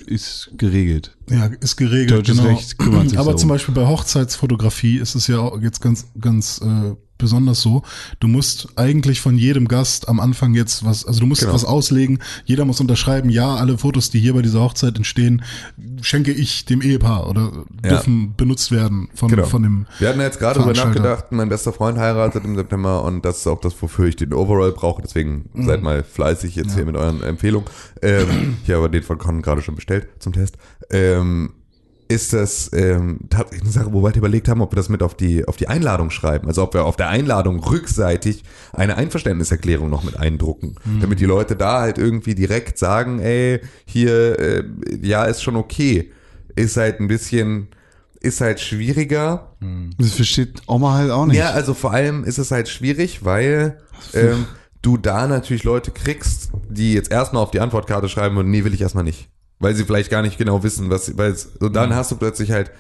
S1: ist geregelt.
S3: Ja, ist geregelt.
S1: Deutsches Recht kümmert sich
S3: Aber
S1: darum.
S3: zum Beispiel bei Hochzeitsfotografie ist es ja auch jetzt ganz, ganz äh, besonders so. Du musst eigentlich von jedem Gast am Anfang jetzt was, also du musst
S2: Genau.
S3: was auslegen. Jeder muss unterschreiben, ja, alle Fotos, die hier bei dieser Hochzeit entstehen, schenke ich dem Ehepaar oder
S2: Ja.
S3: dürfen benutzt werden von,
S2: Genau.
S3: von dem.
S2: Wir hatten jetzt gerade darüber nachgedacht, mein bester Freund heiratet im September und das ist auch das, wofür ich den Overall brauche. Deswegen
S3: Mhm.
S2: seid mal fleißig jetzt hier mit euren Empfehlungen. Ähm, ich habe den von Con gerade schon bestellt zum Test. Ähm, ist das ähm, tatsächlich eine Sache, wo wir halt überlegt haben, ob wir das mit auf die, auf die Einladung schreiben. Also ob wir auf der Einladung rückseitig eine Einverständniserklärung noch mit eindrucken. Damit die Leute da halt irgendwie direkt sagen, ey, hier, äh, ja, ist schon okay. Ist halt ein bisschen, ist halt schwieriger.
S1: Das versteht Oma halt auch nicht.
S2: Ja, also vor allem ist es halt schwierig, weil ähm, du da natürlich Leute kriegst, die jetzt erstmal auf die Antwortkarte schreiben und nee, will ich erstmal nicht. Weil sie vielleicht gar nicht genau wissen, was, weil es, und dann hast du plötzlich halt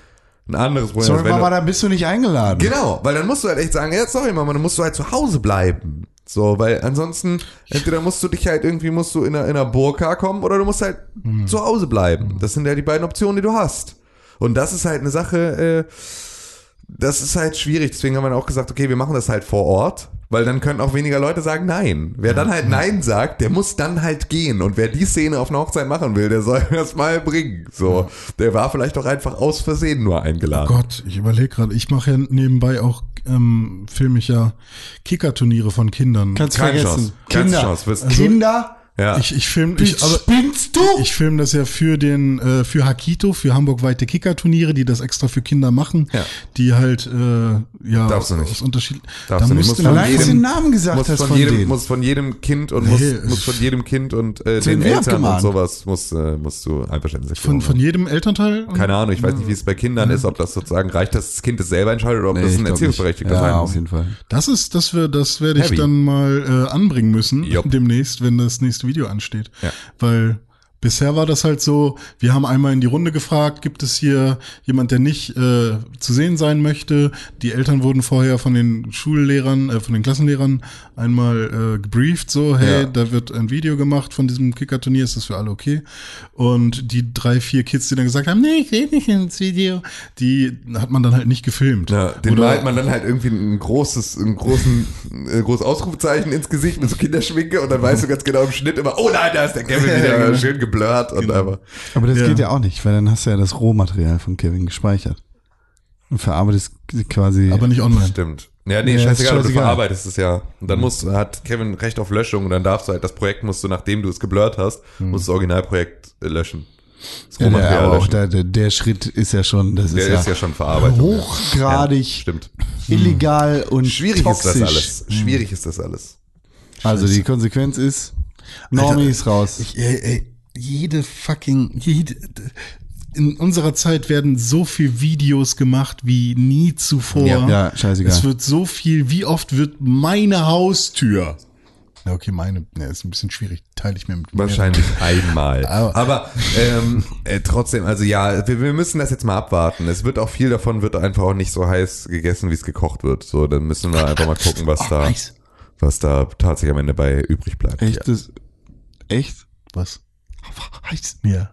S2: ein anderes Problem.
S1: Sorry, Mama,
S2: du,
S1: da bist du nicht eingeladen.
S2: genau, weil dann musst du halt echt sagen, ja, sorry Mama, dann musst du halt zu Hause bleiben. So, weil ansonsten, entweder musst du dich halt irgendwie, musst du in einer, in einer Burka kommen oder du musst halt zu Hause bleiben. Das sind ja die beiden Optionen, die du hast. Und das ist halt eine Sache, äh, das ist halt schwierig. Deswegen haben wir auch gesagt, okay, wir machen das halt vor Ort, weil dann können auch weniger Leute sagen Nein. Wer dann halt Nein sagt, der muss dann halt gehen. Und wer die Szene auf einer Hochzeit machen will, der soll das mal bringen. So, der war vielleicht auch einfach aus Versehen nur eingeladen.
S3: Gott, ich überlege gerade, ich mache ja nebenbei auch, ähm, filme ich ja Kickerturniere von Kindern.
S1: Kannst
S2: Keine
S1: vergessen.
S2: Chance.
S1: Kinder.
S2: Chance. Wirst-
S1: Kinder.
S2: Ja.
S3: Ich, ich film, ich, aber
S1: spinnst du?
S3: ich film das ja für den, äh, für Hakito, für Hamburg-weite Kickerturniere, die das extra für Kinder machen,
S2: Ja.
S3: die halt, äh, ja,
S2: Darfst du nicht.
S3: aus Unterschied.
S2: Darfst
S3: da
S2: du nicht. Musst von
S1: Allein,
S2: jedem-
S1: den Namen gesagt
S2: muss
S1: hast
S2: von,
S1: von
S2: jedem,
S1: denen.
S2: muss von jedem Kind und
S3: Nee,
S2: muss, muss von jedem Kind und äh, den
S1: Wert
S2: Eltern und sowas musst, äh, musst du Einverständniserklärung
S3: von, von jedem Elternteil?
S2: Keine Ahnung, ich weiß nicht, wie es bei Kindern ist, ob das sozusagen reicht, dass das Kind es selber entscheidet oder ob das
S1: ich
S2: ein Erziehungsberechtigter
S1: nicht.
S2: sein
S1: Ja,
S2: muss.
S1: auf jeden Fall.
S3: Das ist, das wir, das werde ich
S2: Heavy.
S3: dann mal äh, anbringen müssen demnächst, wenn das nächste Video ansteht.
S2: Ja.
S3: Weil Bisher war das halt so, wir haben einmal in die Runde gefragt, gibt es hier jemand, der nicht äh, zu sehen sein möchte? Die Eltern wurden vorher von den Schullehrern, äh, von den Klassenlehrern einmal äh, gebrieft, so, hey,
S2: Ja.
S3: da wird ein Video gemacht von diesem Kicker-Turnier, ist das für alle okay? Und die drei, vier Kids, die dann gesagt haben, nee, ich will nicht ins Video, die hat man dann halt nicht gefilmt.
S2: Ja, den
S3: Oder-
S2: malt man dann halt irgendwie ein großes, ein großen, äh, großes Ausrufezeichen ins Gesicht mit so Kinderschminke und dann weißt du ganz genau im Schnitt immer, oh nein, da ist der Kevin wieder schön geblurrt und einfach.
S1: Aber das
S3: Ja.
S1: geht ja auch nicht, weil dann hast du ja das Rohmaterial von Kevin gespeichert. Und verarbeitest quasi.
S3: Aber nicht online.
S2: Stimmt. Ja, nee,
S1: Ja, ist
S2: scheißegal, aber du
S1: scheißegal.
S2: verarbeitest es ja. Und dann musst, hat Kevin Recht auf Löschung und dann darfst du halt das Projekt musst du, nachdem du es geblurrt hast, musst du das Originalprojekt äh, löschen. Das
S1: ja, der,
S2: Rohmaterial
S1: aber auch der, der, der Schritt ist ja schon, das
S2: Der
S1: ist, ja
S2: ist ja schon verarbeitet.
S1: hochgradig
S2: Ja, stimmt.
S1: illegal und
S2: Schwierig
S1: toxisch.
S2: ist das alles. Schwierig ist das alles.
S1: Also die Konsequenz ist, Normie ist raus.
S3: Ich, ey, ey, jede fucking, jede, in unserer Zeit werden so viel Videos gemacht wie nie zuvor.
S2: Ja.
S1: Ja, scheißegal.
S3: Es wird so viel, wie oft wird meine Haustür? Ja, okay, meine, ne, ist ein bisschen schwierig, teile ich mir mit
S2: Wahrscheinlich einmal.
S3: Aber-
S2: Aber ähm, äh, trotzdem, also ja, wir, wir müssen das jetzt mal abwarten. Es wird auch viel davon wird einfach auch nicht so heiß gegessen, wie es gekocht wird. So, dann müssen wir einfach mal gucken, was
S3: Oh,
S2: da,
S3: nice.
S2: was da tatsächlich am Ende bei übrig bleibt.
S1: Echt? Das, echt?
S3: Was?
S1: Heißt
S3: Ja.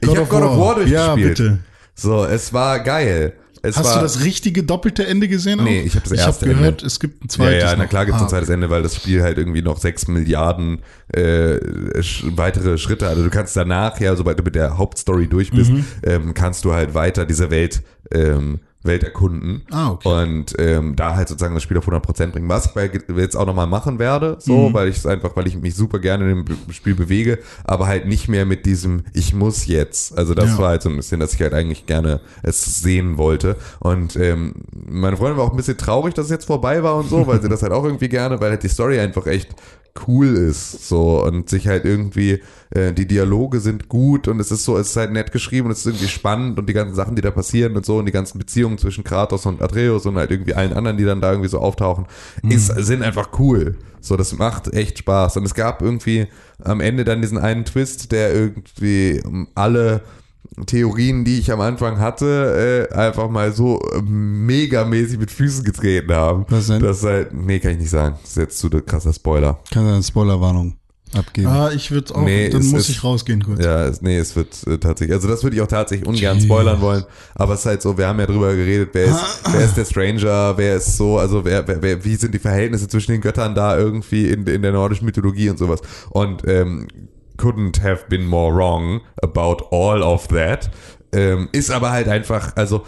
S2: Ich habe God of War durchgespielt.
S3: Ja, bitte.
S2: So, es war geil. Es
S3: Hast
S2: war,
S3: du das richtige doppelte Ende gesehen? auch?
S2: Nee, ich hab das
S3: Ich
S2: erste
S3: habe gehört,
S2: Ende.
S3: es gibt ein
S2: Ja,
S3: zweites.
S2: ja, na
S3: noch.
S2: klar gibt es
S3: Ah,
S2: ein zweites Ende, weil das Spiel halt irgendwie noch sechs Milliarden äh, sch weitere Schritte, also du kannst danach, ja, sobald du mit der Hauptstory durch bist,
S3: Mhm.
S2: ähm, kannst du halt weiter diese Welt, ähm, Welt erkunden.
S3: Ah, okay.
S2: Und ähm, da halt sozusagen das Spiel auf 100% bringen, was ich bei, jetzt auch nochmal machen werde, so,
S3: Mhm.
S2: weil ich es einfach, weil ich mich super gerne in dem Spiel bewege, aber halt nicht mehr mit diesem, ich muss jetzt. Also das
S3: Ja.
S2: war halt so ein bisschen, dass ich halt eigentlich gerne es sehen wollte. Und ähm, meine Freundin war auch ein bisschen traurig, dass es jetzt vorbei war und so, weil sie das halt auch irgendwie gerne, weil halt die Story einfach echt cool ist so und sich halt irgendwie äh, die Dialoge sind gut und es ist so es ist halt nett geschrieben und es ist irgendwie spannend und die ganzen Sachen die da passieren und so und die ganzen Beziehungen zwischen Kratos und Atreus und halt irgendwie allen anderen die dann da irgendwie so auftauchen ist sind einfach cool so das macht echt Spaß und es gab irgendwie am Ende dann diesen einen Twist der irgendwie um alle Theorien, die ich am Anfang hatte, äh, einfach mal so megamäßig mit Füßen getreten haben.
S1: Was denn?
S2: Das ist halt, nee, kann ich nicht sagen. Das ist jetzt zu krasser Spoiler.
S1: Kann eine Spoilerwarnung abgeben.
S3: Ah, ich würde auch,
S2: Nee,
S3: dann muss
S2: ist-
S3: ich rausgehen kurz.
S2: Ja, es, nee, es wird äh, tatsächlich, also das würde ich auch tatsächlich ungern
S3: Jeez.
S2: spoilern wollen, aber es ist halt so, wir haben ja drüber geredet, wer ist, wer ist der Stranger, wer ist so, also wer, wer, wer, wie sind die Verhältnisse zwischen den Göttern da irgendwie in, in der nordischen Mythologie und sowas. Und ähm, couldn't have been more wrong about all of that. Ähm, ist aber halt einfach, also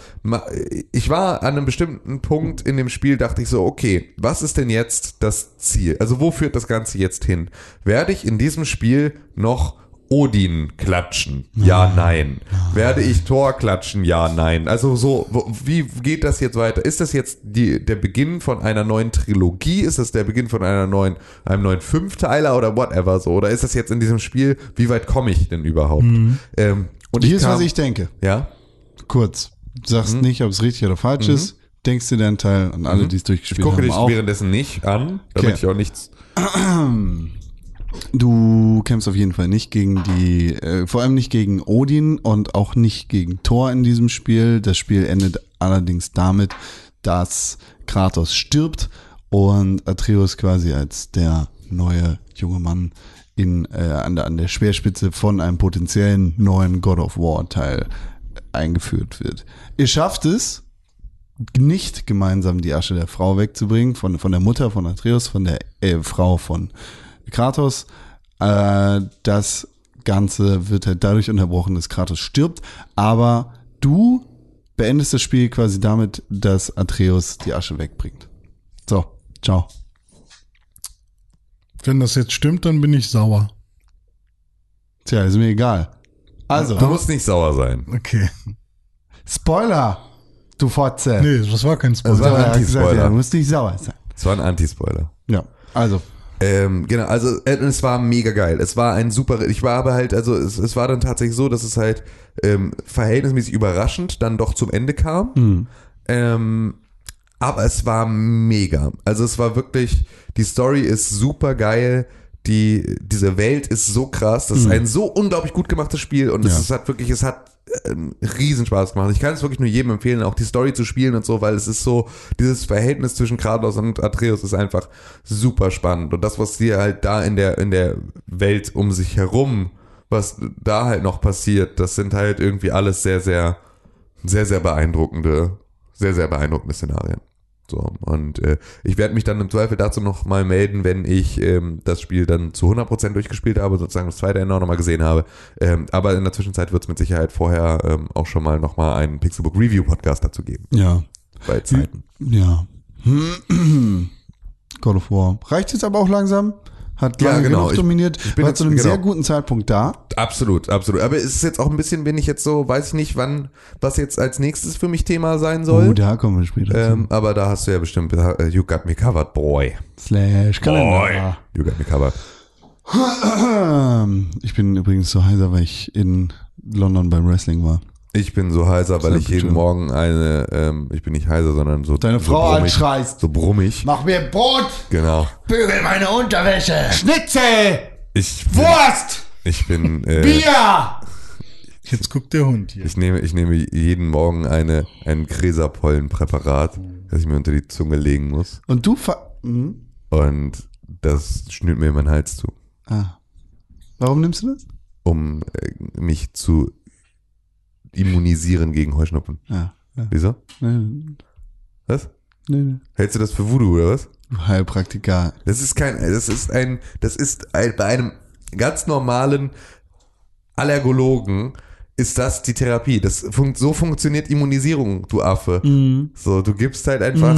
S2: ich war an einem bestimmten Punkt in dem Spiel, dachte ich so, okay, was ist denn jetzt das Ziel? Also wo führt das Ganze jetzt hin? Werde ich in diesem Spiel noch Odin klatschen? Ja, nein. Werde ich Thor klatschen? Ja, nein. Also so, wie geht das jetzt weiter? Ist das jetzt die, der Beginn von einer neuen Trilogie? Ist das der Beginn von einer neuen, einem neuen Fünfteiler oder whatever so? Oder ist das jetzt in diesem Spiel, wie weit komme ich denn überhaupt? Ähm, und
S1: Hier
S2: ich
S1: ist,
S2: kam,
S1: was ich denke.
S2: ja,
S1: Kurz. Du sagst
S2: Mhm.
S1: nicht, ob es richtig oder falsch ist. Denkst dir deinen Teil und alle, die es
S2: ich
S1: durchgespielt
S2: gucke
S1: haben,
S2: dich
S1: auch.
S2: währenddessen nicht an, damit
S1: Okay.
S2: ich auch nichts.
S1: Du kämpfst auf jeden Fall nicht gegen die, äh, vor allem nicht gegen Odin und auch nicht gegen Thor in diesem Spiel. Das Spiel endet allerdings damit, dass Kratos stirbt und Atreus quasi als der neue junge Mann in, äh, an, der, an der Speerspitze von einem potenziellen neuen God of War Teil eingeführt wird. Ihr schafft es, nicht gemeinsam die Asche der Frau wegzubringen, von, von der Mutter von Atreus, von der äh, Frau von Kratos. Äh, das Ganze wird halt dadurch unterbrochen, dass Kratos stirbt, aber du beendest das Spiel quasi damit, dass Atreus die Asche wegbringt. So, ciao.
S3: Wenn das jetzt stimmt, dann bin ich sauer.
S1: Tja, ist mir egal. Also,
S2: Du musst nicht sauer sein.
S3: Okay.
S1: Spoiler, du Fotze.
S3: Nee, das war kein Spoiler.
S2: Das war ein Anti-Spoiler.
S1: ja, du musst nicht sauer sein.
S2: Es war ein Anti-Spoiler.
S1: Ja, also,
S2: Ähm, genau, also äh, es war mega geil. Es war ein super, ich war aber halt, also es, es war dann tatsächlich so, dass es halt ähm, verhältnismäßig überraschend dann doch zum Ende kam. Ähm, aber es war mega. Also es war wirklich, die Story ist super geil. die, diese Welt ist so krass, das ist ein so unglaublich gut gemachtes Spiel und es
S1: Ja.
S2: ist, hat wirklich, es hat ähm, riesen Spaß gemacht. Ich kann es wirklich nur jedem empfehlen, auch die Story zu spielen und so, weil es ist so, dieses Verhältnis zwischen Kratos und Atreus ist einfach super spannend. Und das, was dir halt da in der, in der Welt um sich herum, was da halt noch passiert, das sind halt irgendwie alles sehr, sehr, sehr, sehr beeindruckende, sehr, sehr beeindruckende Szenarien. So, und äh, ich werde mich dann im Zweifel dazu noch mal melden, wenn ich ähm, das Spiel dann zu 100% durchgespielt habe, sozusagen das zweite Ende auch noch mal gesehen habe. Ähm, aber in der Zwischenzeit wird es mit Sicherheit vorher ähm, auch schon mal noch mal einen Pixelbook Review Podcast dazu geben.
S1: Ja.
S2: Bei Zeiten.
S1: Ja. God of War. Reicht jetzt aber auch langsam. Hat
S2: Ja,
S1: lange
S2: genau.
S1: genug
S2: Ich-
S1: dominiert.
S2: ich bin
S1: war
S2: jetzt-
S1: zu einem
S2: genau.
S1: sehr guten Zeitpunkt da.
S2: Absolut, absolut. Aber es ist jetzt auch ein bisschen, bin ich jetzt so, weiß ich nicht, wann, was jetzt als nächstes für mich Thema sein soll.
S1: Oh, da kommen wir später
S2: ähm, aber da hast du ja bestimmt, äh, you got me covered, boy.
S1: Slash Kalender.
S2: You got me covered.
S1: Ich bin übrigens so heiser, weil ich in London beim Wrestling war.
S2: Ich bin so heiser, weil ich jeden. Morgen eine, ähm, ich bin nicht heiser, sondern so,
S1: Deine
S2: so
S1: Frau
S2: brummig,
S1: anschreist.
S2: so brummig.
S1: Mach mir Brot,
S2: Genau.
S1: bügel meine Unterwäsche. Schnitzel,
S2: Ich bin,
S1: Wurst,
S2: ich bin, äh,
S1: Bier.
S3: Jetzt guckt der Hund hier.
S2: ich nehme, ich nehme jeden Morgen eine, ein Gräserpollenpräparat, das ich mir unter die Zunge legen muss.
S1: Und du ver... Hm?
S2: Und das schnürt mir meinen Hals zu,
S1: Ah. Warum nimmst du das?
S2: um äh, mich zu immunisieren gegen Heuschnupfen.
S1: Ja. ja.
S2: Wieso?
S1: Nee,
S2: Was?
S1: nee, nee.
S2: Hältst du das für Voodoo oder was?
S1: Heilpraktiker.
S2: Das ist kein, das ist ein, das ist ein, bei einem ganz normalen Allergologen ist das die Therapie. Das fun so funktioniert Immunisierung, du Affe.
S1: Mhm.
S2: So, du gibst halt einfach,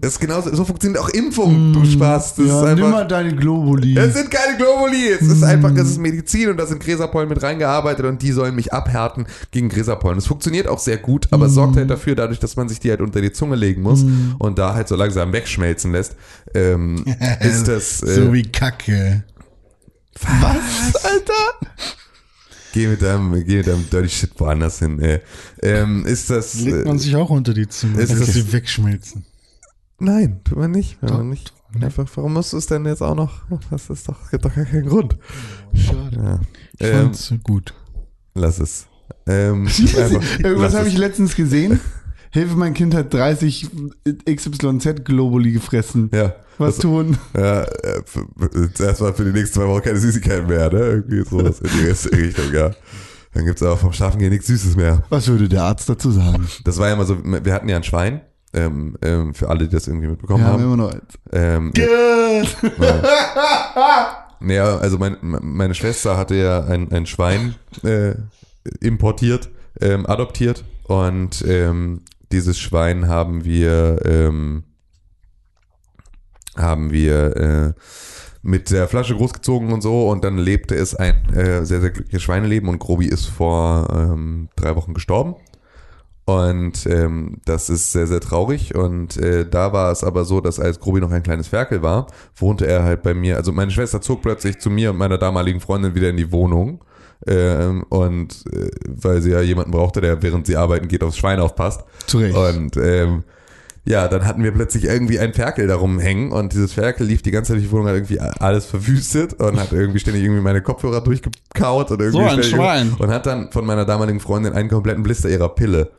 S2: das ist genauso, so funktioniert auch Impfung, du Spaß. Das
S1: Mhm. ja,
S2: ist
S1: nimm mal
S2: einfach,
S1: deine Globuli.
S2: es sind keine Globuli, es ist einfach, das ist Medizin und da sind Gräserpollen mit reingearbeitet und die sollen mich abhärten gegen Gräserpollen. Das funktioniert auch sehr gut, aber es sorgt halt dafür, dadurch, dass man sich die halt unter die Zunge legen muss und da halt so langsam wegschmelzen lässt, ähm, ist das, äh,
S3: so wie Kacke.
S2: Was, Alter? Geh mit deinem, geh mit deinem Dirty Shit woanders hin, ey. Ähm, ist das.
S3: Legt man sich auch unter die Zunge,
S2: ist
S3: dass sie wegschmelzen.
S2: nein, tut man nicht. Tut man nicht. Einfach, warum musst du es denn jetzt auch noch? Das ist doch, gibt doch gar keinen Grund.
S3: Schade.
S2: Ja.
S3: Ich
S2: Ähm,
S3: fand's gut.
S2: lass es. Ähm, einfach,
S1: Irgendwas habe ich letztens gesehen. Hilfe, mein Kind hat 30 XYZ-Globuli gefressen.
S2: Ja.
S1: Was
S2: das-
S1: tun?
S2: Ja, äh, f- zuerst mal für die nächsten zwei Wochen keine Süßigkeiten mehr, ne? Irgendwie sowas in die Richtung, ja. Dann gibt's aber vom Schlafen gehen nichts Süßes mehr.
S1: Was würde der Arzt dazu sagen?
S2: Das war ja immer so, wir hatten ja ein Schwein, ähm, ähm, für alle, die das irgendwie mitbekommen
S1: Wir haben
S2: haben.
S1: immer noch eins.
S2: Ähm, Naja, also mein, meine Schwester hatte ja ein, ein Schwein äh, importiert, ähm, adoptiert und ähm, dieses Schwein haben wir ähm, haben wir äh, mit der Flasche großgezogen und so und dann lebte es ein äh, sehr, sehr glückliches Schweineleben und Grobi ist vor ähm, drei Wochen gestorben. Und ähm, das ist sehr, sehr traurig. Und äh, da war es aber so, dass als Grobi noch ein kleines Ferkel war, wohnte er halt bei mir. Also meine Schwester zog plötzlich zu mir und meiner damaligen Freundin wieder in die Wohnung. Ähm, und äh, weil sie ja jemanden brauchte, der während sie arbeiten geht, aufs Schwein aufpasst.
S1: Zu Recht.
S2: Und ähm, ja, dann hatten wir plötzlich irgendwie ein Ferkel darum hängen und dieses Ferkel lief die ganze Zeit durch die Wohnung, hat irgendwie alles verwüstet und hat irgendwie ständig irgendwie meine Kopfhörer durchgekaut und irgendwie
S1: So ein Schwein.
S2: und hat dann von meiner damaligen Freundin einen kompletten Blister ihrer Pille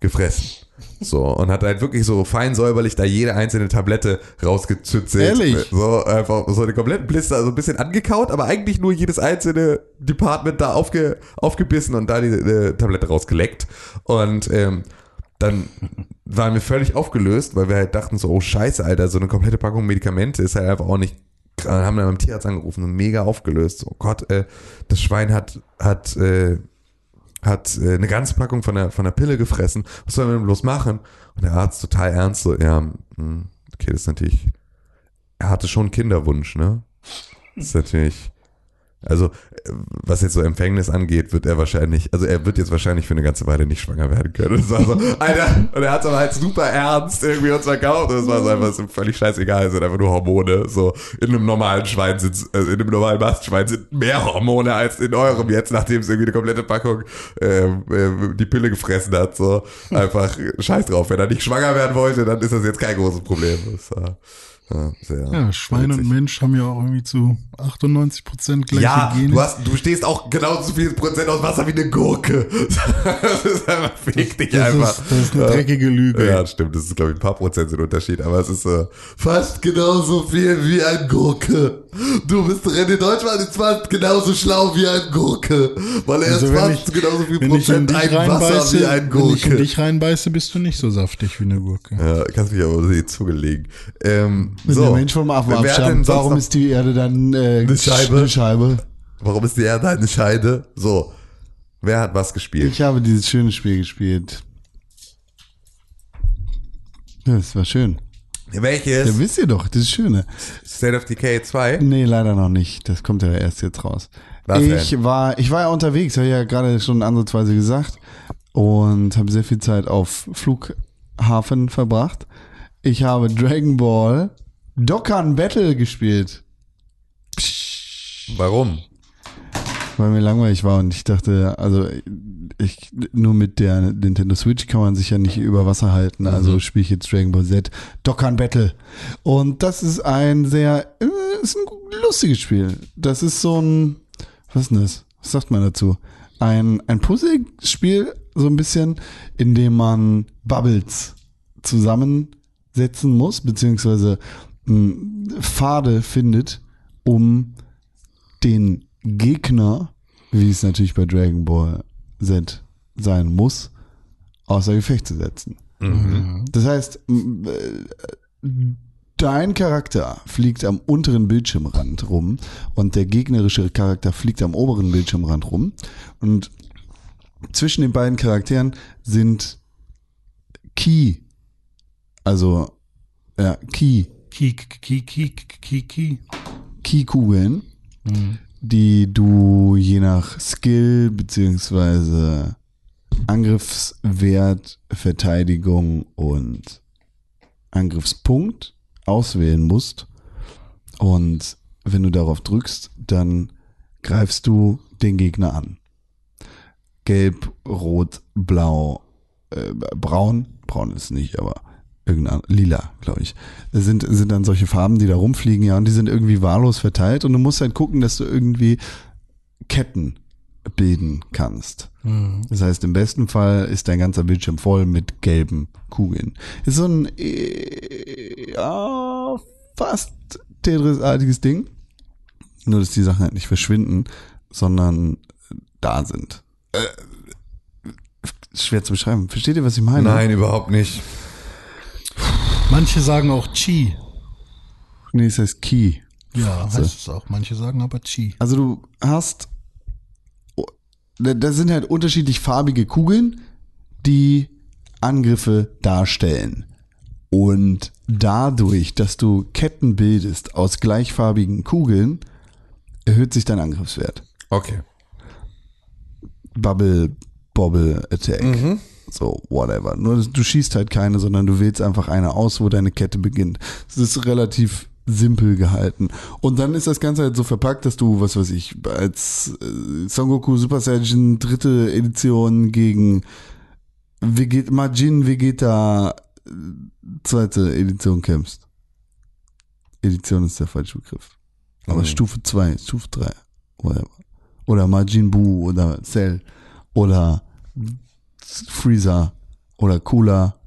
S2: gefressen. So, und hat halt wirklich so fein säuberlich da jede einzelne Tablette rausgezützelt.
S1: Ehrlich?
S2: So, einfach so eine kompletten Blister, so ein bisschen angekaut, aber eigentlich nur jedes einzelne Department da aufge, aufgebissen und da die äh, Tablette rausgeleckt. Und ähm, dann waren wir völlig aufgelöst, weil wir halt dachten so, oh scheiße, Alter, so eine komplette Packung Medikamente ist halt einfach auch nicht, haben dann beim Tierarzt angerufen und mega aufgelöst. So, oh Gott, äh, das Schwein hat, hat, äh, hat äh, eine ganze Packung von der, von der Pille gefressen. Was sollen wir denn bloß machen? Und der Arzt total ernst so, ja, hm, okay, das ist natürlich, er hatte schon Kinderwunsch, ne? Das ist natürlich, also, äh, was jetzt so Empfängnis angeht, wird er wahrscheinlich, also er wird jetzt wahrscheinlich für eine ganze Weile nicht schwanger werden können. Und das war so, Alter, und er hat es aber halt super ernst irgendwie uns verkauft. Und es war so einfach so völlig scheißegal, es sind einfach nur Hormone. So, in einem normalen Schwein sind, also in einem normalen Mastschwein sind mehr Hormone als in eurem jetzt, nachdem es irgendwie eine komplette Packung äh, die Pille gefressen hat. So, einfach scheiß drauf. Wenn er nicht schwanger werden wollte, dann ist das jetzt kein großes Problem. Das war, Ja, sehr
S3: Ja, Schwein und
S2: witzig.
S3: Mensch haben ja auch irgendwie zu 98 Prozent gleiche
S2: Ja,
S3: Gene.
S2: du, hast, du stehst auch genauso viel Prozent aus Wasser wie eine Gurke. Das ist einfach, fick dich
S3: das,
S2: einfach.
S3: ist, das ist eine dreckige Lüge.
S2: Ja, stimmt. Das ist, glaube ich, ein paar Prozent sind Unterschied, aber es ist äh, fast genauso viel wie ein Gurke. Du bist René Deutschmann ist fast genauso schlau wie ein Gurke. Weil er
S3: Also
S2: ist
S3: wenn
S2: fast
S3: ich-
S2: genauso viel
S3: in
S2: Prozent ein Wasser wie ein
S3: wenn ich in
S2: Gurke.
S3: dich reinbeiße, bist du nicht so saftig wie eine Gurke.
S2: Ja, kannst mich aber die Zunge legen. Ähm,
S1: Wenn
S2: so.
S1: der Mensch vom Affen abstammt, warum ist die Erde dann äh,
S2: Eine Scheibe?
S1: Eine Scheibe?
S2: Warum ist die Erde eine Scheide? So. Wer hat was gespielt?
S1: Ich habe dieses schöne Spiel gespielt. Das war schön.
S2: Welches?
S1: Ja, wisst ihr doch, das ist Schöne.
S2: State of Decay 2?
S1: Nee, leider noch nicht. Das kommt ja erst jetzt raus.
S2: Was
S1: ich
S2: denn?
S1: war, ich war ja unterwegs, habe ich ja gerade schon ansatzweise gesagt und habe sehr viel Zeit auf Flughafen verbracht. Ich habe Dragon Ball Dokkan Battle gespielt,
S2: Warum?
S1: Weil mir langweilig war und ich dachte, also ich nur mit der Nintendo Switch kann man sich ja nicht über Wasser halten, also spiele ich jetzt Dragon Ball Z Dokkan Battle und das ist ein sehr äh, ist ein lustiges Spiel. Das ist so ein was ist denn das? Was sagt man dazu? Ein, ein Puzzlespiel, so ein bisschen, in dem man Bubbles zusammensetzen muss, beziehungsweise mh, Pfade findet, um den Gegner, wie es natürlich bei Dragon Ball Z sein muss, außer Gefecht zu setzen. Das heißt, dein Charakter fliegt am unteren Bildschirmrand rum und der gegnerische Charakter fliegt am oberen Bildschirmrand rum. Und zwischen den beiden Charakteren sind Key, also ja, Key,
S3: Ki, ki, ki, ki, ki, ki.
S1: Key-Kugeln, die du je nach Skill beziehungsweise Angriffswert, Verteidigung und Angriffspunkt auswählen musst. Und wenn du darauf drückst, dann greifst du den Gegner an. Gelb, rot, blau, äh, braun. Braun ist nicht, aber irgendein lila, glaube ich. Das sind, sind dann solche Farben, die da rumfliegen, ja, und die sind irgendwie wahllos verteilt. Und du musst halt gucken, dass du irgendwie Ketten bilden kannst. Das heißt, im besten Fall ist dein ganzer Bildschirm voll mit gelben Kugeln. Ist so ein äh, ja, fast Tetris-artiges Ding. Nur, dass die Sachen halt nicht verschwinden, sondern da sind. Äh, schwer zu beschreiben. Versteht ihr, was ich meine?
S2: Nein, überhaupt nicht.
S3: Manche sagen auch Chi.
S1: Nee, es heißt Key.
S3: Ja, heißt es auch. Manche sagen aber Chi.
S1: Also du hast, da da sind halt unterschiedlich farbige Kugeln, die Angriffe darstellen. Und dadurch, dass du Ketten bildest aus gleichfarbigen Kugeln, erhöht sich dein Angriffswert.
S2: Okay.
S1: Bubble, Bobble, Attack. So, whatever. Nur du schießt halt keine, sondern du wählst einfach eine aus, wo deine Kette beginnt. Es ist relativ simpel gehalten. Und dann ist das Ganze halt so verpackt, dass du, was weiß ich, als äh, Son Goku Super Saiyan dritte Edition gegen Veget Majin Vegeta äh, zweite Edition kämpfst. Edition ist der falsche Begriff. Aber
S2: Mhm.
S1: Stufe 2, Stufe 3, whatever. Oder Majin Buu oder Cell oder Freezer oder Cooler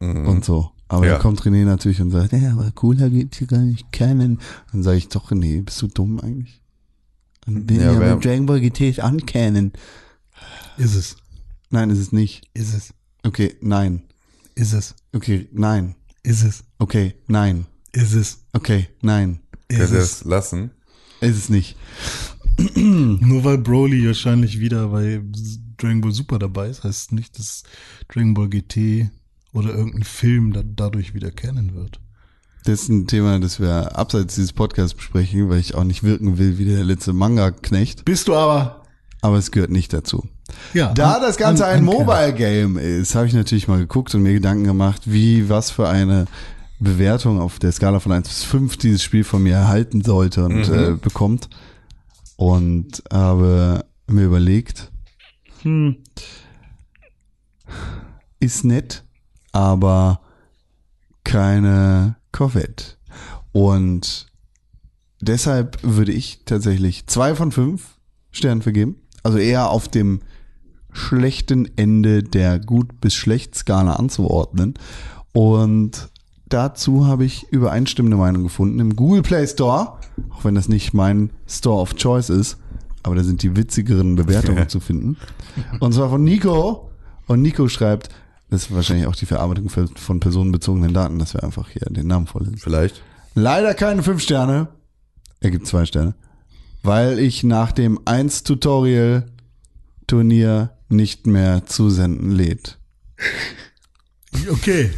S2: Mhm.
S1: und so. Aber
S2: Ja.
S1: da kommt René natürlich und sagt, ja, aber Cooler geht hier gar nicht kennen. Dann sage ich doch, René, bist du dumm eigentlich? Dann bin
S2: Ja,
S1: ich ja mit Dragon Ball GT ankennen.
S3: Ist es.
S1: Nein, ist es nicht.
S3: Ist es.
S1: Okay, nein.
S3: Ist es.
S1: Okay, nein.
S3: Ist es.
S1: Okay, nein.
S3: Ist es.
S1: Okay, nein.
S3: Ist
S2: Könnt ihr
S3: es.
S2: es lassen?
S1: Ist es nicht.
S3: Nur weil Broly wahrscheinlich wieder bei Dragon Ball Super dabei ist, heißt es nicht, dass Dragon Ball GT oder irgendein Film da, dadurch wieder kennen wird.
S1: Das ist ein Thema, das wir abseits dieses Podcasts besprechen, weil ich auch nicht wirken will wie der letzte Manga-Knecht.
S3: Bist du aber.
S1: Aber es gehört nicht dazu.
S3: Ja.
S1: Da
S3: an-
S1: das Ganze
S3: an-
S1: ein. Mobile-Game ist, habe ich natürlich mal geguckt und mir Gedanken gemacht, wie, was für eine Bewertung auf der Skala von 1 bis 5 dieses Spiel von mir erhalten sollte und äh, bekommt. Und habe mir überlegt, hm, ist nett, aber keine Corvette. Und deshalb würde ich tatsächlich zwei von fünf Sternen vergeben. Also eher auf dem schlechten Ende der gut bis schlecht Skala anzuordnen. Und dazu habe ich übereinstimmende Meinung gefunden im Google Play Store, auch wenn das nicht mein Store of Choice ist, aber da sind die witzigeren Bewertungen zu finden. Und zwar von Nico. Und Nico schreibt, das ist wahrscheinlich auch die Verarbeitung für- von personenbezogenen Daten, dass wir einfach hier den Namen vorlesen.
S2: Vielleicht.
S1: Leider keine fünf Sterne. Er gibt zwei Sterne. Weil ich nach dem 1 Tutorial Turnier nicht mehr zusenden lädt.
S3: Okay.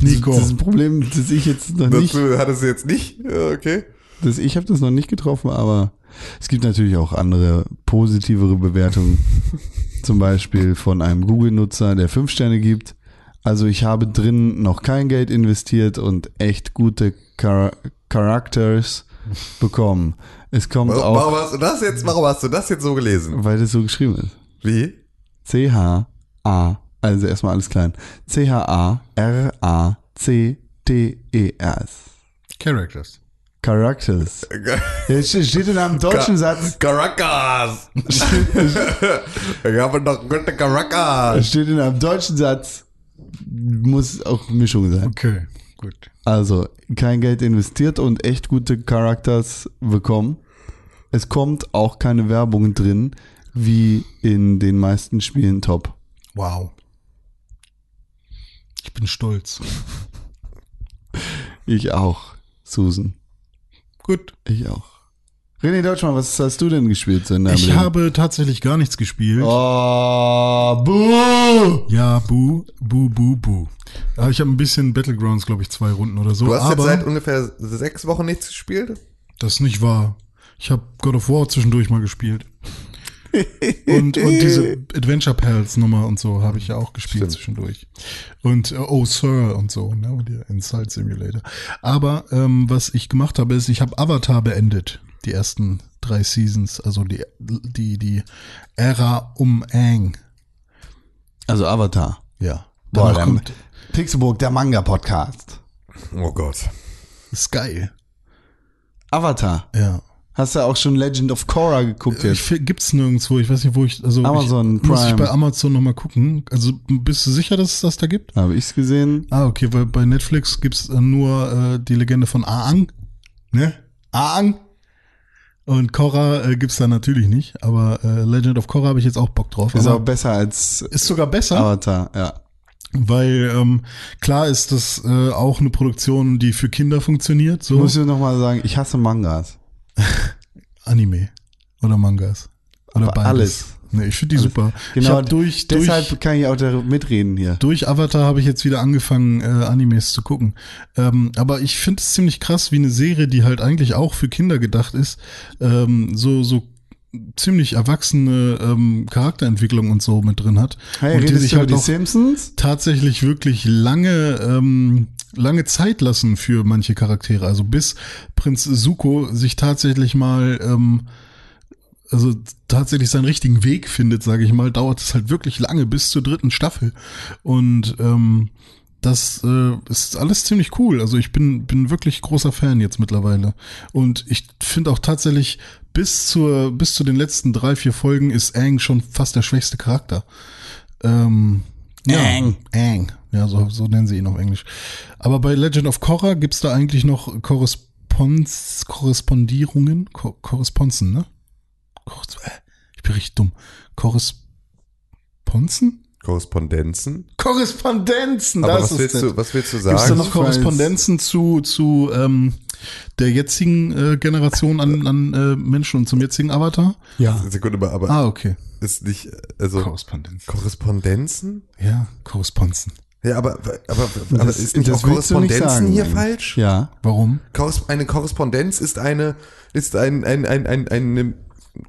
S3: Nico.
S1: Das ist ein Problem, das ich jetzt noch nicht,
S2: Dazu hattest du jetzt nicht? Okay.
S1: Das, ich habe das noch nicht getroffen, aber es gibt natürlich auch andere positivere Bewertungen. Zum Beispiel von einem Google-Nutzer, der fünf Sterne gibt. Also ich habe drin noch kein Geld investiert und echt gute Char Characters bekommen. Es kommt
S2: Warum,
S1: auch,
S2: warum hast du das jetzt, warum hast du das jetzt so gelesen?
S1: weil das so geschrieben ist.
S2: Wie?
S1: C-H-A, also erstmal alles klein. C-H-A-R-A-C-T-E-R-S.
S3: Characters.
S1: Characters. Ja, steht in einem deutschen Satz.
S2: Caracas! ich habe noch gute Caracas!
S1: Steht in einem deutschen Satz. Muss auch Mischung sein.
S3: Okay, gut.
S1: Also, kein Geld investiert und echt gute Charakters bekommen. Es kommt auch keine Werbung drin, wie in den meisten Spielen top.
S3: Wow. Ich bin stolz.
S1: Ich auch, Susan.
S3: Gut.
S1: Ich auch. René Deutschmann, was hast du denn gespielt so in deinem
S3: Ich
S1: Leben?
S3: habe tatsächlich gar nichts gespielt.
S1: Oh, buh!
S3: Ja, bu, bu, bu, bu. Äh, Ich habe ein bisschen Battlegrounds, glaube ich, zwei Runden oder so.
S2: Du hast jetzt
S3: aber
S2: seit ungefähr sechs Wochen nichts gespielt?
S3: das ist nicht wahr. Ich habe God of War zwischendurch mal gespielt. Und, und diese Adventure Pals Nummer und so habe ich ja auch gespielt
S2: Stimmt.
S3: zwischendurch. Und äh, Oh Sir und so, ne, und der Inside Simulator. Aber ähm, was ich gemacht habe, ist, ich habe Avatar beendet. Die ersten drei Seasons, also die, die, die Ära um Aang.
S1: Also Avatar.
S3: Ja.
S1: Boah, der,
S3: kommt,
S1: Pixelburg, der Manga-Podcast.
S2: Oh Gott.
S3: ist geil.
S1: Avatar.
S3: Ja.
S1: Hast du auch schon Legend of Korra geguckt
S3: Ich
S1: jetzt?
S3: fi- gibt's nirgendwo, ich weiß nicht, wo ich, also
S1: Amazon
S3: ich, muss ich
S1: Prime.
S3: bei Amazon nochmal gucken. Also bist du sicher, dass es das da gibt?
S1: Habe ich's gesehen?
S3: Ah, okay, weil bei Netflix gibt's äh, nur äh, die Legende von Aang, ne? Aang. Und Korra äh, gibt's da natürlich nicht, aber äh, Legend of Korra habe ich jetzt auch Bock drauf.
S1: Ist
S3: aber
S1: auch besser als
S3: ist sogar besser,
S1: Avatar, ja.
S3: weil ähm, klar ist das äh, auch eine Produktion, die für Kinder funktioniert, so
S1: Muss ich nochmal sagen, ich hasse Mangas.
S3: Anime oder Mangas oder beides.
S1: alles.
S3: Nee, ich finde die super. ich
S1: Genau,
S3: durch, durch
S1: deshalb kann ich auch da mitreden hier.
S3: Durch Avatar habe ich jetzt wieder angefangen, äh, Animes zu gucken. Ähm, aber ich finde es ziemlich krass, wie eine Serie, die halt eigentlich auch für Kinder gedacht ist, ähm, so, so ziemlich erwachsene ähm, Charakterentwicklung und so mit drin hat.
S1: Hey,
S3: und die sich halt
S1: die
S3: auch
S1: Simpsons?
S3: tatsächlich wirklich lange, ähm, lange Zeit lassen für manche Charaktere. Also bis Prinz Zuko sich tatsächlich mal, ähm, also tatsächlich seinen richtigen Weg findet, sage ich mal, dauert es halt wirklich lange bis zur dritten Staffel. Und ähm, das äh, ist alles ziemlich cool. Also ich bin, bin wirklich großer Fan jetzt mittlerweile. Und ich finde auch tatsächlich, bis zur, bis zu den letzten drei, vier Folgen ist Aang schon fast der schwächste Charakter. Ähm, ja,
S1: Aang.
S3: Aang. Ja, so, so nennen sie ihn auf Englisch. Aber bei Legend of Korra gibt's da eigentlich noch Korresponz, Korrespondierungen, Ko Korresponzen, ne? Äh, ich bin richtig dumm. Korresponzen?
S2: Korrespondenzen?
S1: Korrespondenzen,
S2: Aber
S1: das
S2: was
S1: ist
S2: willst, du, was willst du
S3: Gibt's da
S2: sagen?
S3: noch Korrespondenzen zu, zu ähm, der jetzigen äh, Generation an, an äh, Menschen und zum jetzigen Avatar?
S1: Ja.
S2: Sekunde mal, aber
S3: Ah, okay.
S2: ist nicht, also
S3: Korrespondenzen.
S2: Korrespondenzen?
S3: Ja, Korresponzen.
S2: Ja, aber, aber, aber
S1: Das-
S2: ist nicht
S1: das
S2: auch Korrespondenzen
S1: sagen,
S2: hier
S1: eigentlich.
S2: falsch?
S1: Ja.
S3: Warum?
S2: Eine Korrespondenz ist eine, ist ein, ein, ein, ein, ein,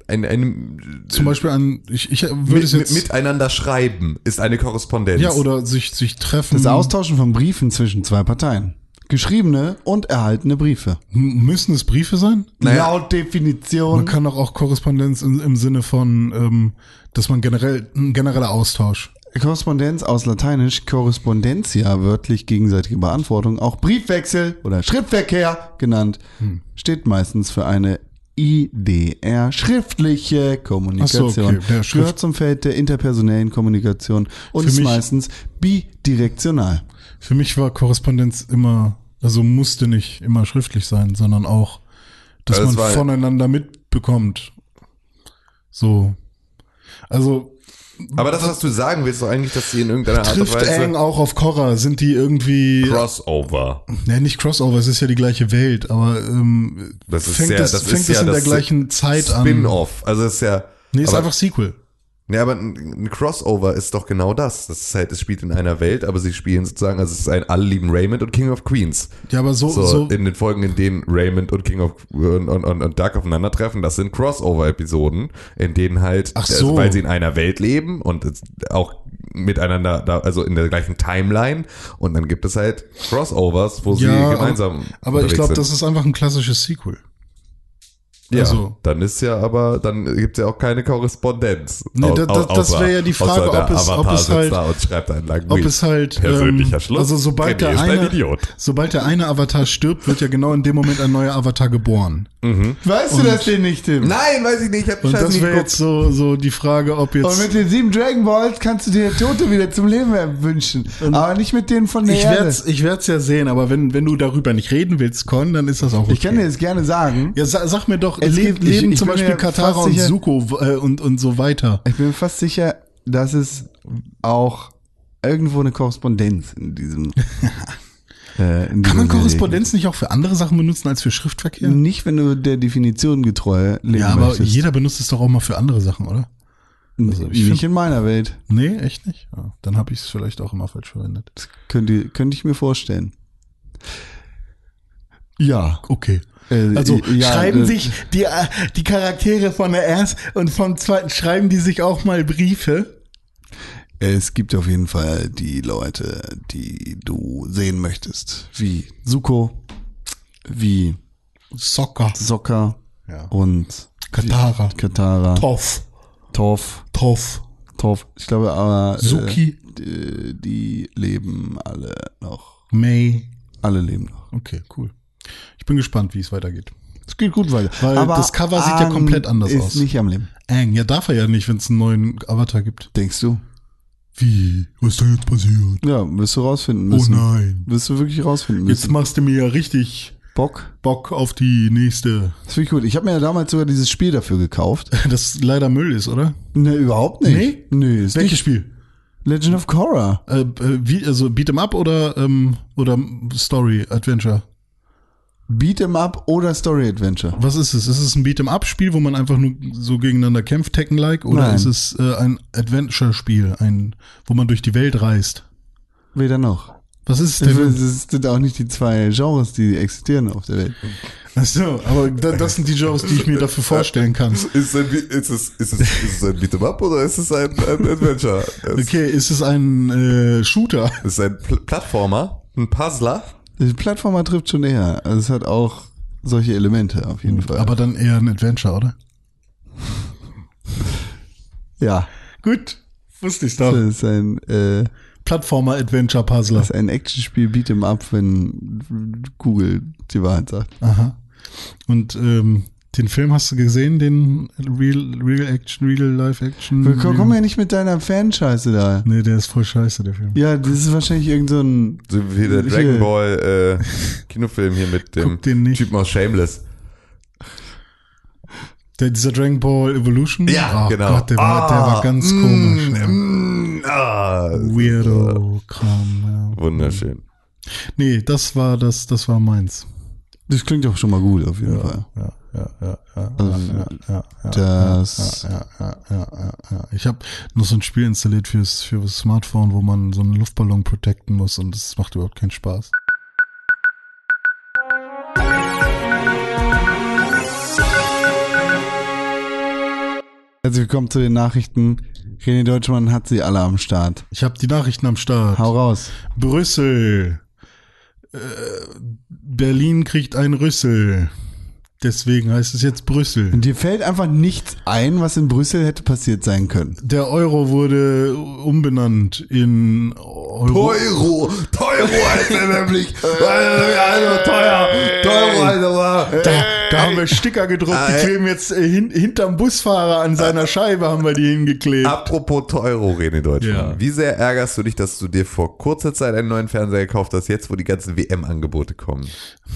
S2: ein, ein,
S3: Zum Beispiel an, ich, ich würde
S2: mit,
S3: es jetzt.
S2: mit, miteinander schreiben ist eine Korrespondenz.
S3: ja, oder sich, sich treffen.
S1: Das Austauschen von Briefen zwischen zwei Parteien. Geschriebene und erhaltene Briefe.
S3: M- Müssen es Briefe sein?
S2: Naja.
S1: Laut Definition.
S3: Man kann doch auch Korrespondenz im, im Sinne von, ähm, dass man generell, ein genereller Austausch.
S1: Korrespondenz aus Lateinisch Correspondentia, wörtlich gegenseitige Beantwortung, auch Briefwechsel oder Schriftverkehr genannt, steht meistens für eine IDR, schriftliche Kommunikation.
S3: So, okay. Ja, Schrift-
S1: Gehört zum Feld der interpersonellen Kommunikation und
S3: Für
S1: ist
S3: mich-
S1: meistens bidirektional.
S3: Für mich war Korrespondenz immer, also musste nicht immer schriftlich sein, sondern auch, dass
S2: es
S3: man voneinander mitbekommt. So. Also
S2: Aber das, was du sagen willst, ist doch eigentlich, dass sie in irgendeiner Art und
S3: trifft Aang
S2: Weise
S3: auch auf Korra, sind die irgendwie,
S2: Crossover.
S3: ne, nicht Crossover, es ist ja die gleiche Welt, aber ähm,
S2: Das ist
S3: fängt
S2: sehr,
S3: es,
S2: das
S3: fängt
S2: ist
S3: es
S2: ja
S3: in der
S2: das
S3: gleichen Zeit an.
S2: Spin-off. Also es ist ja.
S3: Nee, ist
S2: aber,
S3: einfach Sequel.
S2: Nee, aber ein, Crossover ist doch genau das. Das ist halt, es spielt in einer Welt, aber sie spielen sozusagen, also es ist ein Alle lieben Raymond und King of Queens.
S3: Ja, aber so,
S2: So,
S3: so,
S2: in den Folgen, in denen Raymond und King of und, und, und, Duck aufeinandertreffen, das sind Crossover-Episoden, in denen halt,
S3: Ach
S2: also,
S3: so.
S2: weil sie in einer Welt leben und auch miteinander, da, also in der gleichen Timeline und dann gibt es halt Crossovers, wo sie
S3: ja,
S2: gemeinsam
S3: aber, aber ich glaube, das ist einfach ein klassisches Sequel.
S2: Ja,
S3: Also-
S2: dann ist ja aber, dann gibt es ja auch keine Korrespondenz.
S3: Nee, da- da- das
S2: außer-
S3: wär ja die Frage, ob es- ob es halt-
S2: da und schreibt einen langen
S3: Ob es halt,
S2: Persönlicher
S3: ähm,
S2: Schluss.
S3: also sobald der
S2: ist ein
S3: eine,
S2: Idiot.
S3: sobald der eine Avatar stirbt, wird ja genau in dem Moment ein neuer Avatar geboren.
S1: Weißt du das denn nicht, Tim?
S2: Nein, weiß ich nicht, ich hab
S3: Und das
S2: nicht
S3: wäre jetzt so, so die Frage, ob
S1: Und
S3: jetzt,
S1: mit den sieben Dragon Balls kannst du dir Tote wieder zum Leben wünschen. Aber nicht mit denen von der
S3: ich
S1: Erde.
S3: werd's, ich werd's ja sehen, aber wenn, wenn du darüber nicht reden willst, Con, dann ist das auch okay.
S1: Ich kann dir das gerne sagen.
S3: ja, sag, sag mir doch,
S1: Es
S3: le
S1: gibt- ich-
S3: leben
S1: ich
S3: zum
S1: bin
S3: Beispiel Katara und
S1: sicher-
S3: Zuko äh, und, und so weiter.
S1: Ich bin fast sicher, dass es auch irgendwo eine Korrespondenz in diesem. äh, in
S3: Kann man Korrespondenz nicht auch für andere Sachen benutzen als für Schriftverkehr?
S1: Nicht, wenn du der Definition getreu leben
S3: Ja, aber
S1: möchtest.
S3: jeder benutzt es doch auch mal für andere Sachen, oder? also ich
S1: nicht
S3: find-
S1: in meiner Welt.
S3: Nee, echt nicht? Ja, dann habe ich es vielleicht auch immer falsch verwendet.
S1: Das könnte, könnte ich mir vorstellen. Ja.
S3: Okay.
S1: Äh,
S3: Also
S1: ja,
S3: schreiben
S1: äh,
S3: sich die, äh, die Charaktere von der ersten und vom zweiten, schreiben die sich auch mal Briefe?
S1: Es gibt auf jeden Fall die Leute, die du sehen möchtest. Wie Suko, wie
S3: Soccer.
S1: Sokka
S3: Ja.
S1: und
S3: Katara.
S1: Katara,
S3: Toff.
S1: Torf,
S3: Toff.
S1: Torf. Ich glaube aber,
S3: Suki.
S1: Äh, die, die leben alle noch.
S3: May.
S1: Alle leben noch.
S3: Okay, cool. Ich bin gespannt, wie es weitergeht.
S1: Es geht gut weiter.
S3: Weil das Cover sieht ja komplett anders
S1: ist
S3: aus.
S1: nicht am Leben.
S3: Aang, ja darf er ja nicht, wenn es einen neuen Avatar gibt.
S1: Denkst du?
S3: Wie? Was ist da jetzt passiert?
S1: Ja, wirst du rausfinden
S3: Oh
S1: müssen.
S3: nein.
S1: Wirst du wirklich rausfinden
S3: Jetzt
S1: müssen.
S3: machst du mir ja richtig
S1: Bock?
S3: Bock auf die nächste.
S1: Das finde ich gut. Ich habe mir ja damals sogar dieses Spiel dafür gekauft.
S3: Das leider Müll ist, oder?
S1: Ne, überhaupt nicht.
S3: Nee?
S1: Nö, ist
S3: Welches
S1: nicht
S3: Spiel?
S1: Legend of Korra.
S3: Äh, äh, wie, also Beat'em Up oder, ähm, oder Story, Adventure?
S1: Beat'em Up oder Story Adventure?
S3: Was ist es? Ist es ein Beat'em Up Spiel, wo man einfach nur so gegeneinander kämpft, Tekken-like? Oder
S1: Nein.
S3: ist es äh, ein Adventure-Spiel, ein, wo man durch die Welt reist?
S1: Weder noch.
S3: Was ist es
S1: Das
S3: denn?
S1: sind auch nicht die zwei Genres, die existieren auf der Welt.
S3: Ach so, aber da, das sind die Genres, die ich mir dafür vorstellen kann.
S2: Ist es, ein, ist es, ist es, ist es ein Beat'em Up oder ist es ein, ein Adventure? Es
S3: Okay, ist es ein äh, Shooter?
S2: ist ein Pl Plattformer, ein Puzzler.
S1: Die Plattformer trifft schon eher. Also es hat auch solche Elemente auf jeden Fall.
S3: Aber dann eher ein Adventure, oder?
S1: ja,
S3: Gut, wusste ich
S1: das
S3: doch.
S1: ist ein, äh,
S3: Plattformer-Adventure-Puzzler.
S1: das ist ein Actionspiel Beat'em Up, wenn Google die Wahrheit sagt.
S3: Aha. Und ähm, den Film hast du gesehen, den Real, Real Action, Real Life Action?
S1: Komm, komm ja nicht mit deiner Fanscheiße da.
S3: Nee, der ist voll scheiße, der Film.
S1: Ja, das ist wahrscheinlich irgend so ein.
S2: So wie der
S1: Hier.
S2: Dragon Ball äh, Kinofilm hier mit dem
S3: Guck den nicht.
S2: Typen aus Shameless.
S3: Der, dieser Dragon Ball Evolution?
S2: Ja,
S3: oh
S2: genau.
S3: Gott, der war, der war
S2: Ah,
S3: ganz
S2: mm,
S3: komisch. Ja.
S2: Mm, ah,
S3: Weirdo-Kram, ja.
S2: Wunderschön.
S3: Nee, das war das, das war meins.
S1: Das klingt doch schon mal gut, auf jeden Fall.
S3: Ja, ja, ja, ja,
S1: Also,
S3: ja, ja, ja,
S1: das-.
S3: Ich habe noch so ein Spiel installiert fürs, für das Smartphone, wo man so einen Luftballon protecten muss und das macht überhaupt keinen Spaß.
S1: Herzlich willkommen zu den Nachrichten. René Deutschmann hat sie alle am Start.
S3: Ich habe die Nachrichten am Start.
S1: Hau raus.
S3: Brüssel. Äh, Berlin kriegt ein Rüssel. Deswegen heißt es jetzt Brüssel.
S1: Und dir fällt einfach nichts ein, was in Brüssel hätte passiert sein können.
S3: Der Euro wurde umbenannt in Euro.
S2: Euro, Euro heißt er nämlich. Also teuer, Euro also
S3: Da, da haben wir Sticker gedruckt, die
S2: Äh.
S3: kleben jetzt äh, hin, hinterm Busfahrer an seiner Scheibe, haben wir die hingeklebt.
S2: Apropos Euro, René Deutschmann.
S3: Ja.
S2: Wie sehr ärgerst du dich, dass du dir vor kurzer Zeit einen neuen Fernseher gekauft hast, jetzt wo die ganzen WM-Angebote kommen?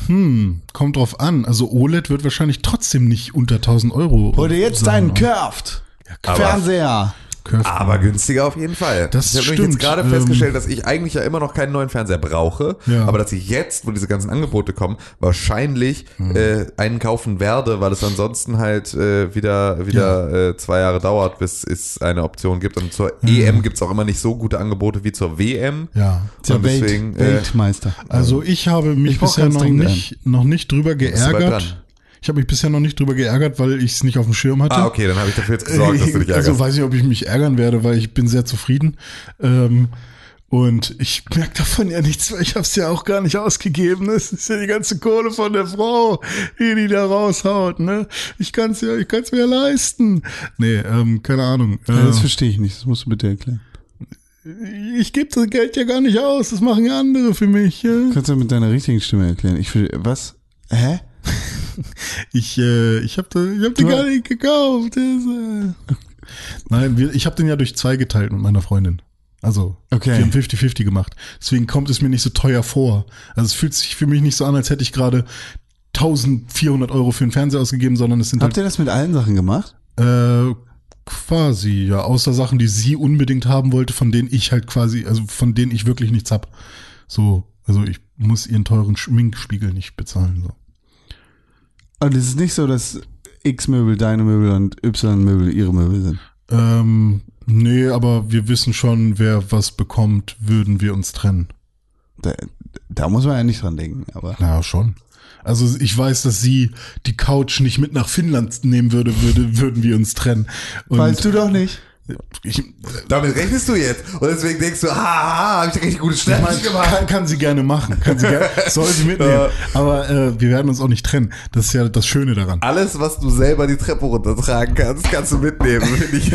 S3: Hm, kommt drauf an. Also OLED wird wahrscheinlich trotzdem nicht unter 1000 Euro.
S1: Hol dir jetzt
S3: sein.
S1: deinen Curved
S2: aber-
S1: Fernseher.
S3: Curved.
S2: Aber günstiger auf jeden Fall.
S3: Das
S2: ich habe jetzt gerade
S3: Ähm,
S2: festgestellt, dass ich eigentlich ja immer noch keinen neuen Fernseher brauche,
S3: Ja.
S2: aber dass ich jetzt, wo diese ganzen Angebote kommen, wahrscheinlich
S3: Hm.
S2: äh, einen kaufen werde, weil es ansonsten halt äh, wieder wieder äh, zwei Jahre dauert, bis es eine Option gibt. Und zur EM gibt's auch immer nicht so gute Angebote wie zur WM.
S3: Ja.
S2: Und
S1: Welt,
S2: deswegen, äh,
S1: Weltmeister.
S3: Also ich habe mich
S1: Ich
S3: bisher noch nicht, noch nicht drüber geärgert. Ich habe mich bisher noch nicht drüber geärgert, weil ich es nicht auf dem Schirm hatte.
S2: Ah, okay, dann habe ich dafür jetzt gesorgt, dass du dich ärgerst.
S3: also weiß ich, ob ich mich ärgern werde, weil ich bin sehr zufrieden. Ähm, und ich merke davon ja nichts, weil ich habe es ja auch gar nicht ausgegeben. ne? Das ist ja die ganze Kohle von der Frau, die die da raushaut. Ne? Ich kann es ja, ich kann es mir leisten. Nee, ähm, keine Ahnung.
S1: Ja, das
S3: Äh,
S1: verstehe ich nicht. Das musst du bitte erklären.
S3: ich gebe das Geld ja gar nicht aus. Das machen ja andere für mich. Ja?
S1: Kannst du mit deiner richtigen Stimme erklären? Ich will, was? Hä?
S3: Ich, äh, ich habe ich hab den gar nicht gekauft. Nein, wir, ich habe den ja durch zwei geteilt mit meiner Freundin. Also,
S1: Okay.
S3: wir haben 50-50 gemacht. Deswegen kommt es mir nicht so teuer vor. Also es fühlt sich für mich nicht so an, als hätte ich gerade 1400 Euro für einen Fernseher ausgegeben, sondern es sind
S1: Habt ihr das mit allen Sachen gemacht?
S3: halt, äh, quasi, ja, außer Sachen, die sie unbedingt haben wollte, von denen ich halt quasi, also von denen ich wirklich nichts hab. So, also ich muss ihren teuren Schminkspiegel nicht bezahlen. So.
S1: Und es ist nicht so, dass X-Möbel deine Möbel und Y-Möbel ihre Möbel sind.
S3: Ähm, nee, aber wir wissen schon, wer was bekommt, würden wir uns trennen.
S1: Da, da muss man ja nicht dran denken, aber.
S3: Na, schon. Also ich weiß, dass sie die Couch nicht mit nach Finnland nehmen würde, würde würden wir uns trennen. Und
S1: Weißt du doch nicht.
S3: Ich,
S2: Damit rechnest du jetzt. Und deswegen denkst du, haha, habe ich richtig gute
S3: ich
S2: gemacht.
S3: kann, kann sie gerne machen. Kann sie gerne, soll sie mitnehmen. Aber äh, wir werden uns auch nicht trennen. Das ist ja das Schöne daran.
S2: Alles, was du selber die Treppe runtertragen kannst, kannst du mitnehmen. Finde ich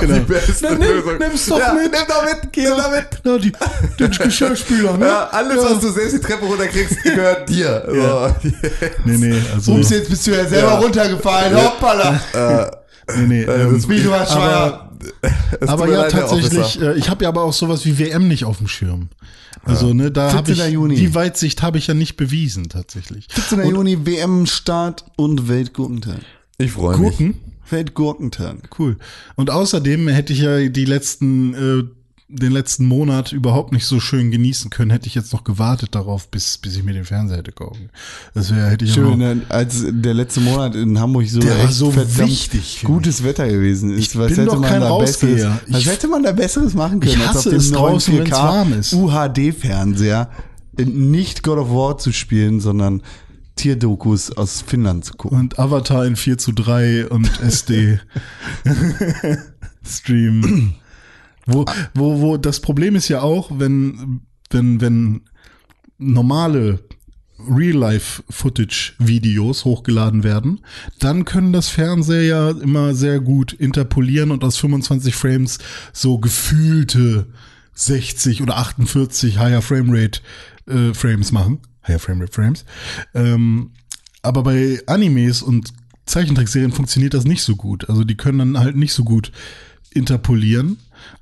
S3: Genau.
S2: die beste
S3: Na, nimm-
S2: Lösung.
S3: nimm's doch
S2: ja,
S3: mit.
S2: Nimm doch mit, geh doch mit.
S3: Ja, die, den Geschirrspüler, ne?
S2: Ja, alles, was du selbst die Treppe runterkriegst, gehört dir. So.
S3: Nee, nee, also.
S1: Ups, jetzt bist du ja selber
S2: Ja.
S1: runtergefallen. Hoppala.
S3: nee, nee, ähm,
S2: das
S1: Wie du warst
S3: aber-
S1: schwanger.
S2: Es
S3: aber ja,
S2: leid,
S3: tatsächlich,
S2: Officer.
S3: äh, ich habe ja aber auch sowas wie WM nicht auf dem Schirm. Also, ne, da habe ich,
S1: 17. Juni.
S3: die Weitsicht habe ich ja nicht bewiesen, tatsächlich.
S1: 17. Juni WM-Start und Weltgurkentag.
S2: Ich freue mich.
S3: Gurken?
S1: Weltgurkentag.
S3: Cool. Und außerdem hätte ich ja die letzten, äh, den letzten Monat überhaupt nicht so schön genießen können, hätte ich jetzt noch gewartet darauf, bis, bis ich mir den Fernseher hätte kaufen. Das wäre, hätte ich
S1: Schön,
S3: noch,
S1: ne, als der letzte Monat in Hamburg so,
S3: Der
S1: echt
S3: so wichtig
S1: gutes Wetter gewesen ist.
S3: Ich bin doch kein Rausgeher.
S1: Besseres, was
S3: Ich-
S1: hätte man da Besseres machen können,
S3: Ich hasse
S1: auf dem
S3: es
S1: neuen
S3: draußen, wenn's warm ist.
S1: UHD-Fernseher nicht God of War zu spielen, sondern Tierdokus aus Finnland zu gucken.
S3: und Avatar in 4 zu 3 und SD Stream. Wo, wo, wo, das Problem ist ja auch, wenn, wenn, wenn normale Real-Life-Footage-Videos hochgeladen werden, dann können das Fernseher ja immer sehr gut interpolieren und aus 25 Frames so gefühlte 60 oder 48 Higher Framerate äh, Frames machen. Higher Framerate Frames. Ähm, aber bei Animes und Zeichentrickserien funktioniert das nicht so gut. Also die können dann halt nicht so gut interpolieren.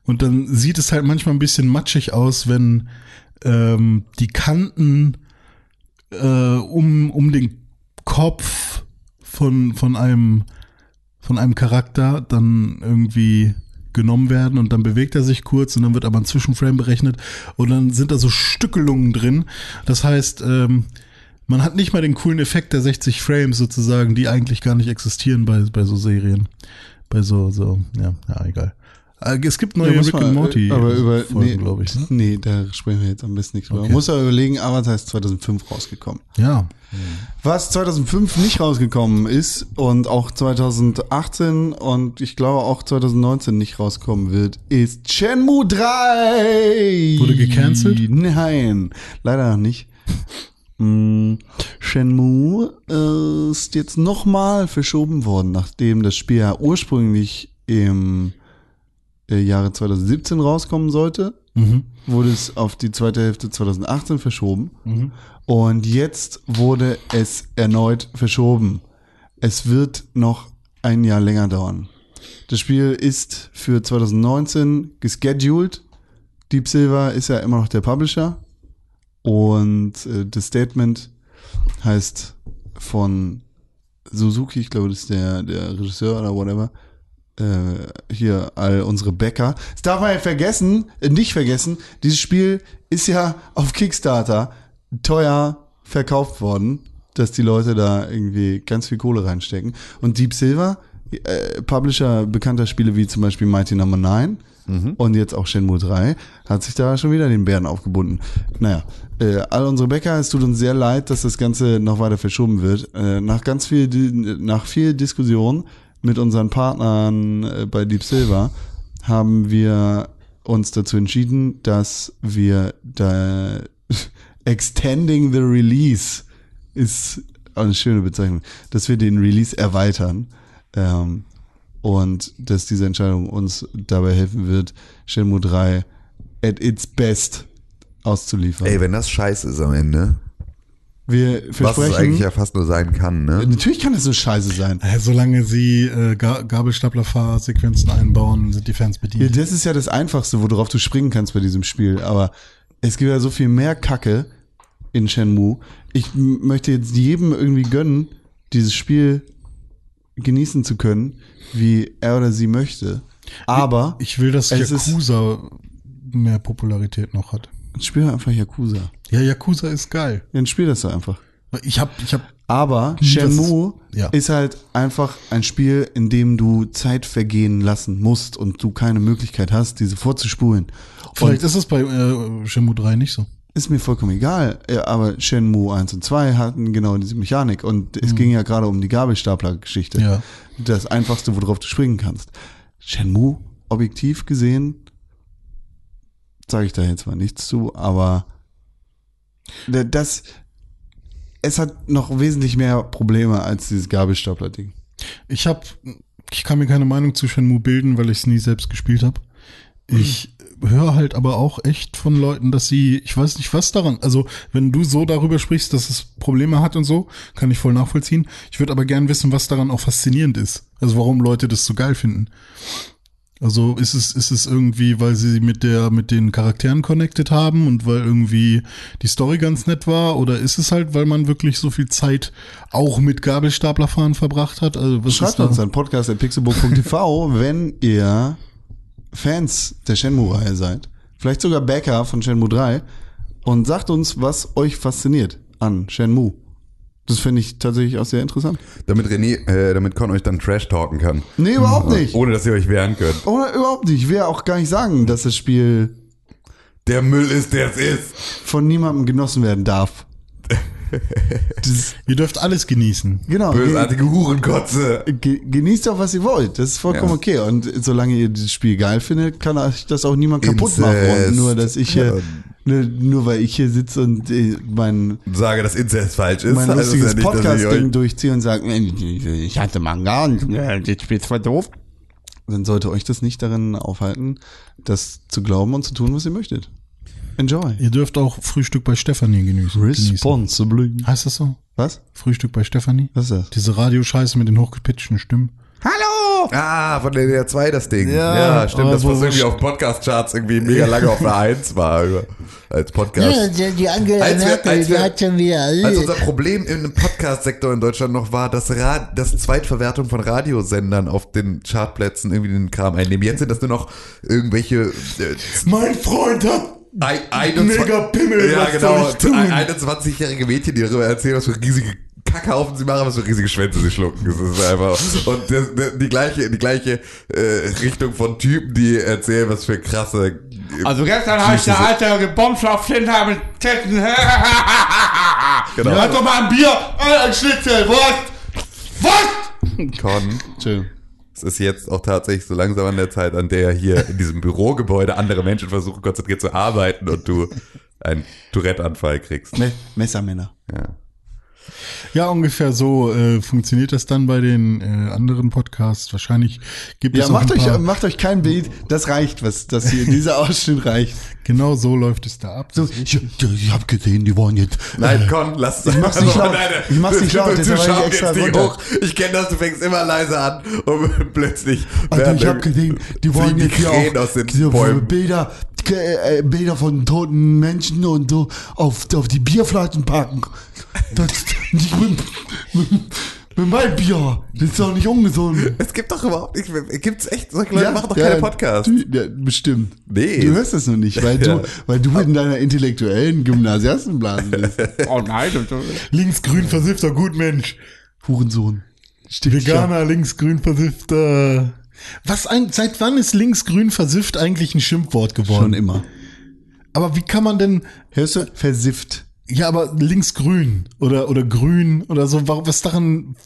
S3: Und dann sieht es halt manchmal ein bisschen matschig aus, wenn ähm, die Kanten äh, um, um den Kopf von, von einem von einem Charakter dann irgendwie genommen werden und dann bewegt er sich kurz und dann wird aber ein Zwischenframe berechnet und dann sind da so Stückelungen drin. Das heißt, ähm, man hat nicht mal den coolen Effekt der 60 Frames sozusagen, die eigentlich gar nicht existieren bei, bei so Serien. Bei so, so, ja, ja, egal. Äh, Es gibt neue
S1: muss
S3: Rick and Morty
S1: äh, aber über,
S3: Folgen,
S1: nee,
S3: glaube ich. Ne?
S1: Nee, da sprechen wir jetzt am besten nicht drüber. Man muss aber überlegen, Avatar ist 2005 rausgekommen.
S3: Ja.
S1: Was 2005 nicht rausgekommen ist und auch 2018 und ich glaube auch 2019 nicht rauskommen wird, ist Shenmue 3.
S3: Wurde gecancelt?
S1: Nein, leider noch nicht. Mm, Shenmue äh, ist jetzt nochmal verschoben worden, nachdem das Spiel ja ursprünglich im Jahre 2017 rauskommen sollte.
S3: Mhm.
S1: Wurde es auf die zweite Hälfte 2018 verschoben.
S3: Mhm.
S1: Und jetzt wurde es erneut verschoben. Es wird noch ein Jahr länger dauern. Das Spiel ist für 2019 gescheduled. Deep Silver ist ja immer noch der Publisher. Und äh, das Statement heißt von Suzuki, ich glaube, das ist der, der Regisseur oder whatever, äh, hier all unsere Bäcker. Das darf man ja vergessen, äh, nicht vergessen, dieses Spiel ist ja auf Kickstarter teuer verkauft worden, dass die Leute da irgendwie ganz viel Kohle reinstecken. Und Deep Silver, äh, Publisher bekannter Spiele wie zum Beispiel Mighty Number 9 und jetzt auch Shenmue 3, hat sich da schon wieder den Bären aufgebunden. Naja, äh, all unsere Bäcker, es tut uns sehr leid, dass das Ganze noch weiter verschoben wird. Äh, nach ganz viel, nach viel Diskussion mit unseren Partnern äh, bei Deep Silver haben wir uns dazu entschieden, dass wir da extending the release ist eine schöne Bezeichnung, dass wir den Release erweitern ähm, und dass diese Entscheidung uns dabei helfen wird, Shenmue 3 at its best auszuliefern.
S2: Ey, wenn das scheiße ist am Ende,
S1: wir
S2: was es
S1: versprechen,
S2: eigentlich ja fast nur sein kann, ne?
S1: natürlich kann das so scheiße sein.
S3: Äh, solange sie äh, Ga Gabelstaplerfahrsequenzen einbauen, sind die Fans
S1: Ja,
S3: bedient.
S1: das ist ja das Einfachste, worauf du springen kannst bei diesem Spiel. Aber es gibt ja so viel mehr Kacke in Shenmue. Ich möchte jetzt jedem irgendwie gönnen, dieses Spiel genießen zu können, wie er oder sie möchte. Aber
S3: Ich will, dass
S1: Es ist-
S3: Yakuza mehr Popularität noch hat.
S1: Spiel einfach Yakuza.
S3: Ja, Yakuza ist geil.
S1: Dann spiel das doch einfach.
S3: Ich hab, ich hab,
S1: Aber
S3: Das
S1: Shenmue
S3: ist- ja.
S1: ist halt einfach ein Spiel, in dem du Zeit vergehen lassen musst und du keine Möglichkeit hast, diese vorzuspulen.
S3: vielleicht ist es bei äh, Shenmue 3 nicht so.
S1: ist mir vollkommen egal, Ja, aber Shenmue 1 und 2 hatten genau diese Mechanik und es ging ja gerade um die Gabelstapler-Geschichte.
S3: Ja.
S1: Das einfachste, worauf du springen kannst. Shenmue, objektiv gesehen, sage ich da jetzt mal nichts zu, aber da- das, es hat noch wesentlich mehr Probleme als dieses Gabelstapler-Ding.
S3: Ich hab, ich kann mir keine Meinung zu Shenmue bilden, weil ich es nie selbst gespielt habe. Ich höre halt aber auch echt von Leuten, dass sie, ich weiß nicht, was daran, also wenn du so darüber sprichst, dass es Probleme hat und so, kann ich voll nachvollziehen. Ich würde aber gern wissen, was daran auch faszinierend ist. Also warum Leute das so geil finden. Also ist es, ist es irgendwie, weil sie mit der, mit den Charakteren connected haben und weil irgendwie die Story ganz nett war? Oder ist es halt, weil man wirklich so viel Zeit auch mit Gabelstaplerfahren verbracht hat? Also was
S1: Schreibt uns an podcast.pixelbook.tv, wenn ihr Fans der Shenmue-Reihe seid. Vielleicht sogar Backer von Shenmue 3 und sagt uns, was euch fasziniert an Shenmue. Das finde ich tatsächlich auch sehr interessant.
S2: Damit René, äh, damit Con euch dann Trash talken kann.
S1: Nee, überhaupt nicht.
S2: Ohne dass ihr euch wehren könnt.
S1: Oder überhaupt nicht. Ich will auch gar nicht sagen, dass das Spiel
S2: Der Müll ist, der es ist.
S1: von niemandem genossen werden darf. Das,
S3: Ihr dürft alles genießen.
S1: genau.
S2: Bösartige Hurenkotze.
S1: Ge genießt doch, was ihr wollt. Das ist vollkommen
S2: Ja.
S1: okay. Und solange ihr dieses Spiel geil findet, kann euch das auch niemand kaputt
S2: Inzest.
S1: machen. Und nur, dass ich hier,
S2: Ja.
S1: Nur, nur weil ich hier sitze und äh, mein,
S2: Sage, dass Inzest falsch ist.
S1: mein
S2: das
S1: lustiges
S2: ja ich
S1: Podcast-Ding durchziehe und sage, ich hatte Manga und äh, das Spiel ist voll doof. Dann sollte euch das nicht darin aufhalten, das zu glauben und zu tun, was ihr möchtet. Enjoy.
S3: Ihr dürft auch Frühstück bei Stefanie genießen. genießen.
S1: Responsibly.
S3: Heißt das so?
S1: Was?
S3: Frühstück bei Stefanie?
S1: Was ist das?
S3: Diese Radioscheiße mit den hochgepitchten Stimmen.
S1: Hallo!
S2: Ah, von der DDR2 das Ding.
S1: Ja,
S2: Ja, stimmt, das
S3: wo-
S2: was irgendwie auf Podcast-Charts irgendwie mega lange auf der 1 war. Als Podcast.
S4: Ja, die Angela
S2: Als wir-
S4: Merkel,
S2: als
S4: die
S2: wir-
S4: hat schon wieder.
S2: Als unser Problem im Podcast-Sektor in Deutschland noch war, dass, Ra dass Zweitverwertung von Radiosendern auf den Chartplätzen irgendwie den Kram einnehmen. Jetzt sind das nur noch irgendwelche äh,
S3: Mein Freund hat
S2: ein, 21
S3: Mega Pimmel,
S2: ja, genau,
S3: soll ich tun?
S2: ein- 21-jährige Mädchen, die darüber erzählen, was für riesige Kackhaufen sie machen, was für riesige Schwänze sie schlucken. Das ist einfach. Und das, das, die gleiche, die gleiche äh, Richtung von Typen, die erzählen, was für krasse. äh,
S5: Also gestern habe ich
S2: Süße
S5: eine alte gebombt auf Flinter mit Tetten.
S2: Genau.
S5: Hört doch mal ein Bier, äh, ein Schnitzel, Wurst. Was?
S2: Con.
S1: Chill.
S2: Es ist jetzt auch tatsächlich so langsam an der Zeit, an der hier in diesem Bürogebäude andere Menschen versuchen konzentriert zu arbeiten und du einen Tourette-Anfall kriegst.
S1: Me Messermänner.
S2: Ja.
S3: Ja, ungefähr so äh, funktioniert das dann bei den äh, anderen Podcasts. Wahrscheinlich gibt
S1: Ja,
S3: es auch
S1: macht
S3: ein
S1: euch, macht euch kein Bild. Das reicht, was das hier, dieser Ausschnitt reicht.
S3: Genau so läuft es da ab.
S1: So, ich, ich habe gesehen, die wollen jetzt.
S2: Nein, Con, lass das.
S1: Ich mach's nicht laut. Ich mach's nicht laut, war ich extra
S2: jetzt hoch. Ich kenne das, du fängst immer leise an und plötzlich werden
S1: ich habe gesehen, die wollen jetzt hier auch
S2: aus den
S1: diese
S2: Bäumen.
S1: Bilder, äh, Bilder von toten Menschen und so auf, auf die Bierflaschen packen. Das nicht mit, mit, mit meinem Bier. Das ist doch nicht ungesund.
S2: Es gibt doch überhaupt nicht, gibt's echt, solche Leute machen doch keine Podcasts.
S1: Du, ja, bestimmt.
S2: Nee.
S1: Du hörst das noch nicht, weil
S2: Ja.
S1: du, weil du in deiner intellektuellen Gymnasiastenblase bist.
S5: Oh nein, du, du.
S3: Linksgrün versiffter Gutmensch.
S1: Hurensohn. Stimmt
S3: Veganer, linksgrün versiffter. Was ein, seit wann ist linksgrün versifft eigentlich ein Schimpfwort
S1: Schon
S3: geworden?
S1: immer.
S3: Aber wie kann man denn,
S1: Hörst du? Versifft.
S3: Ja, aber linksgrün oder, oder grün oder so, warum, was ist daran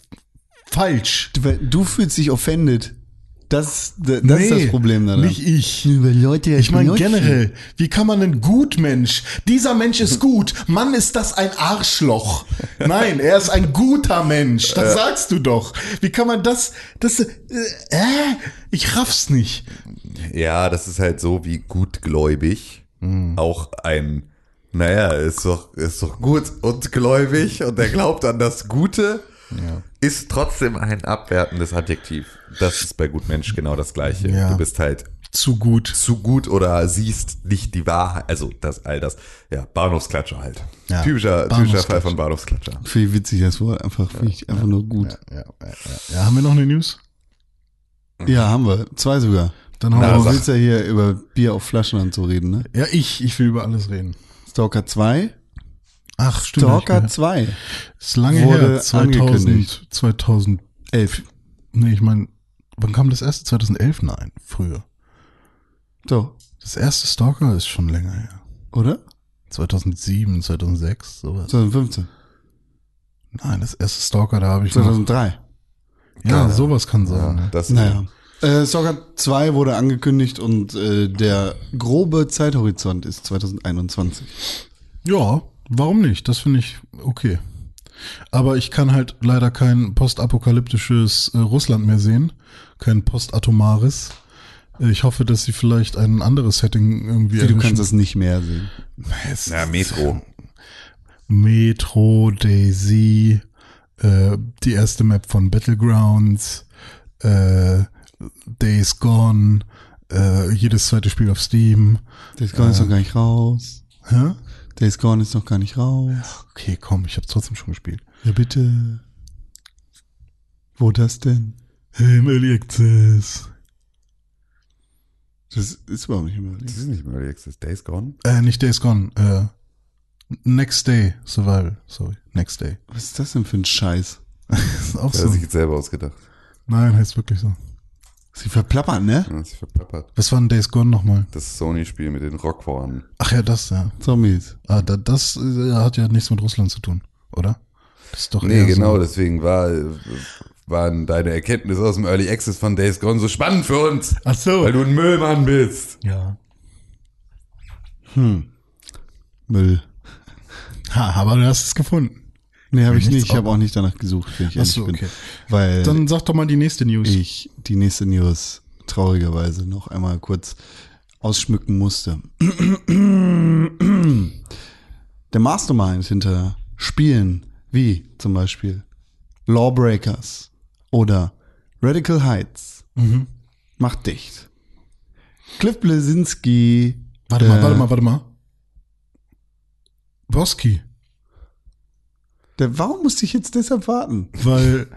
S3: falsch?
S1: Du, du fühlst dich offended. Das, das ist das Problem daran.
S3: Nicht ich.
S1: Weil Leute
S3: Ich meine generell, wie kann man denn gut Mensch? Dieser Mensch ist gut. Mann, ist das ein Arschloch. Nein, er ist ein guter Mensch. Das sagst du doch. Wie kann man das, das, äh, äh, ich raff's nicht.
S2: Ja, das ist halt so wie gutgläubig. Auch ein, naja, ist doch, ist doch gut und gläubig und er glaubt an das Gute, ist trotzdem ein abwertendes Adjektiv. Das ist bei Gutmensch genau das Gleiche.
S3: Ja.
S2: Du bist halt
S3: Zu gut.
S2: zu gut oder siehst nicht die Wahrheit. Also das, all das. Ja, Bahnhofsklatscher halt.
S3: Ja,
S2: typischer, typischer. Fall von Bahnhofsklatscher.
S1: Ich witzig, das Wort. Einfach, ich einfach nur gut.
S3: Ja, ja, ja. ja, haben wir noch eine News?
S1: Ja, haben wir. Zwei sogar.
S3: Dann haben
S2: Na,
S3: wir
S1: willst ja hier über Bier auf Flaschen und so reden, ne?
S3: Ja, ich, ich will über alles reden.
S1: Stalker 2.
S3: Ach, stimmt.
S1: Stalker
S3: hab ich
S1: 2.
S3: gehört. Ist lange
S1: wurde
S3: her. 2000,
S1: angekündigt.
S3: 2000.
S1: 11.
S3: Nee, ich meine, wann kam das erste? 2011? Nein, früher.
S1: So,
S3: Das erste Stalker ist schon länger her.
S1: oder?
S3: 2007, 2006, sowas.
S1: 2015.
S3: Nein, das erste Stalker, da habe ich noch.
S1: 2003.
S3: Ja, sowas kann sein.
S2: Ja,
S3: ne?
S2: das,
S1: Naja. Äh, Stalker 2 wurde angekündigt und äh, der grobe Zeithorizont ist 2021.
S3: Ja, warum nicht? Das finde ich okay. Aber ich kann halt leider kein postapokalyptisches äh, Russland mehr sehen. Kein postatomares. Ich hoffe, dass sie vielleicht ein anderes Setting irgendwie
S1: Du kannst es nicht mehr sehen.
S3: Es-
S2: ja, Metro.
S3: Metro, Daisy, äh, die erste Map von Battlegrounds, äh, Days Gone, äh, jedes zweite Spiel auf Steam.
S1: Days Gone ist noch gar nicht raus.
S3: Hä?
S1: Days Gone ist noch gar nicht raus.
S3: Okay, komm, ich habe trotzdem schon gespielt.
S1: Ja, bitte. Wo das denn?
S3: Im Early Access.
S1: Das ist überhaupt nicht mehr.
S2: Das ist nicht mehr Early Access. Days Gone?
S3: Äh, nicht Days Gone, äh, Next Day Survival, sorry, Next Day.
S1: Was ist das denn für ein Scheiß?
S3: Das ist auch
S2: Das hat
S3: so.
S2: er sich jetzt selber ausgedacht.
S3: Nein, heißt wirklich so.
S1: Sie verplappern, ne?
S2: Ja, sich verplappert.
S3: Was war denn Days Gone nochmal?
S2: Das Sony-Spiel mit den Rockhorn.
S3: Ach ja, das, ja.
S1: Zombies.
S3: Ah, da, das äh, hat ja nichts mit Russland zu tun, oder? Das ist doch
S2: Nee, genau,
S3: So,
S2: deswegen war, waren deine Erkenntnisse aus dem Early Access von Days Gone so spannend für uns.
S3: Ach so.
S2: Weil du ein Müllmann bist.
S3: Ja.
S1: Müll.
S3: Ha, aber du hast es gefunden.
S1: Nee, habe ich nicht. Ich habe
S3: auch.
S1: nicht danach gesucht, wenn ich
S3: Ach so,
S1: ehrlich bin.
S3: okay.
S1: Weil
S3: Dann sag doch mal die nächste News.
S1: ich die nächste News traurigerweise noch einmal kurz ausschmücken musste. Der Mastermind hinter Spielen wie zum Beispiel Lawbreakers oder Radical Heights
S3: Mhm.
S1: macht dicht. Cliff Blesinski.
S3: Warte mal,
S1: äh,
S3: warte mal, warte mal. Boski.
S1: Warum musste ich jetzt deshalb warten?
S3: Weil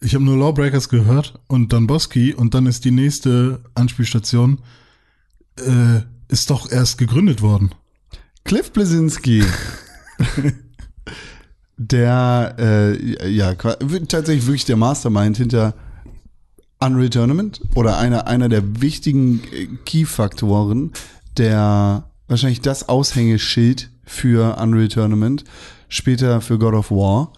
S3: ich habe nur Lawbreakers gehört und dann Boski und dann ist die nächste Anspielstation äh, ist doch erst gegründet worden.
S1: Cliff Blesinski, der äh, ja tatsächlich wirklich der Mastermind hinter Unreal Tournament oder einer einer der wichtigen äh, Key-Faktoren, der wahrscheinlich das Aushängeschild für Unreal Tournament, später für God of War,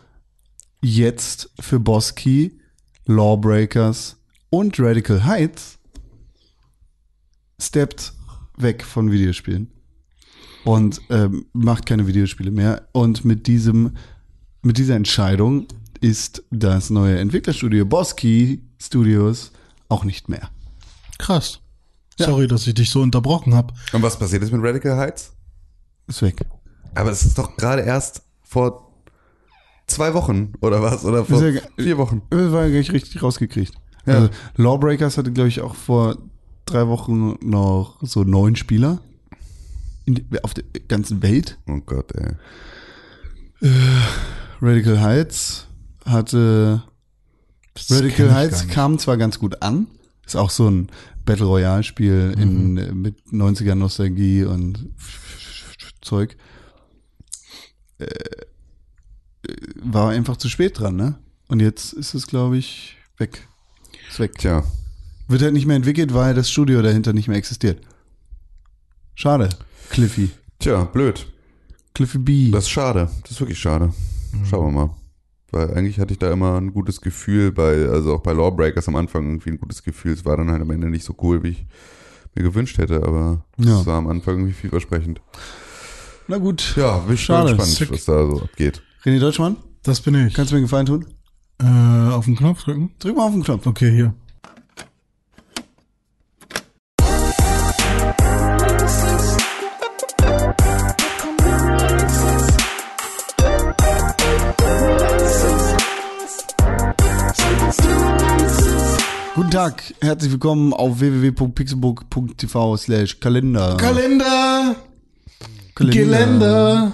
S1: jetzt für Boski, Lawbreakers und Radical Heights, steppt weg von Videospielen. und ähm, macht keine Videospiele mehr. Und mit diesem, mit dieser Entscheidung ist das neue Entwicklerstudio Bosky Studios auch nicht mehr.
S3: Krass. Sorry, dass ich dich so unterbrochen habe.
S2: Und was passiert ist mit Radical Heights?
S1: Ist weg.
S2: Aber es ist doch gerade erst vor zwei Wochen oder was? Oder vor
S1: ja
S2: vier Wochen.
S1: Das war ja gar nicht richtig rausgekriegt.
S2: Ja.
S1: Also, Lawbreakers hatte, glaube ich, auch vor drei Wochen noch so neun Spieler in, auf der ganzen Welt.
S2: Oh Gott, ey.
S1: Radical Heights hatte.
S3: Das
S1: Radical Heights kam zwar ganz gut an. Ist auch so ein Battle Royale Spiel in,
S3: Mhm.
S1: äh, mit 90er Nostalgie und Zeug. Äh, war einfach zu spät dran, ne? Und jetzt ist es, glaube ich, weg. Ist weg.
S2: Tja.
S1: Wird halt nicht mehr entwickelt, weil das Studio dahinter nicht mehr existiert. Schade. Cliffy.
S2: Tja, blöd.
S1: Cliffy B.
S2: Das ist schade. Das ist wirklich schade. Schauen wir mal. Weil eigentlich hatte ich da immer ein gutes Gefühl bei, also auch bei Lawbreakers am Anfang irgendwie ein gutes Gefühl. Es war dann halt am Ende nicht so cool, wie ich mir gewünscht hätte, aber
S1: Ja.
S2: es war am Anfang irgendwie vielversprechend.
S1: Na gut.
S2: Ja, bin ich
S1: Schade.
S2: gespannt,
S3: Sick.
S2: was da so abgeht.
S1: René Deutschmann,
S3: Das bin ich.
S1: kannst du mir einen Gefallen tun?
S3: Äh, auf den Knopf drücken?
S1: Drück mal auf den Knopf.
S3: Okay, hier.
S1: Guten Tag, herzlich willkommen auf www.pixelbook.tv slash Kalender.
S3: Kalender! Geländer!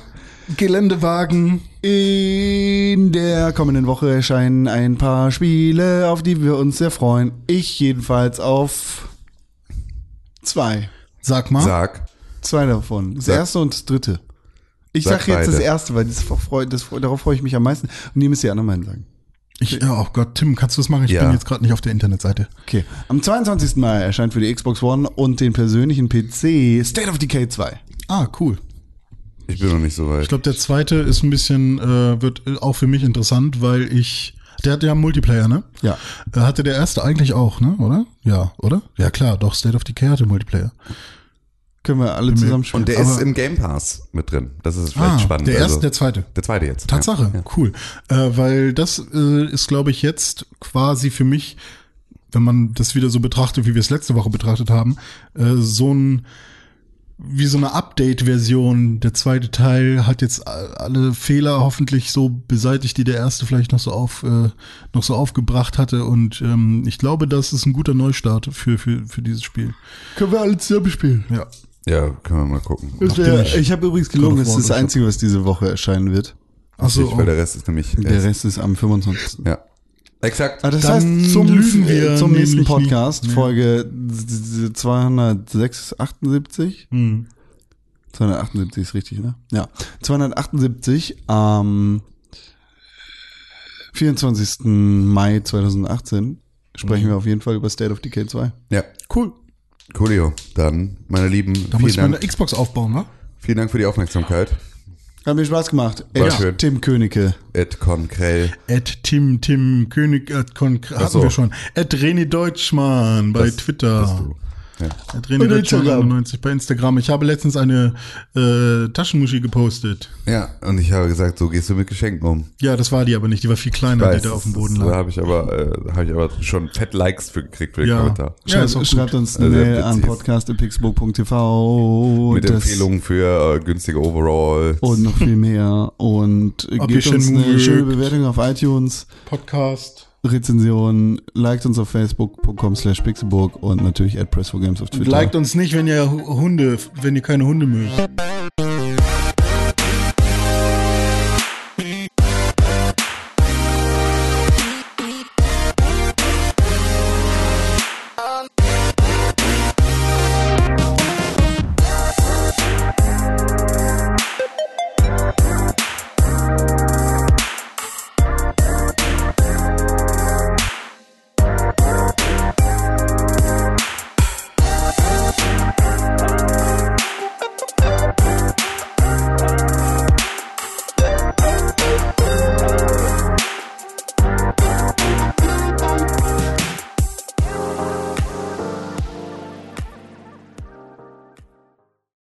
S3: Geländewagen!
S1: In der kommenden Woche erscheinen ein paar Spiele, auf die wir uns sehr freuen. Ich jedenfalls auf zwei.
S3: Sag mal.
S2: Sag.
S1: Zwei davon. Das
S2: Sag-
S1: erste und das dritte. Ich
S2: Sag
S1: sag, jetzt das
S2: beide.
S1: erste, weil das, freu, das, darauf freue ich mich am meisten. Und ihr müsst die anderen beiden sagen.
S3: Ich, oh Gott, Tim, kannst du das machen? Ich
S2: Ja.
S3: bin jetzt gerade nicht auf der Internetseite.
S1: Okay. Am 22. Mai erscheint für die Xbox One und den persönlichen PC State of Decay 2.
S3: Ah, cool.
S2: Ich bin noch nicht so weit.
S3: Ich glaube, der zweite ist ein bisschen, äh, wird auch für mich interessant, weil ich, der hat ja einen Multiplayer, ne?
S1: Ja.
S3: Äh, Hatte der erste eigentlich auch, ne? Oder? Ja, oder? Ja, klar, doch, State of Decay hatte Multiplayer.
S1: Können wir alle zusammen spielen.
S2: Und der
S3: Aber-
S2: ist im Game Pass mit drin. Das ist vielleicht spannend.
S3: der erste,
S2: also,
S3: der zweite.
S2: der zweite jetzt.
S3: Tatsache,
S2: Ja.
S3: cool. Äh, weil das äh, ist, glaube ich, jetzt quasi für mich, wenn man das wieder so betrachtet, wie wir es letzte Woche betrachtet haben, äh, so ein wie so eine Update-Version. Der zweite Teil hat jetzt a- alle Fehler hoffentlich so beseitigt, die der erste vielleicht noch so auf äh, noch so aufgebracht hatte. Und ähm, ich glaube, das ist ein guter Neustart für für für dieses Spiel.
S1: Können wir alle zusammen spielen.
S3: Ja.
S2: Ja, können wir mal gucken.
S1: Wär,
S3: ich
S1: ich habe übrigens gelogen, das
S3: of
S1: ist das Einzige, was diese Woche erscheinen wird.
S3: Achso,
S2: Nicht, weil der Rest ist nämlich.
S1: Der Rest ist am 25.
S2: Ja. Exakt.
S1: Ah, das
S3: Dann
S1: heißt, zum,
S3: lügen wir
S1: zum nächsten
S3: nie.
S1: Podcast,
S3: Ja.
S1: Folge 278,
S3: hm.
S1: 278 ist richtig, ne? Ja. 278 am 24. Mai 2018 sprechen wir auf jeden Fall über State of Decay 2.
S2: Ja.
S3: cool.
S2: Coolio. Dann, meine Lieben,
S3: Da muss ich
S2: vielen,
S3: meine
S2: Dank,
S3: Xbox aufbauen, ne?
S2: vielen Dank für die Aufmerksamkeit.
S1: Hat mir Spaß gemacht.
S2: War
S1: Ed
S2: schön.
S1: Tim Königke.
S2: Ed Konkrell.
S3: Ed Tim Tim König at Kon hatten
S2: so.
S3: wir schon. Ed René Deutschmann bei
S2: Das-
S3: Twitter.
S2: Ja.
S3: Ed René
S1: Bei
S3: Deutschmann
S1: Instagram.
S3: 91 bei Instagram. Ich habe letztens eine äh, Taschenmuschi gepostet.
S2: ja, und ich habe gesagt, so gehst du mit Geschenken um.
S3: Ja, das war die aber nicht. Die war viel kleiner,
S2: Weiß,
S3: die da auf dem Boden
S2: Da
S3: lag.
S2: habe ich aber, äh, habe ich aber schon fett Likes für gekriegt für den
S3: Ja.
S2: Kommentar.
S3: Ja, ist auch
S1: Schreibt,
S3: gut.
S1: schreibt uns eine
S2: Also,
S1: Mail an podcast.pixburg.tv
S2: Mit Empfehlungen für äh, günstige Overalls.
S1: und noch viel mehr. Und gebt
S3: ihr
S1: uns eine schöne
S3: mögt.
S1: Bewertung auf iTunes,
S3: Podcast.
S1: Rezension, liked uns auf facebook.com slash pixelburg und natürlich at press4games auf Twitter.
S3: Liked uns nicht, wenn ihr Hunde, wenn ihr keine Hunde mögt.